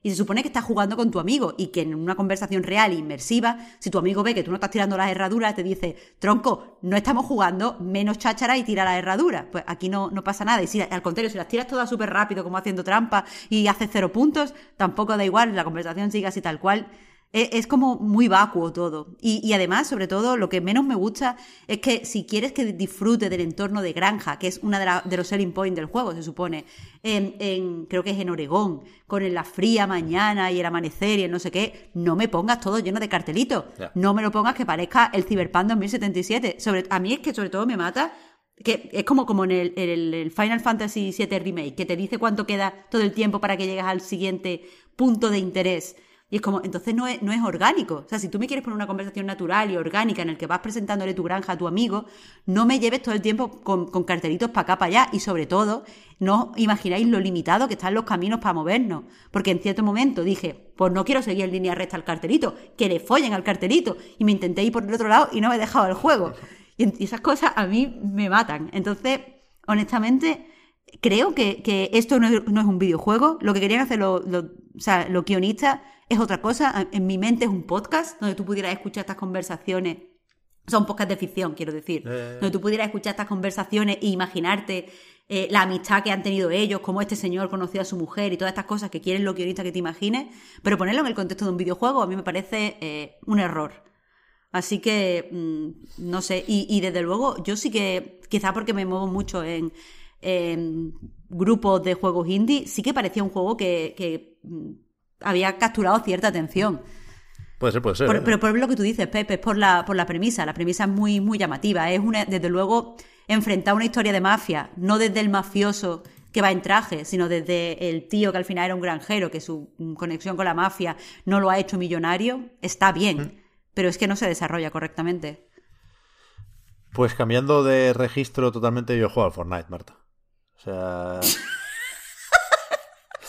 Y se supone que estás jugando con tu amigo y que en una conversación real e inmersiva, si tu amigo ve que tú no estás tirando las herraduras, te dice, tronco, no estamos jugando, menos cháchara y tira las herraduras. Pues aquí no, no pasa nada. Y si al contrario, si las tiras todas súper rápido, como haciendo trampa y haces cero puntos, tampoco da igual, la conversación sigue así tal cual. Es, como muy vacuo todo. Y, además, sobre todo, lo que menos me gusta es que si quieres que disfrute del entorno de granja, que es una de, los selling points del juego, se supone, en, creo que es en Oregón, con la fría mañana y el amanecer y el no sé qué, no me pongas todo lleno de cartelitos. No me lo pongas que parezca el Cyberpunk 2077. Sobre, a mí es que sobre todo me mata que es como, como en el, el, Final Fantasy VII Remake, que te dice cuánto queda todo el tiempo para que llegues al siguiente punto de interés. Y es como, entonces no es, no es orgánico. O sea, si tú me quieres poner una conversación natural y orgánica en el que vas presentándole tu granja a tu amigo, no me lleves todo el tiempo con, cartelitos para acá, para allá. Y sobre todo, no imagináis lo limitado que están los caminos para movernos. Porque en cierto momento dije, pues no quiero seguir en línea recta al cartelito, que le follen al cartelito. Y me intenté ir por el otro lado y no me he dejado el juego. Y esas cosas a mí me matan. Entonces, honestamente, creo que, esto no es, un videojuego. Lo que querían hacer los, o sea, los guionistas es otra cosa. En mi mente es un podcast donde tú pudieras escuchar estas conversaciones. Son podcasts de ficción, quiero decir. Eh. Donde tú pudieras escuchar estas conversaciones e imaginarte eh, la amistad que han tenido ellos, cómo este señor conoció a su mujer y todas estas cosas que quieren los guionistas que te imagines. Pero ponerlo en el contexto de un videojuego a mí me parece eh, un error. Así que, mm, no sé, y, desde luego yo sí que, quizá porque me muevo mucho en, grupos de juegos indie, sí que parecía un juego que mm, había capturado cierta atención. Puede ser, puede ser. ¿eh? Pero por lo que tú dices, Pepe, es por la, por la premisa. La premisa es muy, muy llamativa. Es una, desde luego, enfrentar una historia de mafia, no desde el mafioso que va en traje, sino desde el tío que al final era un granjero, que su conexión con la mafia no lo ha hecho millonario, está bien. Pero es que no se desarrolla correctamente. Pues cambiando de registro totalmente, yo juego al Fortnite, Marta. O sea.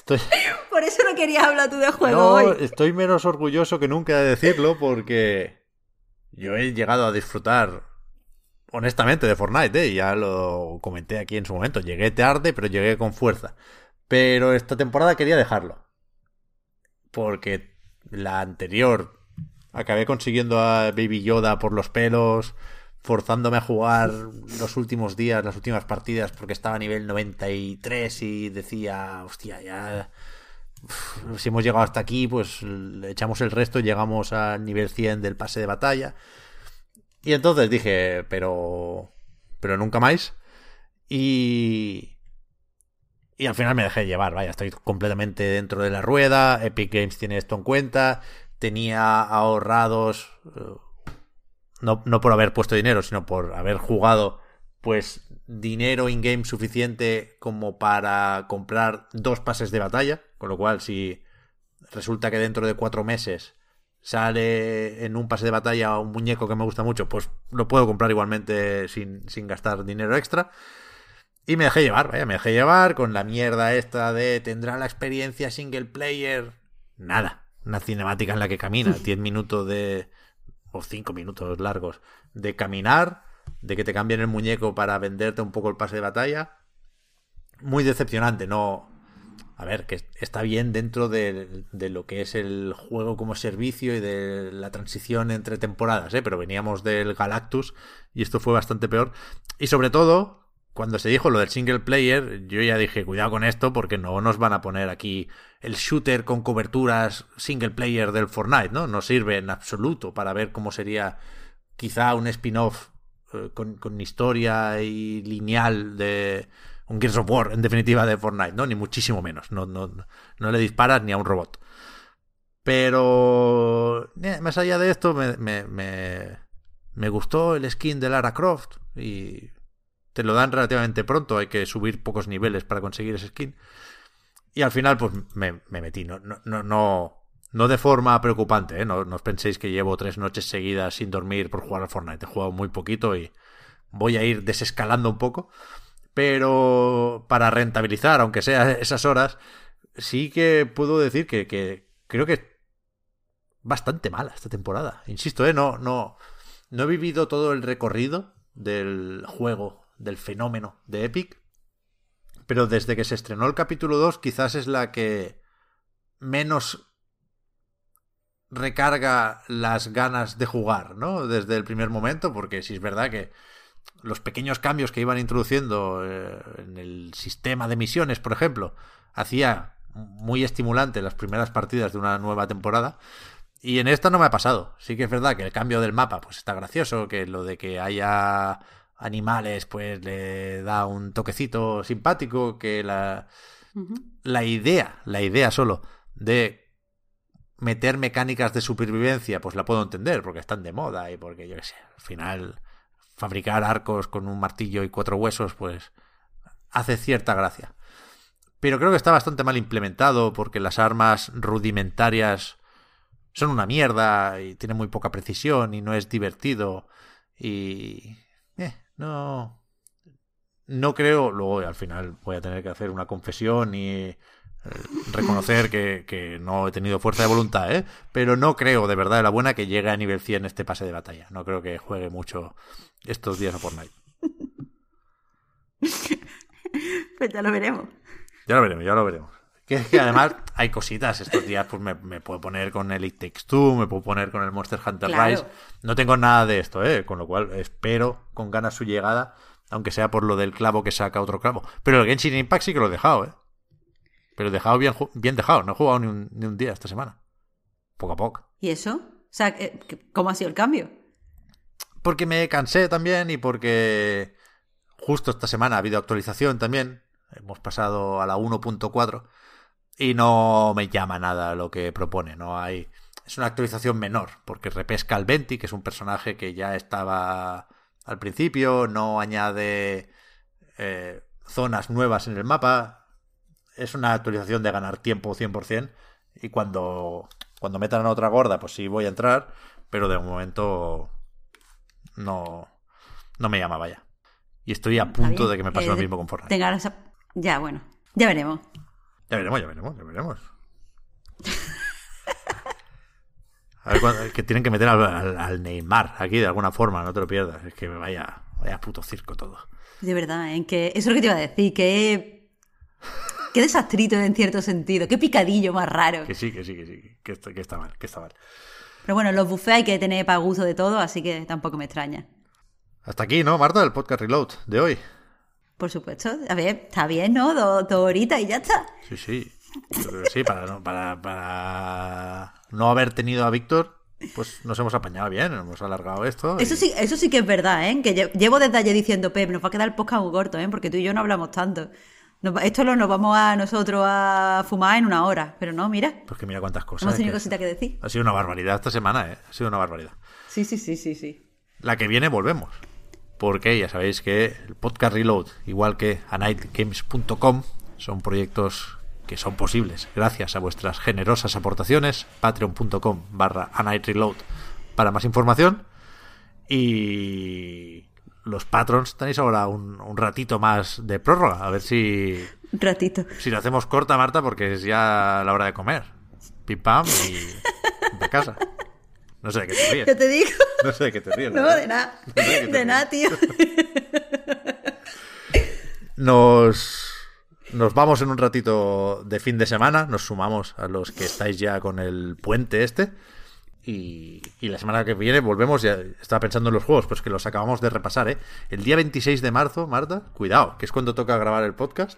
Por eso no querías hablar tú de juego no, Estoy menos orgulloso que nunca de decirlo porque yo he llegado a disfrutar honestamente de Fortnite, ¿eh? ya lo comenté aquí en su momento. Llegué tarde, pero llegué con fuerza. Pero esta temporada quería dejarlo. Porque la anterior acabé consiguiendo a Baby Yoda por los pelos, forzándome a jugar los últimos días, las últimas partidas, porque estaba a nivel 93 y decía, hostia, ya... si hemos llegado hasta aquí, pues echamos el resto y llegamos al nivel 100 del pase de batalla. Y entonces dije, pero... Pero nunca más. Y... Y al final me dejé llevar, vaya, estoy completamente dentro de la rueda. Epic Games tiene esto en cuenta. Tenía ahorrados no, no por haber puesto dinero, sino por haber jugado, pues dinero in-game suficiente como para comprar dos pases de batalla, con lo cual si resulta que dentro de cuatro meses sale en un pase de batalla un muñeco que me gusta mucho, pues lo puedo comprar igualmente sin, sin gastar dinero extra. Y me dejé llevar, vaya, me dejé llevar con la mierda esta de tendrá la experiencia single player. Nada, una cinemática en la que camina, 10 minutos de, o cinco minutos largos de caminar, de que te cambien el muñeco para venderte un poco el pase de batalla. Muy decepcionante, no. A ver, que está bien dentro de, lo que es el juego como servicio y de la transición entre temporadas, ¿eh? pero veníamos del Galactus y esto fue bastante peor. Y sobre todo, cuando se dijo lo del single player, yo ya dije, cuidado con esto porque no nos van a poner aquí el shooter con coberturas single player del Fortnite, ¿no? No sirve en absoluto para ver cómo sería quizá un spin-off eh, con, con, historia y lineal de un Gears of War, en definitiva, de Fortnite, ¿no? Ni muchísimo menos. No, no, no le disparas ni a un robot. Pero, eh, más allá de esto, me, me, me, me gustó el skin de Lara Croft y te lo dan relativamente pronto, hay que subir pocos niveles para conseguir ese skin. Y al final, pues me, metí. No, no, no, no de forma preocupante, ¿eh? no, os penséis que llevo tres noches seguidas sin dormir por jugar al Fortnite. He jugado muy poquito y voy a ir desescalando un poco. Pero para rentabilizar, aunque sea esas horas, sí que puedo decir que, que creo que es bastante mala esta temporada. Insisto, ¿eh? no, no, no he vivido todo el recorrido del juego del fenómeno de Epic. Pero desde que se estrenó el capítulo 2, quizás es la que menos recarga las ganas de jugar, ¿no? Desde el primer momento, porque si es verdad que los pequeños cambios que iban introduciendo eh, en el sistema de misiones, por ejemplo, hacía muy estimulante las primeras partidas de una nueva temporada. Y en esta no me ha pasado. Sí que es verdad que el cambio del mapa pues está gracioso, que lo de que haya animales pues le da un toquecito simpático, que la, la idea, la idea solo de meter mecánicas de supervivencia pues la puedo entender porque están de moda y porque yo qué sé, al final fabricar arcos con un martillo y cuatro huesos pues hace cierta gracia. Pero creo que está bastante mal implementado porque las armas rudimentarias son una mierda y tienen muy poca precisión y no es divertido y no no creo luego al final voy a tener que hacer una confesión y eh, reconocer que, que, no he tenido fuerza de voluntad, ¿eh? pero no creo de verdad de la buena que llegue a nivel 100 este pase de batalla. No creo que juegue mucho estos días a Fortnite. pues ya lo veremos. Ya lo veremos, ya lo veremos. Que es que además hay cositas estos días, pues me, puedo poner con el It Takes Two, me puedo poner con el Monster Hunter Rise. No tengo nada de esto, ¿eh? Con lo cual espero con ganas su llegada, aunque sea por lo del clavo que saca otro clavo. Pero el Genshin Impact sí que lo he dejado, ¿eh? Pero he dejado bien, bien dejado, no he jugado ni un, ni un día esta semana. Poco a poco. ¿Y eso? O sea, ¿cómo ha sido el cambio? Porque me cansé también y porque justo esta semana ha habido actualización también. Hemos pasado a la 1.4 y no me llama nada lo que propone. No hay. Es una actualización menor, porque repesca al Venti, que es un personaje que ya estaba al principio, no añade eh, zonas nuevas en el mapa. Es una actualización de ganar tiempo 100%. Y cuando, cuando metan a otra gorda, pues sí voy a entrar. Pero de momento no, no me llama, vaya. Y estoy a punto de que me pase lo eh, mismo con Fortnite. Ya, bueno. Ya veremos. Ya veremos, ya veremos, ya veremos. A ver, que tienen que meter al, Neymar aquí de alguna forma, no te lo pierdas. Es que vaya, vaya puto circo todo. De verdad, en que eso es lo que te iba a decir, que qué desastrito en cierto sentido, qué picadillo más raro. Que sí, que sí, que sí, que, que está mal, que está mal. Pero bueno, los buffets hay que tener para gusto de todo, así que tampoco me extraña. Hasta aquí, ¿no, Marta? El podcast Reload de hoy. Por supuesto. A ver, está bien, ¿no? Dos, horitas y ya está. Sí, sí. sí, para no, para, no haber tenido a Víctor, pues nos hemos apañado bien, hemos alargado esto. Eso sí, eso sí que es verdad, ¿eh? Que llevo desde ayer diciendo, Pep, nos va a quedar el podcast muy corto, ¿eh? Porque tú y yo no hablamos tanto. esto lo nos vamos a nosotros a fumar en una hora, pero no, mira. Pues que mira cuántas cosas. Hemos tenido cositas que decir. Ha sido una barbaridad esta semana, ¿eh? Ha sido una barbaridad. Sí, sí, sí, sí, sí. La que viene volvemos porque ya sabéis que el podcast Reload, igual que anightgames.com, son proyectos que son posibles gracias a vuestras generosas aportaciones. Patreon.com barra anightreload para más información. Y los patrons tenéis ahora un, ratito más de prórroga. A ver si. ratito. Si lo hacemos corta, Marta, porque es ya la hora de comer. Pim pam y de casa. No sé de qué te ríes. Yo te digo. No sé de qué te ríes. No, de nada. de nada, tío. Nos, nos vamos en un ratito de fin de semana. Nos sumamos a los que estáis ya con el puente este. Y, y, la semana que viene volvemos. Ya estaba pensando en los juegos, pues que los acabamos de repasar, ¿eh? El día 26 de marzo, Marta, cuidado, que es cuando toca grabar el podcast.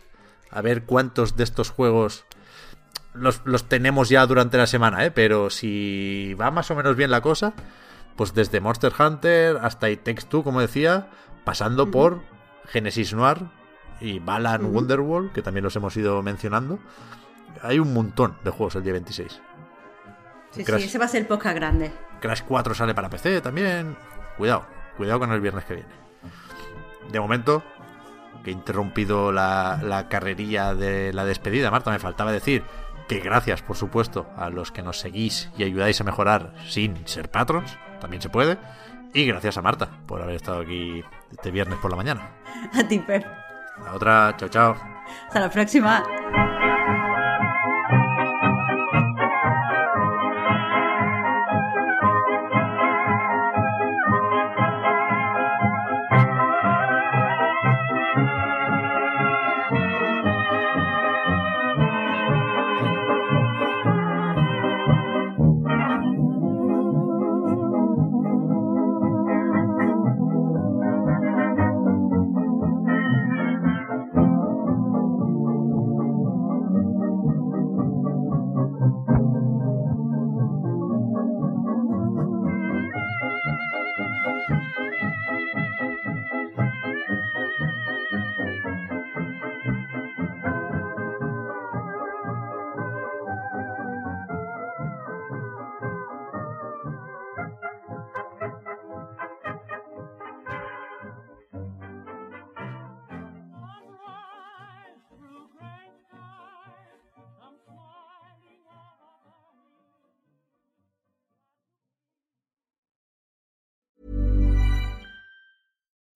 A ver cuántos de estos juegos los, los, tenemos ya durante la semana, ¿eh? Pero si va más o menos bien la cosa, pues desde Monster Hunter hasta It Takes Two, como decía, pasando por Genesis Noir y Balan Wonderwall, que también los hemos ido mencionando. Hay un montón de juegos el día 26. Sí, sí, ese va a ser el podcast grande. Crash 4 sale para PC también. Cuidado, cuidado con el viernes que viene. De momento, que he interrumpido la, la carrerilla de la despedida, Marta, me faltaba decir que gracias, por supuesto, a los que nos seguís y ayudáis a mejorar sin ser patrons, también se puede. Y gracias a Marta por haber estado aquí este viernes por la mañana. A ti, Per. La otra, chao, chao. Hasta la próxima.